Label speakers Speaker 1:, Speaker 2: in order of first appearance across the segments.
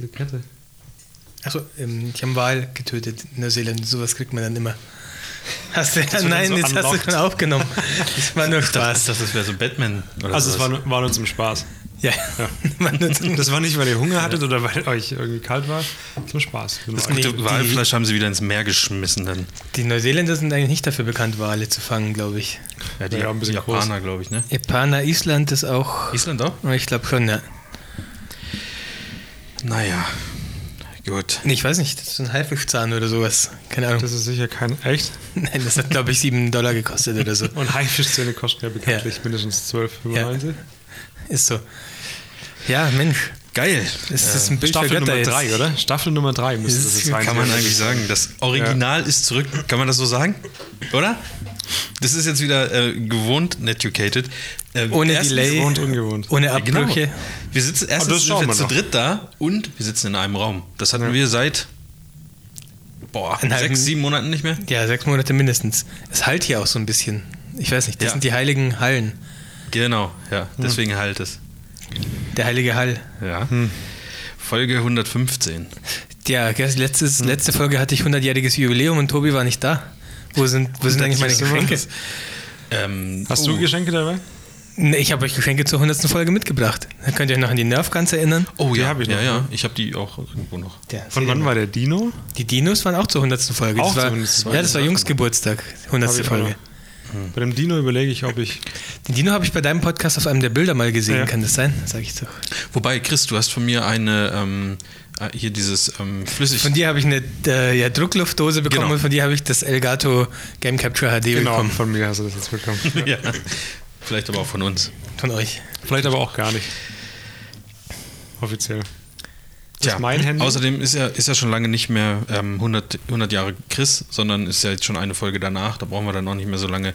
Speaker 1: Diese Kette.
Speaker 2: Achso, ähm, die haben Wal getötet in Neuseeland. Sowas kriegt man dann immer. Hast du,
Speaker 1: dann
Speaker 2: nein,
Speaker 1: so
Speaker 2: jetzt hast du
Speaker 1: unlocked.
Speaker 2: schon aufgenommen. Das war nur
Speaker 3: Ich
Speaker 2: Spaß.
Speaker 3: das wäre so Batman oder
Speaker 1: Also es war, nur- war nur zum Spaß.
Speaker 2: Ja, zum-
Speaker 1: Das war nicht, weil ihr Hunger hattet oder weil euch irgendwie kalt war. Zum Spaß.
Speaker 3: Das
Speaker 2: Nee,
Speaker 3: gute
Speaker 2: die-
Speaker 3: Walfleisch haben sie wieder ins Meer geschmissen dann.
Speaker 2: Die Neuseeländer sind eigentlich nicht dafür bekannt, Wale zu fangen, glaube ich.
Speaker 3: Ja, die
Speaker 1: Ja, ein bisschen
Speaker 3: Japaner, glaube ich, ne?
Speaker 2: Japaner, Island ist auch.
Speaker 3: Island auch?
Speaker 2: Ich glaube schon, ja.
Speaker 3: Naja, gut.
Speaker 2: Nee, ich weiß nicht, das ist so ein Haifischzahn oder sowas. Keine Ahnung.
Speaker 1: Das ist sicher kein echt.
Speaker 2: Nein, das hat, glaube ich, 7 Dollar gekostet oder so.
Speaker 1: Und Haifischzähne kosten ja bekanntlich mindestens 12,95.
Speaker 2: Ist so. Ja, Mensch.
Speaker 3: Geil.
Speaker 2: Das ist ein Bild
Speaker 1: Staffel Nummer
Speaker 2: jetzt.
Speaker 1: 3, oder? Staffel Nummer 3 müsste
Speaker 2: Das
Speaker 1: das jetzt.
Speaker 3: Kann man eigentlich sagen. Das Original ist zurück. Kann man das so sagen? Oder? Das ist jetzt wieder äh, gewohnt, netucated. Äh,
Speaker 2: Ohne Delay.
Speaker 1: Gewohnt, ungewohnt.
Speaker 2: Ohne
Speaker 3: Ja, genau.
Speaker 2: Abbrüche.
Speaker 3: Wir sitzen
Speaker 1: das
Speaker 3: erstens sind wir
Speaker 1: wir
Speaker 3: zu dritt da und wir sitzen in einem Raum. Das hatten
Speaker 1: Ja.
Speaker 3: wir seit boah,
Speaker 2: Einen halben-
Speaker 3: sechs, sieben Monaten nicht mehr.
Speaker 2: Ja, sechs Monate mindestens. Es halt hier auch so ein bisschen. Ich weiß nicht, das
Speaker 3: Ja.
Speaker 2: sind die heiligen Hallen.
Speaker 3: Genau, ja. Deswegen halt es.
Speaker 2: Der heilige Hall.
Speaker 3: Ja. Folge 115.
Speaker 2: Ja, letztes, letzte Folge hatte ich 100-jähriges Jubiläum und Tobi war nicht da. Wo sind, wo sind eigentlich meine? Geschenke?
Speaker 3: Ähm,
Speaker 1: Hast
Speaker 3: oh,
Speaker 1: du Geschenke dabei?
Speaker 2: Nee, ich habe euch Geschenke zur 100. Folge mitgebracht. Dann könnt ihr euch noch an die Nerf Guns erinnern.
Speaker 3: Oh
Speaker 1: Die
Speaker 3: ja,
Speaker 1: hab ich
Speaker 3: ja,
Speaker 1: noch,
Speaker 3: ja.
Speaker 1: ne?
Speaker 3: Ich habe die auch irgendwo noch.
Speaker 2: Ja,
Speaker 1: Von wann war der Dino?
Speaker 2: Die Dinos waren auch zur 100. Folge.
Speaker 1: Auch
Speaker 2: das war,
Speaker 1: zur 100.
Speaker 2: Ja, das war Jungs Geburtstag, 100.
Speaker 1: Hab ich auch
Speaker 2: Folge.
Speaker 1: Bei dem Dino überlege ich, ob ich.
Speaker 2: Den Dino habe ich bei deinem Podcast auf einem der Bilder mal gesehen.
Speaker 1: Ja.
Speaker 2: Kann das sein? Sag ich doch.
Speaker 3: Wobei, Chris, du hast von mir eine, ähm, äh, hier dieses ähm, Flüssig...
Speaker 2: Von dir habe ich eine äh, ja, Druckluftdose bekommen
Speaker 3: Genau.
Speaker 2: und von dir habe ich das Elgato Game Capture HD
Speaker 1: Genau,
Speaker 2: bekommen.
Speaker 1: von mir hast du das jetzt bekommen.
Speaker 3: ja. Vielleicht aber auch von uns.
Speaker 2: Von euch.
Speaker 1: Vielleicht aber auch gar nicht. Offiziell. Das ist mein Handy.
Speaker 3: Außerdem ist ja, ist ja schon lange nicht mehr ähm, 100, 100 Jahre Chris, sondern ist ja jetzt schon eine Folge danach. Da brauchen wir dann auch nicht mehr so lange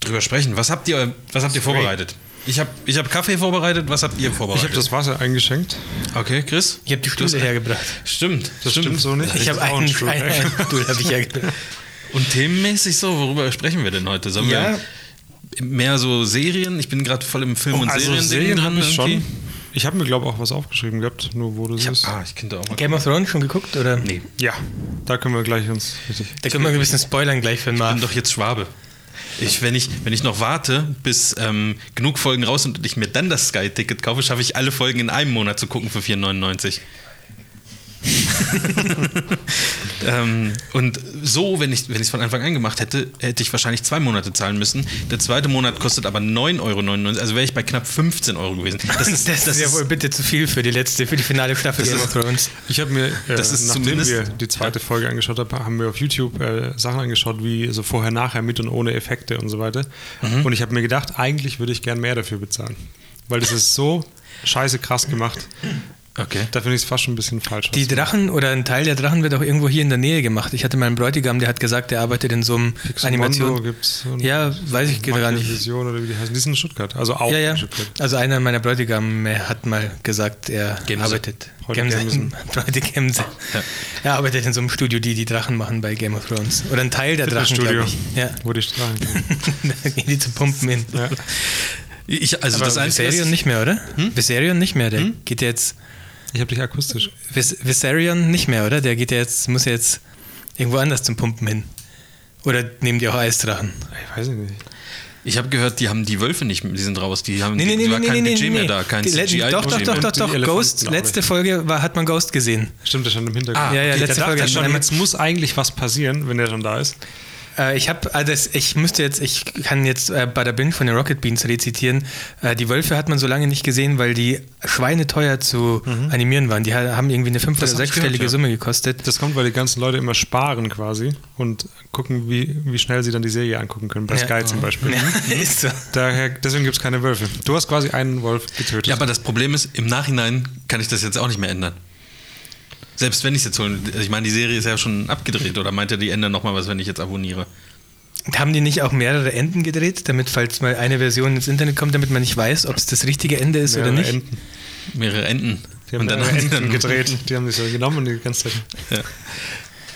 Speaker 3: drüber sprechen. Was habt ihr, was habt ihr vorbereitet? Ich habe ich hab Kaffee vorbereitet. Was habt ihr
Speaker 1: ich habe
Speaker 3: vorbereitet?
Speaker 1: das Wasser eingeschenkt.
Speaker 3: okay, Chris?
Speaker 2: Ich habe die Stühle hergebracht.
Speaker 3: Stimmt,
Speaker 1: Das stimmt, so nicht.
Speaker 2: Ich habe einen,
Speaker 1: Stuhl.
Speaker 2: einen, einen Stuhl habe ich hergebracht.
Speaker 3: Und themenmäßig so, worüber sprechen wir denn heute? Sollen
Speaker 2: Ja.
Speaker 3: wir mehr so Serien? Ich bin gerade voll im Film- und
Speaker 1: also
Speaker 3: Serien,
Speaker 1: Serien habe ich schon. Ich habe mir, glaube ich, auch was aufgeschrieben gehabt, nur wo das
Speaker 3: Ich hab,
Speaker 1: ist.
Speaker 3: ah, ich könnte auch mal.
Speaker 2: Game of Thrones schon geguckt? Oder?
Speaker 3: Nee,
Speaker 1: Ja, da können wir gleich uns richtig.
Speaker 2: Da können wir ein bisschen spoilern gleich für den
Speaker 3: ich bin doch jetzt Schwabe. Ich, wenn, ich, wenn ich noch warte, bis ähm, genug Folgen raus sind und ich mir dann das Sky-Ticket kaufe, schaffe ich alle Folgen in einem Monat zu gucken für 4,99. ähm, und so, wenn ich es von Anfang an gemacht hätte, hätte ich wahrscheinlich zwei Monate zahlen müssen. Der zweite Monat kostet aber 9,99 Euro, also wäre ich bei knapp 15 Euro gewesen. Das ist,
Speaker 2: Das, ist ja wohl bitte zu viel für die letzte, für die finale Staffel
Speaker 3: Das
Speaker 2: Game of Thrones.
Speaker 1: Ich habe mir, äh,
Speaker 3: Das ist
Speaker 1: nachdem wir die zweite Folge angeschaut haben, haben wir auf YouTube äh, Sachen angeschaut, wie so vorher, nachher, mit und ohne Effekte und so weiter.
Speaker 3: Mhm.
Speaker 1: Und ich habe mir gedacht, eigentlich würde ich gern mehr dafür bezahlen. Weil das ist so scheiße krass gemacht.
Speaker 3: Okay.
Speaker 1: Da finde ich es fast schon ein bisschen falsch.
Speaker 2: Die Drachen oder ein Teil der Drachen wird auch irgendwo hier in der Nähe gemacht. Ich hatte meinen Bräutigam, der hat gesagt, der arbeitet in so einem Animation.
Speaker 1: gibt es.
Speaker 2: Ja, weiß ich gar nicht.
Speaker 1: Vision oder wie die heißen. Die sind in Stuttgart. Also auch
Speaker 2: Ja, ja.
Speaker 1: in Stuttgart.
Speaker 2: Also einer meiner Bräutigam hat mal gesagt, er
Speaker 3: Gemse.
Speaker 2: arbeitet.
Speaker 1: Bräutigamsen.
Speaker 2: Bräutigamse.
Speaker 3: Ja.
Speaker 2: Er arbeitet in so einem Studio, die die Drachen machen bei Game of Thrones. Oder ein Teil der Drachen, glaube ich. Ja.
Speaker 1: wo die Straßen gehen.
Speaker 2: da gehen die zu pumpen hin.
Speaker 1: Ja.
Speaker 3: Ich, also
Speaker 2: Aber
Speaker 3: das
Speaker 2: Viserion
Speaker 3: ich-
Speaker 2: nicht mehr, oder? Viserion nicht mehr, der geht ja jetzt.
Speaker 1: Ich habe dich akustisch.
Speaker 2: Vis Viserion nicht mehr, oder? Der geht ja jetzt, muss ja jetzt irgendwo anders zum Pumpen hin. Oder nehmen die auch Eisdrachen?
Speaker 1: Ich weiß nicht.
Speaker 3: Ich habe gehört, die haben die Wölfe nicht, die sind raus. Die haben
Speaker 2: Nee, nee,
Speaker 3: die,
Speaker 2: nee,
Speaker 3: war
Speaker 2: nee,
Speaker 3: kein
Speaker 2: nee,
Speaker 3: Budget
Speaker 2: nee,
Speaker 3: mehr
Speaker 2: nee.
Speaker 3: da, kein
Speaker 2: Die
Speaker 3: CGI.
Speaker 2: Doch, doch, doch, doch, doch. Ghost, letzte. Folge war, hat man Ghost gesehen.
Speaker 1: Stimmt, das stand im Hintergrund.
Speaker 3: Ah,
Speaker 2: Ja, ja,
Speaker 3: okay,
Speaker 2: letzte Folge.
Speaker 1: schon, jetzt muss eigentlich was passieren, wenn der schon da ist.
Speaker 2: Äh, ich habe, also ich müsste jetzt, ich kann jetzt äh, Bada Bin von den Rocket Beans rezitieren. Äh, die Wölfe hat man so lange nicht gesehen, weil die schweineteuer zu animieren waren. Die ha- haben irgendwie eine fünf- oder sechsstellige
Speaker 3: ja.
Speaker 2: Summe gekostet.
Speaker 1: Das kommt, weil die ganzen Leute immer sparen quasi und gucken, wie, wie schnell sie dann die Serie angucken können. Bei
Speaker 2: Ja.
Speaker 1: Sky zum Beispiel.
Speaker 2: Ja, ist so.
Speaker 1: Daher, deswegen gibt es keine Wölfe. Du hast quasi einen Wolf getötet.
Speaker 3: Ja, aber das Problem ist, im Nachhinein kann ich das jetzt auch nicht mehr ändern. Selbst wenn ich es jetzt holen. Also ich meine, die Serie ist ja schon abgedreht. Oder meint ihr, die ändern nochmal was, wenn ich jetzt abonniere?
Speaker 2: Haben die nicht auch mehrere Enden gedreht, damit, falls mal eine Version ins Internet kommt, damit man nicht weiß, ob es das richtige Ende ist oder
Speaker 1: Mehrere
Speaker 2: nicht?
Speaker 1: Enten.
Speaker 3: Mehrere Enden.
Speaker 1: Die haben
Speaker 3: dann haben sie
Speaker 1: Enten
Speaker 3: dann-
Speaker 1: gedreht. Die haben sich so genommen und die ganze Zeit.
Speaker 3: Ja.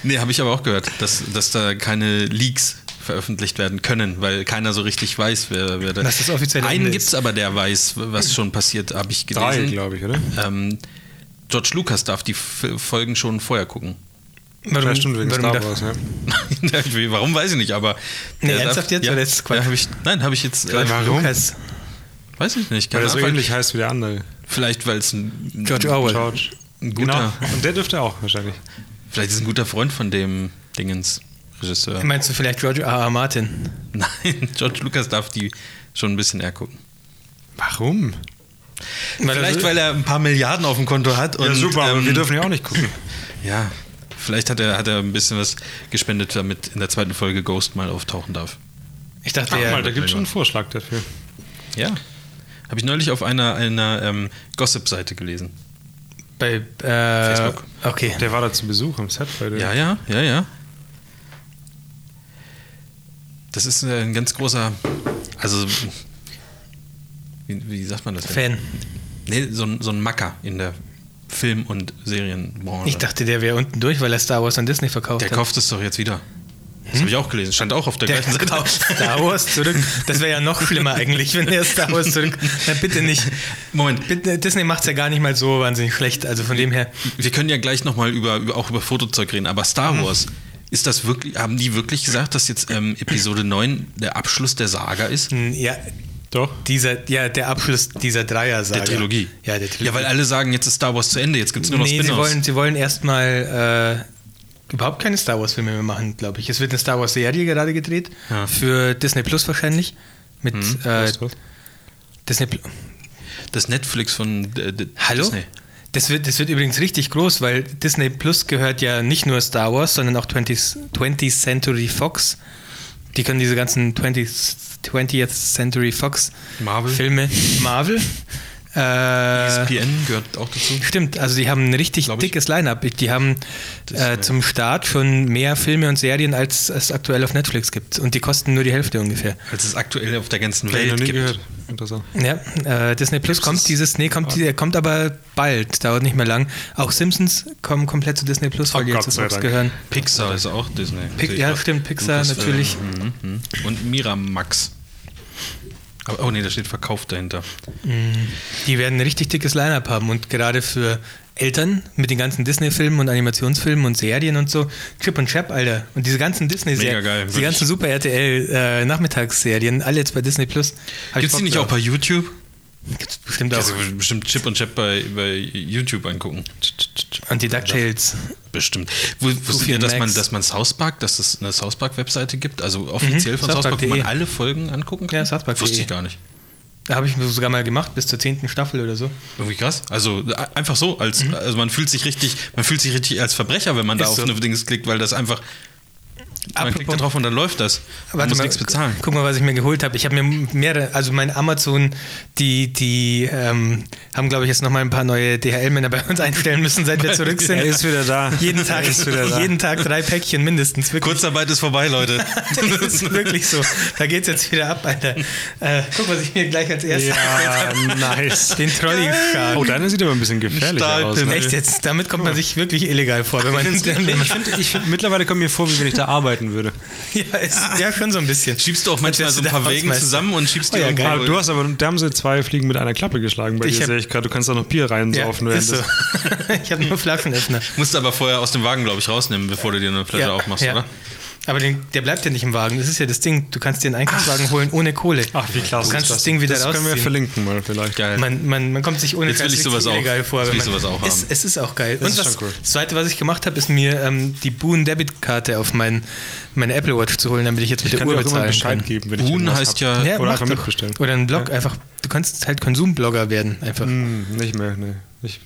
Speaker 3: Nee, habe ich aber auch gehört, dass, dass da keine Leaks veröffentlicht werden können, weil keiner so richtig weiß, wer, wer da.
Speaker 2: Das offizielle
Speaker 3: Einen
Speaker 2: Ende
Speaker 3: gibt es
Speaker 2: ist.
Speaker 3: aber, der weiß, was schon passiert, habe ich gelesen.
Speaker 1: Drei, glaube ich, oder?
Speaker 3: Ähm, George Lucas darf die F Folgen schon vorher gucken.
Speaker 2: Warum,
Speaker 1: Ja, stimmt, wegen
Speaker 2: warum
Speaker 1: Star
Speaker 2: da-
Speaker 1: Wars, ja.
Speaker 3: Warum weiß ich nicht, aber.
Speaker 2: Nee,
Speaker 3: der
Speaker 2: ernsthaft jetzt,
Speaker 3: Ja,
Speaker 2: Quatsch?
Speaker 3: ja, hab ich, nein, habe ich jetzt. Äh,
Speaker 1: Warum?
Speaker 2: Lukas,
Speaker 3: weiß ich nicht.
Speaker 1: Weil er so ähnlich heißt wie der andere.
Speaker 3: Vielleicht, weil es ein,
Speaker 2: George Orwell.
Speaker 1: George.
Speaker 3: ein guter.
Speaker 1: Genau. Und der dürfte auch wahrscheinlich.
Speaker 3: Vielleicht ist es ein guter Freund von dem Dingens Regisseur.
Speaker 2: Meinst du vielleicht George R. R. Martin?
Speaker 3: Nein, George Lucas darf die schon ein bisschen eher gucken.
Speaker 1: Warum?
Speaker 3: Vielleicht, weil er ein paar Milliarden auf dem Konto hat. Und,
Speaker 1: ja, super, aber
Speaker 3: ähm,
Speaker 1: wir dürfen ja auch nicht gucken.
Speaker 3: Ja, vielleicht hat er, hat er ein bisschen was gespendet, damit in der zweiten Folge Ghost mal auftauchen darf.
Speaker 2: ich dachte,
Speaker 1: Ach
Speaker 2: er,
Speaker 1: mal, da gibt es schon einen Vorschlag dafür.
Speaker 3: Ja. Habe ich neulich auf einer, einer ähm, Gossip-Seite gelesen.
Speaker 2: bei äh,
Speaker 3: Facebook.
Speaker 2: Okay.
Speaker 1: Der war da zu Besuch am Set bei der.
Speaker 3: Ja, ja, ja, ja. Das ist äh, ein ganz großer, also, wie, wie sagt man das? denn?
Speaker 2: Fan.
Speaker 3: Nee, so, ein- so ein Macker in der Film- und Serienbranche.
Speaker 2: Ich dachte, der wäre unten durch, weil er Star Wars an Disney verkauft
Speaker 3: der
Speaker 2: hat.
Speaker 3: kauft es doch jetzt wieder. Das habe ich auch gelesen. Stand auch auf der,
Speaker 2: Der
Speaker 3: gleichen Seite.
Speaker 2: Star Wars zurück. Das wäre ja noch schlimmer eigentlich, wenn er Star Wars zurück. Na, bitte nicht.
Speaker 3: Moment,
Speaker 2: Bitte, Disney macht es ja gar nicht mal so wahnsinnig schlecht. Also von dem her.
Speaker 3: wir können ja gleich nochmal über, über, auch über Fotozeug reden, aber Star
Speaker 2: Mhm.
Speaker 3: Wars, ist das wirklich, haben die wirklich gesagt, dass jetzt ähm, Episode 9 der Abschluss der Saga ist?
Speaker 2: mh, Ja,
Speaker 1: Doch.
Speaker 2: dieser, ja, der Abschluss dieser Dreier-Saga.
Speaker 3: Der Trilogie.
Speaker 2: Ja, der Trilogie.
Speaker 3: Ja, weil alle sagen, jetzt ist Star Wars zu Ende, jetzt gibt es nur noch
Speaker 2: nee, sie
Speaker 3: Spin-offs.
Speaker 2: wollen, sie wollen erstmal äh, überhaupt keine Star Wars-Filme mehr machen, glaube ich. Es wird eine Star Wars-Serie gerade gedreht.
Speaker 3: Ja.
Speaker 2: Für Disney Plus wahrscheinlich. Mit äh,
Speaker 1: ist das?
Speaker 2: Disney Plus.
Speaker 3: Das Netflix von äh,
Speaker 2: Hallo?
Speaker 3: Disney.
Speaker 2: Das wird, das wird übrigens richtig groß, weil Disney Plus gehört ja nicht nur Star Wars, sondern auch 20th, 20th Century Fox. Die können diese ganzen 20th, 20th Century Fox
Speaker 3: Marvel.
Speaker 2: Filme. Marvel. Äh,
Speaker 3: ESPN gehört auch dazu.
Speaker 2: Stimmt, also die haben ein richtig dickes Line-Up. Die haben äh, zum Start schon mehr Filme und Serien, als es aktuell auf Netflix gibt. Und die kosten nur die Hälfte ungefähr.
Speaker 3: Als es aktuell auf der ganzen Welt gibt.
Speaker 1: gehört. Interessant.
Speaker 2: Ja, äh, Disney Plus kommt dieses, nee, kommt, die, kommt aber bald, dauert nicht mehr lang. Auch Simpsons kommen komplett zu Disney Plus, weil
Speaker 1: Oh
Speaker 2: die
Speaker 1: Gott
Speaker 2: jetzt zu Fox gehören.
Speaker 3: Pixar ist auch Disney.
Speaker 2: Pic- ja, stimmt, Pixar natürlich.
Speaker 3: Mhm, mhm. Und Miramax. Aber, oh nee, da steht verkauft dahinter.
Speaker 2: Die werden ein richtig dickes Line-Up haben und gerade für Eltern mit den ganzen Disney-Filmen und Animationsfilmen und Serien und so, Chip und Chap, Alter. Und diese ganzen Disney-Serien, die ganzen Super RTL-Nachmittagsserien, alle jetzt bei Disney Plus.
Speaker 3: Gibt es die nicht auch bei YouTube?
Speaker 2: Gibt's bestimmt auch.
Speaker 3: Also bestimmt Chip und Chap bei, bei YouTube angucken.
Speaker 2: Und die DuckTales.
Speaker 3: Bestimmt. Wusstet ihr, dass
Speaker 2: Max.
Speaker 3: man, dass man South Park, dass es eine South Park-Webseite gibt? Also offiziell
Speaker 2: Mhm,
Speaker 3: von South Park, wo man
Speaker 2: southpark.de.
Speaker 3: alle Folgen angucken kann?
Speaker 2: Ja, southpark.de.
Speaker 3: Wusste ich gar nicht.
Speaker 2: Da habe ich sogar mal gemacht, bis zur zehnten Staffel oder so.
Speaker 3: Irgendwie krass. Also einfach so, als, also man fühlt sich richtig, man fühlt sich richtig als Verbrecher, wenn man da
Speaker 2: Mhm. Ist
Speaker 3: auf
Speaker 2: so.
Speaker 3: eine Dings klickt, weil das einfach. Man
Speaker 2: Apropos-
Speaker 3: klickt da drauf und dann läuft das. Man
Speaker 2: Warte
Speaker 3: muss
Speaker 2: mal,
Speaker 3: nichts bezahlen.
Speaker 2: Guck mal, was ich mir geholt habe. Ich habe mir mehrere, also mein Amazon, die, die ähm, haben, glaube ich, jetzt nochmal ein paar neue DHL-Männer bei uns einstellen müssen, seit wir zurück sind.
Speaker 1: Er ist wieder da.
Speaker 2: Jeden Tag,
Speaker 1: ist wieder da.
Speaker 2: jeden Tag drei Päckchen mindestens. Wirklich.
Speaker 3: Kurzarbeit ist vorbei, Leute.
Speaker 2: das ist wirklich so. Da geht's jetzt wieder ab, Alter. Äh, guck, was ich mir gleich als erstes
Speaker 1: Ja, nice.
Speaker 2: Den Trolley-Shark.
Speaker 1: Oh, deiner sieht aber ein bisschen gefährlich aus. Ne?
Speaker 2: Echt jetzt? Damit kommt man sich wirklich illegal vor, wenn man
Speaker 1: Ich finde, ich find, mittlerweile kommt mir vor, wie wenn ich da arbeiten würde.
Speaker 2: ja, ist, ja, schon so ein bisschen.
Speaker 3: Schiebst du auch manchmal so ein paar Wägen zusammen und schiebst
Speaker 2: Oh
Speaker 3: die
Speaker 2: ja,
Speaker 3: irgendwo
Speaker 2: geil.
Speaker 1: Du hast aber, da haben sie zwei Fliegen mit einer Klappe geschlagen. Bei
Speaker 2: Ich
Speaker 1: dir sehe ich gerade, du kannst da noch Bier reinsaufen.
Speaker 2: Ja, so.
Speaker 1: das-
Speaker 2: ich habe nur Flaschenöffner.
Speaker 3: Musst du aber vorher aus dem Wagen, glaube ich, rausnehmen, bevor du dir eine Flasche aufmachst, oder?
Speaker 2: Aber den, der bleibt ja nicht im Wagen. Das ist ja das Ding. Du kannst dir einen Einkaufswagen holen ohne Kohle.
Speaker 1: Ach, wie klasse.
Speaker 2: Du kannst
Speaker 1: ist
Speaker 2: das Ding wieder
Speaker 1: Das können wir verlinken mal vielleicht.
Speaker 3: Geil.
Speaker 2: Man, man, man kommt sich ohne
Speaker 3: Jetzt will ich sowas auch.
Speaker 2: illegal vor.
Speaker 3: Jetzt
Speaker 2: wenn
Speaker 3: will ich
Speaker 2: man,
Speaker 3: sowas auch
Speaker 2: es,
Speaker 3: haben.
Speaker 2: es ist auch geil.
Speaker 1: Das
Speaker 2: Und
Speaker 1: ist
Speaker 2: was,
Speaker 1: schon cool.
Speaker 2: das Zweite, was ich gemacht habe, ist mir ähm, die Boon Debitkarte auf mein, meine Apple Watch zu holen, damit ich jetzt mit
Speaker 1: Ich
Speaker 2: der Uhr bezahlen
Speaker 1: Bescheid
Speaker 2: kann.
Speaker 1: geben, wenn ich
Speaker 3: Boon
Speaker 1: irgendwas
Speaker 3: heißt
Speaker 1: hab.
Speaker 3: ja,
Speaker 2: Ja,
Speaker 1: Oder einfach mitbestellen.
Speaker 2: Oder einen Blog einfach. Du kannst halt Konsumblogger werden, einfach.
Speaker 1: Hm, nicht mehr. Ich,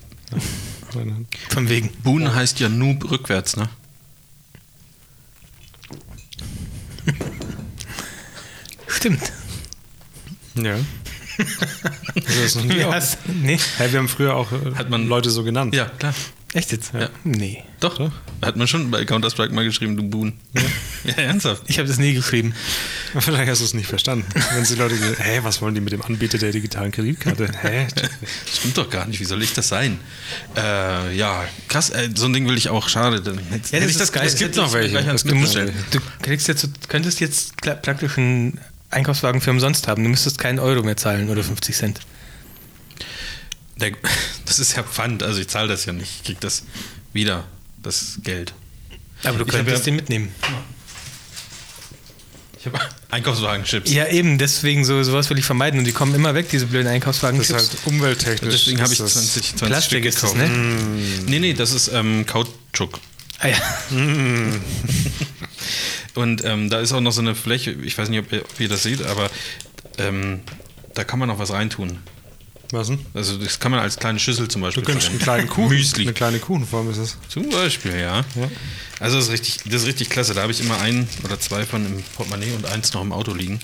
Speaker 1: nein.
Speaker 2: Vom Wegen.
Speaker 3: Boon heißt ja Noob rückwärts, ne?
Speaker 2: Stimmt.
Speaker 1: Ja. Also das ist noch nie
Speaker 2: Ja, nee,
Speaker 1: Hey, wir haben früher auch äh,
Speaker 3: Hat man-
Speaker 1: Leute so genannt.
Speaker 3: Ja, klar.
Speaker 2: Echt jetzt?
Speaker 3: Ja.
Speaker 2: Nee.
Speaker 3: Doch. Hat man schon bei Counter-Strike mal geschrieben, du Boon. Ja, ernsthaft.
Speaker 2: Ich habe das nie geschrieben.
Speaker 1: Vielleicht hast du es nicht verstanden. Wenn die Leute gesagt hä, was wollen die mit dem Anbieter der digitalen Kreditkarte? Hä?
Speaker 3: Das stimmt doch gar nicht. Wie soll ich das sein? Äh, ja, krass. Äh, so ein Ding will ich auch. Schade. Dann hätte,
Speaker 2: Ja, das
Speaker 3: ich
Speaker 2: ist
Speaker 3: das
Speaker 2: geil. Es
Speaker 3: gibt noch
Speaker 1: welche. Es gibt
Speaker 2: Du,
Speaker 1: noch
Speaker 2: du kriegst jetzt, du könntest jetzt praktisch einen Einkaufswagen für umsonst haben. Du müsstest keinen Euro mehr zahlen oder 50 Cent.
Speaker 3: Der, Das ist ja Pfand, also ich zahle das ja nicht. Ich krieg das wieder, das Geld.
Speaker 2: Aber du
Speaker 3: Ich
Speaker 2: könntest
Speaker 3: ja-
Speaker 2: den mitnehmen.
Speaker 3: Ich habe Einkaufswagen-Chips.
Speaker 2: Ja, eben, deswegen so, sowas will ich vermeiden. Und die kommen immer weg, diese blöden Einkaufswagen.
Speaker 1: Das ist halt umwelttechnisch.
Speaker 3: Deswegen habe ich
Speaker 1: ist das-
Speaker 3: 20, 20
Speaker 2: Plastik
Speaker 3: Stück
Speaker 2: ist das,
Speaker 3: gekauft.
Speaker 2: ne?
Speaker 3: Nee, nee, das ist ähm, Kautschuk.
Speaker 2: Ah, ja.
Speaker 3: Und ähm, da ist auch noch so eine Fläche, ich weiß nicht, ob ihr, ob ihr das seht, aber ähm, da kann man noch was reintun.
Speaker 1: Was denn?
Speaker 3: Also das kann man als kleine Schüssel zum Beispiel
Speaker 1: Du könntest einen kleinen Kuchen.
Speaker 3: Müsli.
Speaker 1: Eine kleine Kuchenform ist es.
Speaker 3: Zum Beispiel, ja.
Speaker 1: Ja.
Speaker 3: Also das ist richtig, das ist richtig klasse. Da habe ich immer ein oder zwei von im Portemonnaie und eins noch im Auto liegen.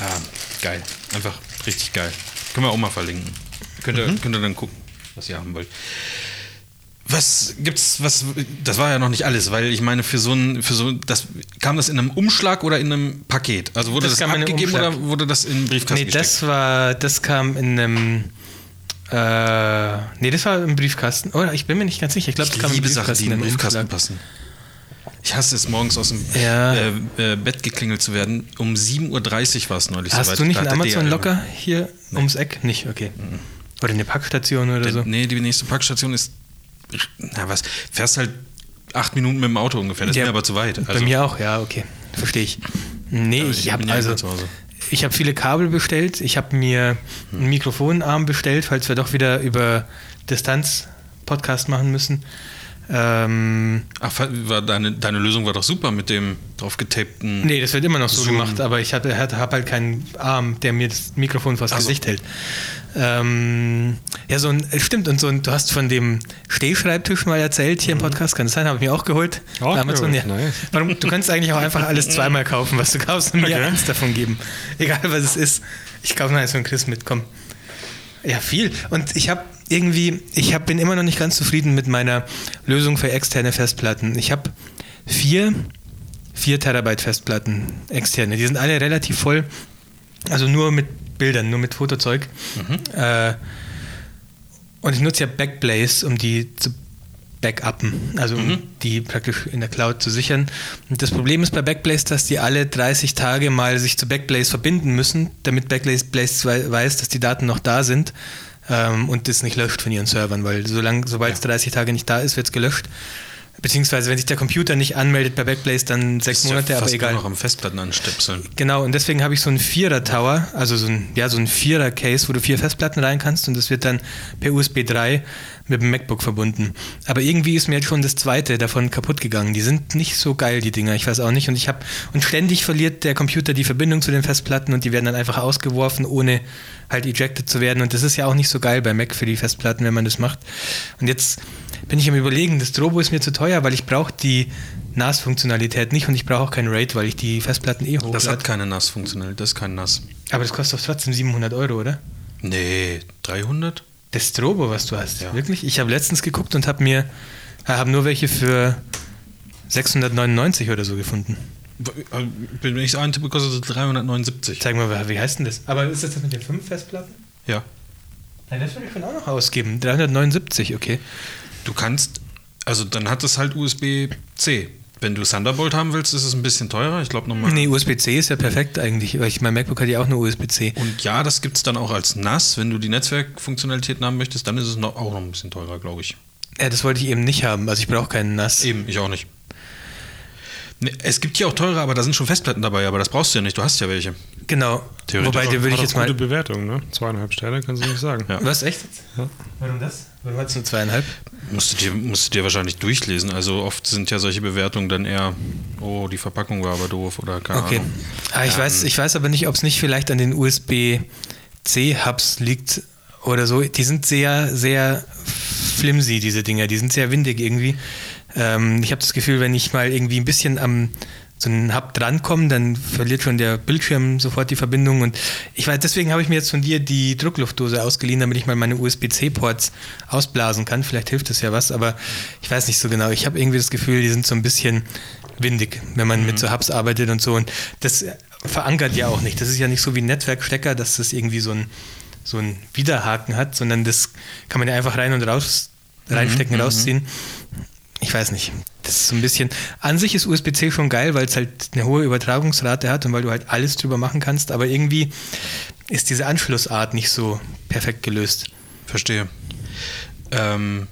Speaker 3: Ah, geil. Einfach richtig geil. Können wir auch mal verlinken. Könnt ihr, könnt ihr dann gucken, was ihr haben wollt. Was gibt's, was, das war ja noch nicht alles, weil ich meine, für so ein, für so, das, kam das in einem Umschlag oder in einem Paket? Also wurde
Speaker 2: Das
Speaker 3: das, abgegeben oder wurde das in den Briefkasten
Speaker 2: Nee, das war, das kam in einem. Äh, nee, das war im Briefkasten. Oder ich bin mir nicht ganz sicher. Ich glaube, das kam im
Speaker 3: liebe Sachen, die in den Briefkasten passen. Ich hasse es, morgens aus dem
Speaker 2: Ja.
Speaker 3: äh, äh, Bett geklingelt zu werden. Um 7.30 Uhr war es neulich
Speaker 2: Hast
Speaker 3: soweit.
Speaker 2: du nicht einen
Speaker 3: hat der
Speaker 2: Amazon
Speaker 3: DHL
Speaker 2: Locker hier ums Eck? Nicht, okay. Oder eine Packstation oder
Speaker 3: Der,
Speaker 2: so?
Speaker 3: Nee, die nächste Packstation ist. Na was, fährst halt acht Minuten mit dem Auto ungefähr. Das
Speaker 2: Ja,
Speaker 3: ist mir aber zu weit.
Speaker 2: Bei mir auch, ja, okay. Verstehe ich. Nee, ich,
Speaker 3: ich
Speaker 2: habe also. Ich habe viele Kabel bestellt. Ich habe mir einen Mikrofonarm bestellt, falls wir doch wieder über Distanz Podcast machen müssen. Ähm,
Speaker 3: Ach, war deine, deine Lösung war doch super mit dem drauf getapten.
Speaker 2: nee, das wird immer noch so
Speaker 3: Zoom.
Speaker 2: gemacht, aber ich habe hab halt keinen Arm, der mir das Mikrofon vors
Speaker 3: Ach so.
Speaker 2: Gesicht hält. Ähm, ja, so ein, stimmt, und so ein, du hast von dem Stehschreibtisch mal erzählt hier im Podcast, kann das sein? Habe ich mir auch geholt.
Speaker 1: Auch
Speaker 2: Bei Amazon, ja.
Speaker 1: geholt, nice.
Speaker 2: Warum, du kannst eigentlich auch einfach alles zweimal kaufen, was du kaufst und mir
Speaker 1: Okay.
Speaker 2: eins davon geben. Egal was es ist. Ich kaufe noch eins von Chris mit, komm. Ja, viel. Und ich habe irgendwie, ich hab, bin immer noch nicht ganz zufrieden mit meiner Lösung für externe Festplatten. Ich habe vier, vier Terabyte Festplatten externe. Die sind alle relativ voll. Also nur mit Bildern, nur mit Fotozeug. Äh, und ich nutze ja Backblaze, um die zu backuppen, also um die praktisch in der Cloud zu sichern. Und das Problem ist bei Backblaze, dass die alle 30 Tage mal sich zu Backblaze verbinden müssen, damit Backblaze Blaze wei- weiß, dass die Daten noch da sind ähm, und das nicht löscht von ihren Servern, weil solange, sobald es 30 Tage nicht da ist, wird es gelöscht. Beziehungsweise, wenn sich der Computer nicht anmeldet bei Backblaze, dann sechs
Speaker 3: Ist ja
Speaker 2: Monate, aber egal.
Speaker 3: noch am Festplatten anstöpseln.
Speaker 2: Genau, und deswegen habe ich so einen Vierer-Tower, also so ein, ja, so ein Vierer-Case, wo du vier Festplatten rein kannst und das wird dann per USB 3 mit dem MacBook verbunden. Aber irgendwie ist mir jetzt schon das zweite davon kaputt gegangen. Die sind nicht so geil, die Dinger, ich weiß auch nicht. Und ich habe, und ständig verliert der Computer die Verbindung zu den Festplatten und die werden dann einfach ausgeworfen, ohne halt ejected zu werden. Und das ist ja auch nicht so geil bei Mac für die Festplatten, wenn man das macht. Und jetzt bin ich am überlegen, das Drobo ist mir zu teuer, weil ich brauche die NAS-Funktionalität nicht und ich brauche auch kein RAID, weil ich die Festplatten eh hochlade.
Speaker 3: Das hat keine NAS-Funktionalität, das ist kein NAS.
Speaker 2: Aber das kostet doch trotzdem 700 Euro, oder?
Speaker 3: Nee, 300?
Speaker 2: Das Strobo, was du hast.
Speaker 3: Ja.
Speaker 2: Wirklich? Ich habe letztens geguckt und habe mir äh, hab nur welche für 699 oder so gefunden.
Speaker 3: Wenn ich einen tippe, kostet es 379.
Speaker 2: Zeig mal, wie heißt denn das? Aber ist das das mit den fünf Festplatten?
Speaker 3: Ja.
Speaker 2: Nein, das würde ich schon auch noch ausgeben. 379, okay.
Speaker 3: Du kannst, also dann hat es halt USB-C. Wenn du Thunderbolt haben willst, ist es ein bisschen teurer. Ich glaube nochmal.
Speaker 2: Nee, USB-C ist ja perfekt eigentlich, weil ich mein MacBook hat ja auch nur USB-C.
Speaker 3: Und ja, das gibt es dann auch als NAS. Wenn du die Netzwerkfunktionalitäten haben möchtest, dann ist es noch, auch noch ein bisschen teurer, glaube ich.
Speaker 2: Ja, das wollte ich eben nicht haben. Also ich brauche keinen NAS.
Speaker 3: Eben, ich auch nicht. Es gibt hier auch teure, aber da sind schon Festplatten dabei, aber das brauchst du ja nicht, du hast ja welche.
Speaker 2: Genau.
Speaker 3: Theoretisch
Speaker 2: Wobei, dir würde ich
Speaker 1: Hat
Speaker 2: jetzt mal.
Speaker 1: gute Bewertung, ne? Zweieinhalb Sterne, kannst du nicht sagen.
Speaker 3: Ja.
Speaker 2: Was, echt?
Speaker 1: Ja.
Speaker 2: Warum das? Warum hat es nur zweieinhalb?
Speaker 3: Musst du, dir, musst du dir wahrscheinlich durchlesen. Also oft sind ja solche Bewertungen dann eher, oh, die Verpackung war aber doof oder keine
Speaker 2: Okay.
Speaker 3: Ahnung.
Speaker 2: Ah, ich, weiß, ich weiß aber nicht, ob es nicht vielleicht an den USB-C-Hubs liegt oder so. Die sind sehr, sehr flimsy, diese Dinger. Die sind sehr windig irgendwie. Ähm, ich habe das Gefühl, wenn ich mal irgendwie ein bisschen am so einen Hub drankomme, dann verliert schon der Bildschirm sofort die Verbindung. Und ich weiß, deswegen habe ich mir jetzt von dir die Druckluftdose ausgeliehen, damit ich mal meine USB-C-Ports ausblasen kann. Vielleicht hilft das ja was, aber ich weiß nicht so genau. Ich habe irgendwie das Gefühl, die sind so ein bisschen windig, wenn man mit so Hubs arbeitet und so. Und das verankert ja auch nicht. Das ist ja nicht so wie ein Netzwerkstecker, dass das irgendwie so ein, so ein Widerhaken hat, sondern das kann man ja einfach rein und raus reinstecken, rausziehen. Ich weiß nicht. Das ist so ein bisschen. An sich ist USB-C schon geil, weil es halt eine hohe Übertragungsrate hat und weil du halt alles drüber machen kannst, aber irgendwie ist diese Anschlussart nicht so perfekt gelöst.
Speaker 3: Verstehe. Ähm,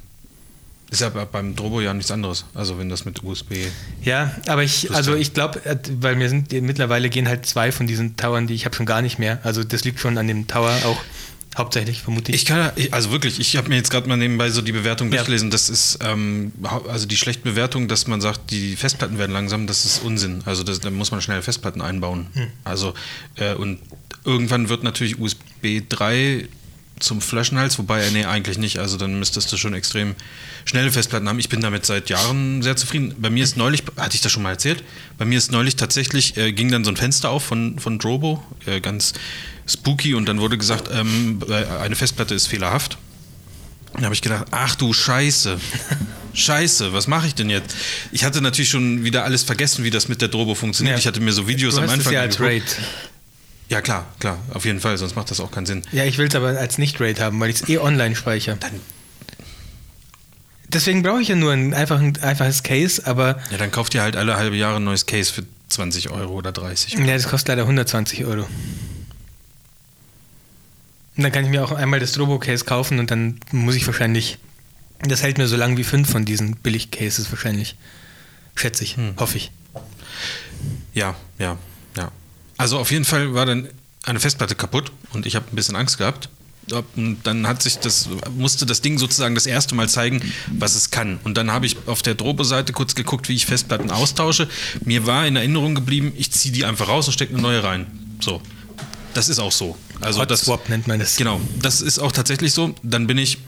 Speaker 3: ist ja beim Drobo ja nichts anderes. Also wenn das mit USB.
Speaker 2: Ja, aber ich, also ich glaube, weil mir sind mittlerweile gehen halt zwei von diesen Towern, die ich habe schon gar nicht mehr. Also das liegt schon an dem Tower auch hauptsächlich, vermute ich.
Speaker 3: Ich kann, also wirklich, ich habe mir jetzt gerade mal nebenbei so die Bewertung ja. durchgelesen. Das ist, ähm, also die schlechte Bewertung, dass man sagt, die Festplatten werden langsam, das ist Unsinn. Also das, da muss man schnell Festplatten einbauen. Hm. Also, äh, und irgendwann wird natürlich USB 3 zum Flaschenhals, wobei, nee, eigentlich nicht. Also dann müsstest du schon extrem schnelle Festplatten haben. Ich bin damit seit Jahren sehr zufrieden. Bei mir ist neulich, hatte ich das schon mal erzählt, bei mir ist neulich tatsächlich, äh, ging dann so ein Fenster auf von, von Drobo, äh, ganz spooky, und dann wurde gesagt, ähm, äh, eine Festplatte ist fehlerhaft. Dann habe ich gedacht, ach du Scheiße. Scheiße, was mache ich denn jetzt? Ich hatte natürlich schon wieder alles vergessen, wie das mit der Drobo funktioniert. Ja. Ich hatte mir so Videos
Speaker 2: du
Speaker 3: am Anfang.
Speaker 2: Ja, als Raid.
Speaker 3: Ja, klar, klar, auf jeden Fall, sonst macht das auch keinen Sinn.
Speaker 2: Ja, ich will es aber als Nicht-Raid haben, weil ich es eh online speichere. Dann Deswegen brauche ich ja nur ein, einfach ein einfaches Case, aber.
Speaker 3: Ja, dann kauft ihr halt alle halbe Jahre ein neues Case für 20 Euro oder 30.
Speaker 2: Ja, das kostet leider 120 Euro. Und dann kann ich mir auch einmal das Turbo-Case kaufen und dann muss ich wahrscheinlich. Das hält mir so lang wie fünf von diesen Billig-Cases wahrscheinlich. Schätze ich, hm. hoffe ich.
Speaker 3: Ja, ja. Also auf jeden Fall war dann eine Festplatte kaputt und ich habe ein bisschen Angst gehabt. Und dann hat sich das, musste das Ding sozusagen das erste Mal zeigen, was es kann. Und dann habe ich auf der Drobo-Seite kurz geguckt, wie ich Festplatten austausche. Mir war in Erinnerung geblieben, ich ziehe die einfach raus und stecke eine neue rein. So. Das ist auch so. Also
Speaker 2: Hot
Speaker 3: das
Speaker 2: Swap nennt man das.
Speaker 3: Genau, das ist auch tatsächlich so. Dann bin ich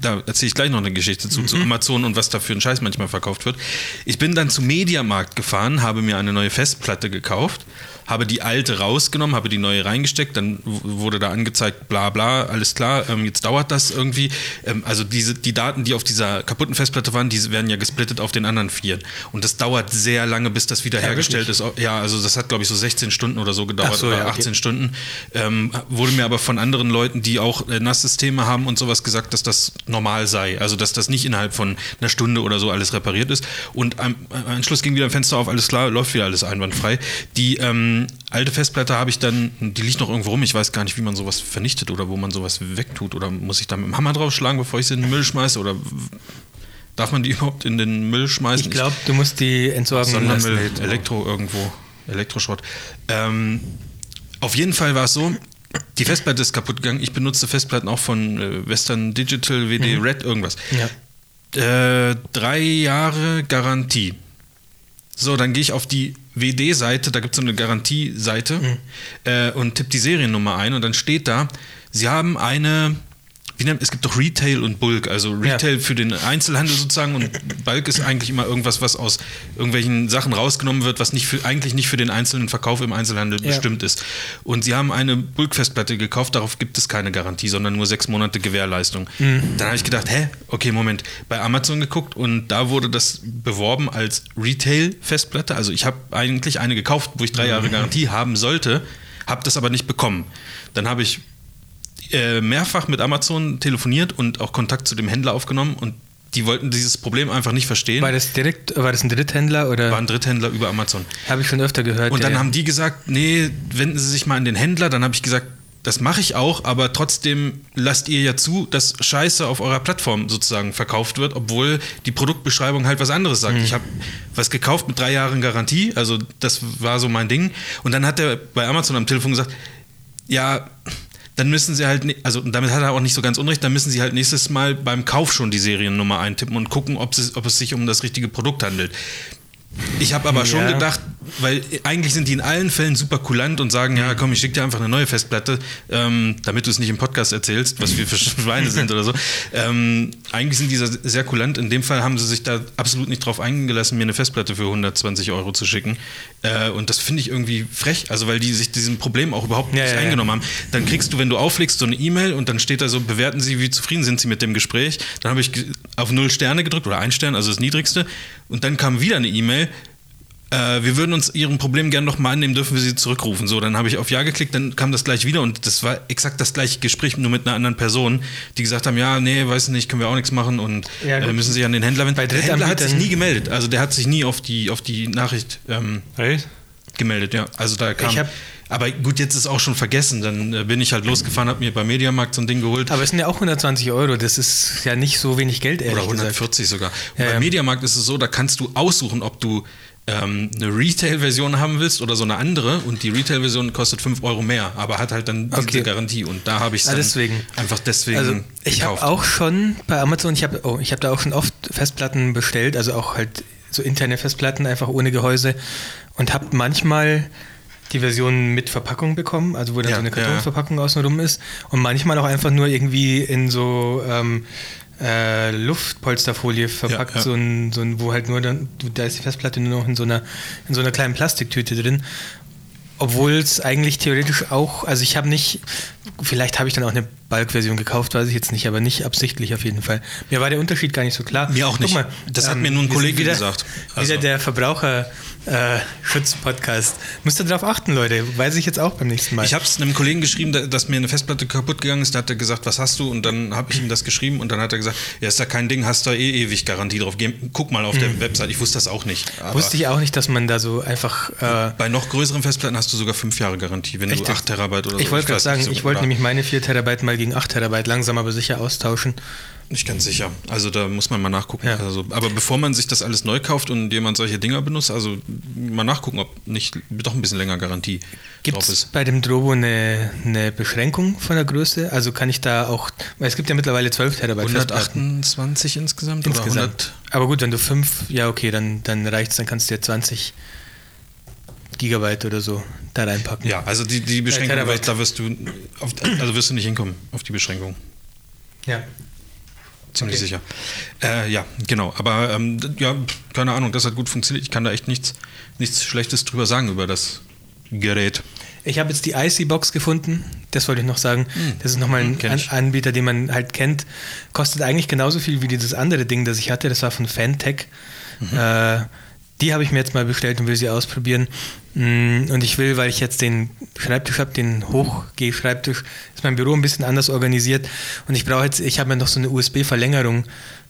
Speaker 3: da erzähle ich gleich noch eine Geschichte zu, mhm. zu Amazon und was da für ein Scheiß manchmal verkauft wird. Ich bin dann zum Mediamarkt gefahren, habe mir eine neue Festplatte gekauft habe die alte rausgenommen, habe die neue reingesteckt, dann wurde da angezeigt, bla bla, alles klar, ähm, jetzt dauert das irgendwie. Ähm, also diese, die Daten, die auf dieser kaputten Festplatte waren, die werden ja gesplittet auf den anderen vier. Und das dauert sehr lange, bis das wieder ja, ist. Ja, also das hat, glaube ich, so 16 Stunden oder so gedauert, so, oder ja, 18 okay. Stunden. Ähm, wurde mir aber von anderen Leuten, die auch äh, NAS-Systeme haben und sowas gesagt, dass das normal sei. Also dass das nicht innerhalb von einer Stunde oder so alles repariert ist. Und am, am Anschluss ging wieder ein Fenster auf, alles klar, läuft wieder alles einwandfrei. Die ähm, alte Festplatte habe ich dann, die liegt noch irgendwo rum. Ich weiß gar nicht, wie man sowas vernichtet oder wo man sowas wegtut. Oder muss ich da mit dem Hammer draufschlagen, bevor ich sie in den Müll schmeiße? Oder darf man die überhaupt in den Müll schmeißen?
Speaker 2: Ich glaube, du musst die entsorgen.
Speaker 3: Sondermüll, Elektro irgendwo, Elektroschrott. Ähm, auf jeden Fall war es so, die Festplatte ist kaputt gegangen. Ich benutze Festplatten auch von äh, Western Digital, WD, mhm. Red, irgendwas. Ja. Äh, drei Jahre Garantie. So, dann gehe ich auf die WD-Seite, da gibt es so eine Garantieseite mhm. äh, und tippe die Seriennummer ein und dann steht da, Sie haben eine wie nennt, es gibt doch Retail und Bulk, also Retail ja. für den Einzelhandel sozusagen und Bulk ist eigentlich immer irgendwas, was aus irgendwelchen Sachen rausgenommen wird, was nicht für, eigentlich nicht für den einzelnen Verkauf im Einzelhandel ja. bestimmt ist. Und sie haben eine Bulk-Festplatte gekauft, darauf gibt es keine Garantie, sondern nur sechs Monate Gewährleistung. Mhm. Dann habe ich gedacht, hä, okay, Moment, bei Amazon geguckt und da wurde das beworben als Retail-Festplatte. Also ich habe eigentlich eine gekauft, wo ich drei Jahre Garantie haben sollte, habe das aber nicht bekommen. Dann habe ich äh, mehrfach mit Amazon telefoniert und auch Kontakt zu dem Händler aufgenommen und die wollten dieses Problem einfach nicht verstehen.
Speaker 2: War das direkt, war das ein Dritthändler oder?
Speaker 3: War ein Dritthändler über Amazon.
Speaker 2: Habe ich schon öfter gehört.
Speaker 3: Und dann ja. haben die gesagt, nee, wenden Sie sich mal an den Händler. Dann habe ich gesagt, das mache ich auch, aber trotzdem lasst ihr ja zu, dass Scheiße auf eurer Plattform sozusagen verkauft wird, obwohl die Produktbeschreibung halt was anderes sagt. Mhm. Ich habe was gekauft mit drei Jahren Garantie, also das war so mein Ding. Und dann hat er bei Amazon am Telefon gesagt, ja, dann müssen sie halt, also damit hat er auch nicht so ganz unrecht, dann müssen sie halt nächstes Mal beim Kauf schon die Seriennummer eintippen und gucken, ob es, ob es sich um das richtige Produkt handelt. Ich habe aber ja. schon gedacht, weil eigentlich sind die in allen Fällen super kulant und sagen, ja komm, ich schicke dir einfach eine neue Festplatte, ähm, damit du es nicht im Podcast erzählst, was wir für Schweine sind oder so. Ähm, eigentlich sind die sehr kulant. In dem Fall haben sie sich da absolut nicht drauf eingelassen, mir eine Festplatte für 120 Euro zu schicken. Äh, und das finde ich irgendwie frech, also weil die sich diesem Problem auch überhaupt nicht ja, ja, eingenommen haben. Dann kriegst du, wenn du auflegst, so eine E-Mail und dann steht da so, bewerten Sie, wie zufrieden sind Sie mit dem Gespräch. Dann habe ich auf null Sterne gedrückt oder ein Stern, also das niedrigste. Und dann kam wieder eine E-Mail, äh, wir würden uns Ihrem Problem gerne nochmal annehmen, dürfen wir Sie zurückrufen. So, dann habe ich auf Ja geklickt, dann kam das gleich wieder und das war exakt das gleiche Gespräch, nur mit einer anderen Person, die gesagt haben, ja, nee, weiß nicht, können wir auch nichts machen und ja, äh, müssen sich an den Händler wenden. der Händler hat sich nie gemeldet, also der hat sich nie auf die, auf die Nachricht ähm, hey? gemeldet, ja. Also da kam Aber gut, jetzt ist auch schon vergessen. Dann äh, bin ich halt losgefahren, habe mir bei Mediamarkt so ein Ding geholt.
Speaker 2: Aber es sind ja auch 120 Euro, das ist ja nicht so wenig Geld, ehrlich
Speaker 3: Oder 140
Speaker 2: gesagt.
Speaker 3: sogar. Und
Speaker 2: Ja,
Speaker 3: beim
Speaker 2: ja.
Speaker 3: Mediamarkt ist es so, da kannst du aussuchen, ob du ähm, eine Retail-Version haben willst oder so eine andere. Und die Retail-Version kostet 5 Euro mehr, aber hat halt dann
Speaker 2: Okay.
Speaker 3: diese Garantie. Und da habe ich es
Speaker 2: Ah, deswegen.
Speaker 3: einfach deswegen
Speaker 2: Also ich habe auch schon bei Amazon, ich habe oh, ich habe da auch schon oft Festplatten bestellt, also auch halt so interne Festplatten einfach ohne Gehäuse und habe manchmal die Version mit Verpackung bekommen, also wo dann
Speaker 3: Ja,
Speaker 2: so eine
Speaker 3: ja.
Speaker 2: Kartonverpackung außenrum ist und manchmal auch einfach nur irgendwie in so ähm, äh, Luftpolsterfolie verpackt,
Speaker 3: Ja, ja.
Speaker 2: so ein, so ein, wo halt nur dann, da ist die Festplatte nur noch in so einer, in so einer kleinen Plastiktüte drin. Obwohl es eigentlich theoretisch auch, also ich habe nicht, vielleicht habe ich dann auch eine Bulk-Version gekauft, weiß ich jetzt nicht, aber nicht absichtlich auf jeden Fall. Mir war der Unterschied gar nicht so klar.
Speaker 3: Mir auch nicht. Das hat mir nur ein Kollege
Speaker 2: wieder,
Speaker 3: gesagt. Also-
Speaker 2: Wieder der Verbraucherschutz-Podcast. Müsst ihr darauf achten, Leute. Weiß ich jetzt auch beim nächsten Mal.
Speaker 3: Ich habe es einem Kollegen geschrieben, da- dass mir eine Festplatte kaputt gegangen ist. Da hat er gesagt, was hast du? Und dann habe ich ihm das geschrieben und dann hat er gesagt, ja, ist da kein Ding, hast da eh ewig Garantie drauf. Geh, guck mal auf der Website. Ich wusste das auch nicht.
Speaker 2: Mhm. Wusste ich auch nicht, dass man da so einfach. Äh,
Speaker 3: bei noch größeren Festplatten hast du sogar fünf Jahre Garantie, wenn
Speaker 2: Echt
Speaker 3: du
Speaker 2: jetzt?
Speaker 3: 8 Terabyte oder so.
Speaker 2: ich wollte gerade sagen,
Speaker 3: so
Speaker 2: ich wollte
Speaker 3: genau.
Speaker 2: nämlich meine 4 Terabyte mal gegen 8 Terabyte langsam aber sicher austauschen.
Speaker 3: Nicht ganz sicher. Also da muss man mal nachgucken.
Speaker 2: Ja.
Speaker 3: Also, aber bevor man sich das alles neu kauft und jemand solche Dinger benutzt, also mal nachgucken, ob nicht doch ein bisschen länger Garantie
Speaker 2: Gibt es bei dem Drobo eine, eine Beschränkung von der Größe? Also kann ich da auch, weil es gibt ja mittlerweile 12 Terabyte Festplatten
Speaker 3: 128 insgesamt,
Speaker 2: insgesamt. Aber gut, wenn du 5, ja okay, dann, dann reicht's, dann kannst du dir 20 Gigabyte oder so da reinpacken.
Speaker 3: Ja, also die, die Beschränkung,
Speaker 2: Terabyte.
Speaker 3: da wirst du, auf, also wirst du nicht hinkommen auf die Beschränkung.
Speaker 2: Ja.
Speaker 3: Ziemlich
Speaker 2: Okay.
Speaker 3: sicher. Äh, ja, genau. Aber ähm, ja, keine Ahnung, das hat gut funktioniert. Ich kann da echt nichts, nichts Schlechtes drüber sagen über das Gerät.
Speaker 2: Ich habe jetzt die IC-Box gefunden, das wollte ich noch sagen. Das ist nochmal ein
Speaker 3: Hm,
Speaker 2: An. Anbieter, den man halt kennt. Kostet eigentlich genauso viel wie dieses andere Ding, das ich hatte. Das war von Fantech.
Speaker 3: Mhm.
Speaker 2: Äh, die habe ich mir jetzt mal bestellt und will sie ausprobieren. Mm, Und ich will, weil ich jetzt den Schreibtisch habe, den Hochgeh-Schreibtisch, ist mein Büro ein bisschen anders organisiert. Und ich brauche jetzt, ich habe mir noch so eine USB-Verlängerung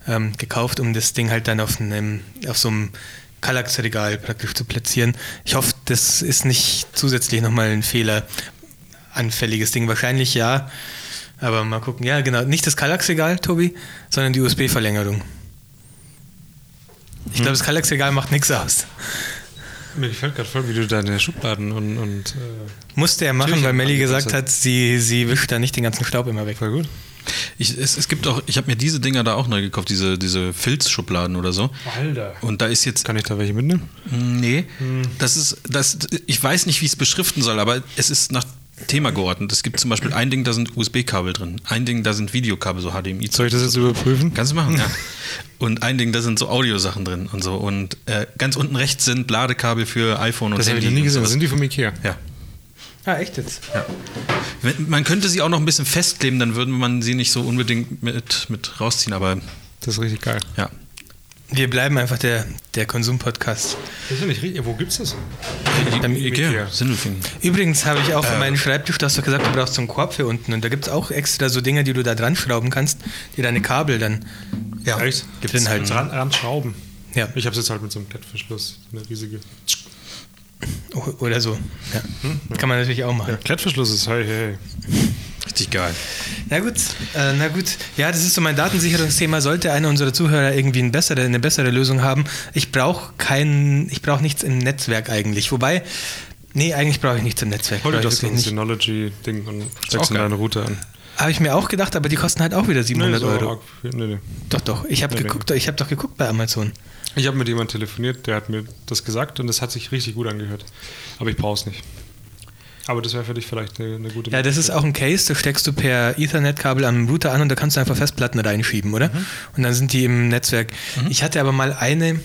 Speaker 2: ähm, gekauft, um das Ding halt dann auf, einem, auf so einem Kallax-Regal praktisch zu platzieren. Ich hoffe, das ist nicht zusätzlich nochmal ein Fehler. Anfälliges Ding. Wahrscheinlich ja. Aber mal gucken. Ja, genau. Nicht das Kallax-Regal, Tobi, sondern die USB-Verlängerung. Ich glaube, das Kallax-Regal macht nichts aus.
Speaker 1: Mir gefällt gerade voll, wie du deine Schubladen und, und äh,
Speaker 2: Musste er machen, weil Melly gesagt hat, sie, sie wischt da nicht den ganzen Staub immer weg.
Speaker 1: voll gut.
Speaker 3: Ich, es, es gibt auch, ich habe mir diese Dinger da auch neu gekauft, diese, diese Filzschubladen oder so.
Speaker 1: Alter.
Speaker 3: Und da ist jetzt
Speaker 1: Kann ich da welche mitnehmen?
Speaker 3: Nee, das ist, das, ich weiß nicht, wie ich es beschriften soll, aber es ist nach Thema geordnet. Es gibt zum Beispiel ein Ding, da sind USB-Kabel drin. Ein Ding, da sind Videokabel, so HDMI.
Speaker 1: Soll ich das jetzt überprüfen?
Speaker 3: Kannst du machen, ja. Und ein Ding, da sind so Audiosachen drin und so. Und äh, ganz unten rechts sind Ladekabel für iPhone und
Speaker 1: Das habe ich noch nie gesehen. Sind die vom Ikea?
Speaker 3: Ja.
Speaker 2: Ah, echt jetzt?
Speaker 3: ja. Man könnte sie auch noch ein bisschen festkleben, dann würde man sie nicht so unbedingt mit, mit rausziehen, aber
Speaker 1: Das ist richtig geil.
Speaker 3: ja.
Speaker 2: Wir bleiben einfach der, der Konsum-Podcast.
Speaker 1: Das ist ja nicht richtig. Wo gibt's das?
Speaker 2: Beim
Speaker 3: Ikea. Sindelfingen.
Speaker 2: Übrigens habe ich auch für
Speaker 3: Äh.
Speaker 2: meinen Schreibtisch, du hast doch gesagt, du brauchst so einen Korb für unten. Und da gibt es auch extra so Dinger, die du da dran schrauben kannst, die deine Kabel dann
Speaker 3: Ja.
Speaker 1: Echt?
Speaker 2: Gibt's drin halten.
Speaker 1: Ran, Randschrauben.
Speaker 2: Ja.
Speaker 1: Ich habe es jetzt halt mit so einem Klettverschluss. So eine riesige.
Speaker 2: Oder so. Ja. Kann man natürlich auch machen.
Speaker 1: Klettverschluss ist hey, hey.
Speaker 3: Richtig geil.
Speaker 2: Na gut, äh, na gut. Ja, das ist so mein Datensicherungsthema. Sollte einer unserer Zuhörer irgendwie eine bessere, eine bessere Lösung haben, ich brauche kein, ich brauche nichts im Netzwerk eigentlich. Wobei, nee, eigentlich brauche ich nichts im Netzwerk.
Speaker 1: Hol dir das. Synology-Ding und steckst in deine Router an.
Speaker 2: Habe ich mir auch gedacht, aber die kosten halt auch wieder 700
Speaker 1: so
Speaker 2: Euro.
Speaker 1: arg nee, nee.
Speaker 2: Doch, doch. Ich habe
Speaker 1: Nee,
Speaker 2: geguckt, ich habe doch geguckt bei Amazon.
Speaker 1: Ich habe mit jemandem telefoniert, der hat mir das gesagt und das hat sich richtig gut angehört. Aber ich brauche es nicht. Aber das wäre für dich vielleicht eine, eine gute
Speaker 2: Ja, das ist auch ein Case, da steckst du per Ethernet-Kabel am Router an und da kannst du einfach Festplatten reinschieben, oder?
Speaker 1: Mhm.
Speaker 2: Und dann sind die im Netzwerk. Ich hatte aber mal eine,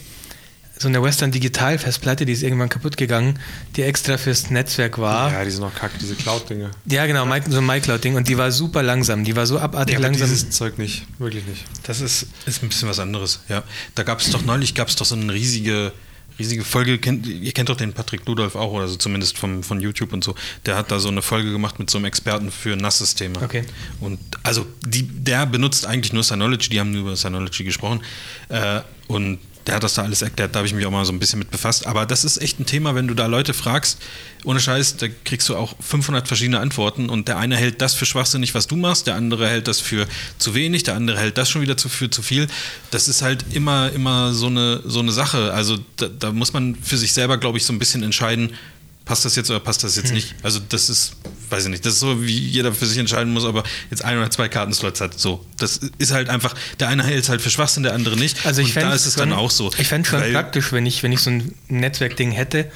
Speaker 2: so eine Western Digital Festplatte, die ist irgendwann kaputt gegangen, die extra fürs Netzwerk war. Ja,
Speaker 1: Ja, die sind auch kacke, diese Cloud-Dinge.
Speaker 2: genau, Mi- so ein MyCloud-Ding und die war super langsam, die war so abartig
Speaker 1: aber
Speaker 2: langsam.
Speaker 1: dieses Zeug nicht, wirklich nicht.
Speaker 3: Das ist, ist ein bisschen was anderes, ja. Da gab es doch neulich, gab es doch so eine riesige, riesige Folge, kennt, ihr kennt doch den Patrick Ludolf auch, oder so zumindest vom, von YouTube und so. Der hat da so eine Folge gemacht mit so einem Experten für NAS-Systeme.
Speaker 2: Okay.
Speaker 3: Und also die, der benutzt eigentlich nur Synology, die haben nur über Synology gesprochen. Äh, und der hat das da alles erklärt, da habe ich mich auch mal so ein bisschen mit befasst. Aber das ist echt ein Thema, wenn du da Leute fragst, ohne Scheiß, da kriegst du auch 500 verschiedene Antworten und der eine hält das für schwachsinnig, was du machst, der andere hält das für zu wenig, der andere hält das schon wieder für zu viel. Das ist halt immer, immer so eine, so eine Sache. Also da, da muss man für sich selber, glaube ich, so ein bisschen entscheiden, passt das jetzt oder passt das jetzt
Speaker 2: Hm.
Speaker 3: nicht? Also das ist, weiß ich nicht, das ist so, wie jeder für sich entscheiden muss, ob er jetzt ein oder zwei Kartenslots hat. So, das ist halt einfach, der eine hält es halt für Schwachsinn, der andere nicht.
Speaker 2: Also ich
Speaker 3: Und da ist es
Speaker 2: schon,
Speaker 3: dann auch so.
Speaker 2: Ich fände schon
Speaker 3: Weil-
Speaker 2: praktisch, wenn ich, wenn ich so ein Netzwerkding hätte,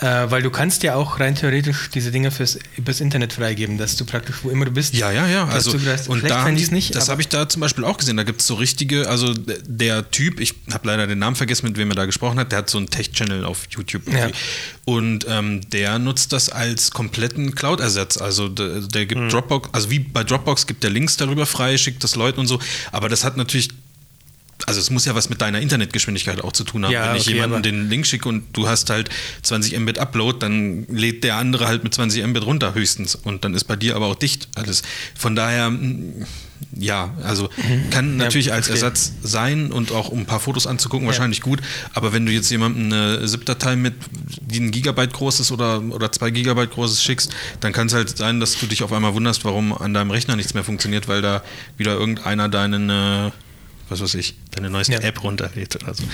Speaker 2: äh, weil du kannst ja auch rein theoretisch diese Dinge fürs, übers Internet freigeben, dass du praktisch, wo immer du bist,
Speaker 3: Ja, ja, ja. Also,
Speaker 2: du das-
Speaker 3: und da haben die,
Speaker 2: nicht,
Speaker 3: das habe ich da zum Beispiel auch gesehen. Da gibt es so richtige, also der Typ, ich habe leider den Namen vergessen, mit wem er da gesprochen hat, der hat so einen Tech-Channel auf YouTube.
Speaker 2: Ja.
Speaker 3: Und ähm, der nutzt das als kompletten Cloud-Ersatz. Also der, der
Speaker 2: Mhm.
Speaker 3: gibt Dropbox, also wie bei Dropbox gibt der Links darüber frei, schickt das Leuten und so. Aber das hat natürlich also es muss ja was mit deiner Internetgeschwindigkeit auch zu tun haben.
Speaker 2: Ja,
Speaker 3: Wenn ich
Speaker 2: okay,
Speaker 3: jemandem
Speaker 2: aber-
Speaker 3: den Link schicke und du hast halt 20 Mbit Upload, dann lädt der andere halt mit 20 Mbit runter höchstens. Und dann ist bei dir aber auch dicht alles. Von daher, mm, ja, also kann natürlich
Speaker 2: Ja,
Speaker 3: als. Ersatz sein und auch um ein paar Fotos anzugucken, wahrscheinlich gut. Aber wenn du jetzt jemandem eine ZIP-Datei mit, die ein Gigabyte groß ist oder, oder zwei Gigabyte großes schickst, dann kann es halt sein, dass du dich auf einmal wunderst, warum an deinem Rechner nichts mehr funktioniert, weil da wieder irgendeiner deinen äh, was weiß ich, deine neueste
Speaker 2: Ja.
Speaker 3: App runterlädt oder so.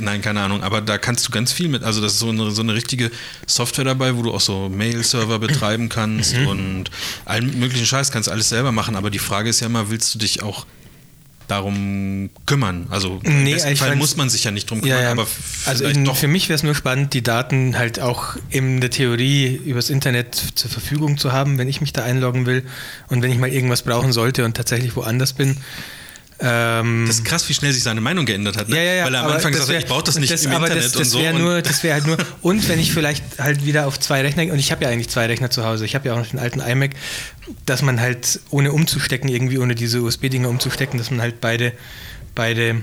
Speaker 3: Nein, keine Ahnung. Aber da kannst du ganz viel mit. Also das ist so eine, so eine richtige Software dabei, wo du auch so Mail-Server betreiben kannst
Speaker 2: Mhm.
Speaker 3: und allen möglichen Scheiß kannst alles selber machen. Aber die Frage ist ja immer, willst du dich auch darum kümmern? Also im
Speaker 2: Nee, ich
Speaker 3: Fall muss man sich ja nicht drum kümmern,
Speaker 2: Ja, ja.
Speaker 3: aber
Speaker 2: also in,
Speaker 3: doch.
Speaker 2: für mich wäre es nur spannend, die Daten halt auch in der Theorie übers Internet zur Verfügung zu haben, wenn ich mich da einloggen will und wenn ich mal irgendwas brauchen sollte und tatsächlich woanders bin. Ähm,
Speaker 3: Das ist krass, wie schnell sich seine Meinung geändert hat. Ne?
Speaker 2: ja, ja, ja.
Speaker 3: Weil er am Anfang gesagt hat, ich brauche das nicht
Speaker 2: das,
Speaker 3: im
Speaker 2: aber
Speaker 3: Internet
Speaker 2: das, das
Speaker 3: und so.
Speaker 2: Nur, das wäre halt nur. Und wenn ich vielleicht halt wieder auf zwei Rechner, und ich habe ja eigentlich zwei Rechner zu Hause, ich habe ja auch noch den alten iMac, dass man halt ohne umzustecken, irgendwie ohne diese USB-Dinger umzustecken, dass man halt beide, beide,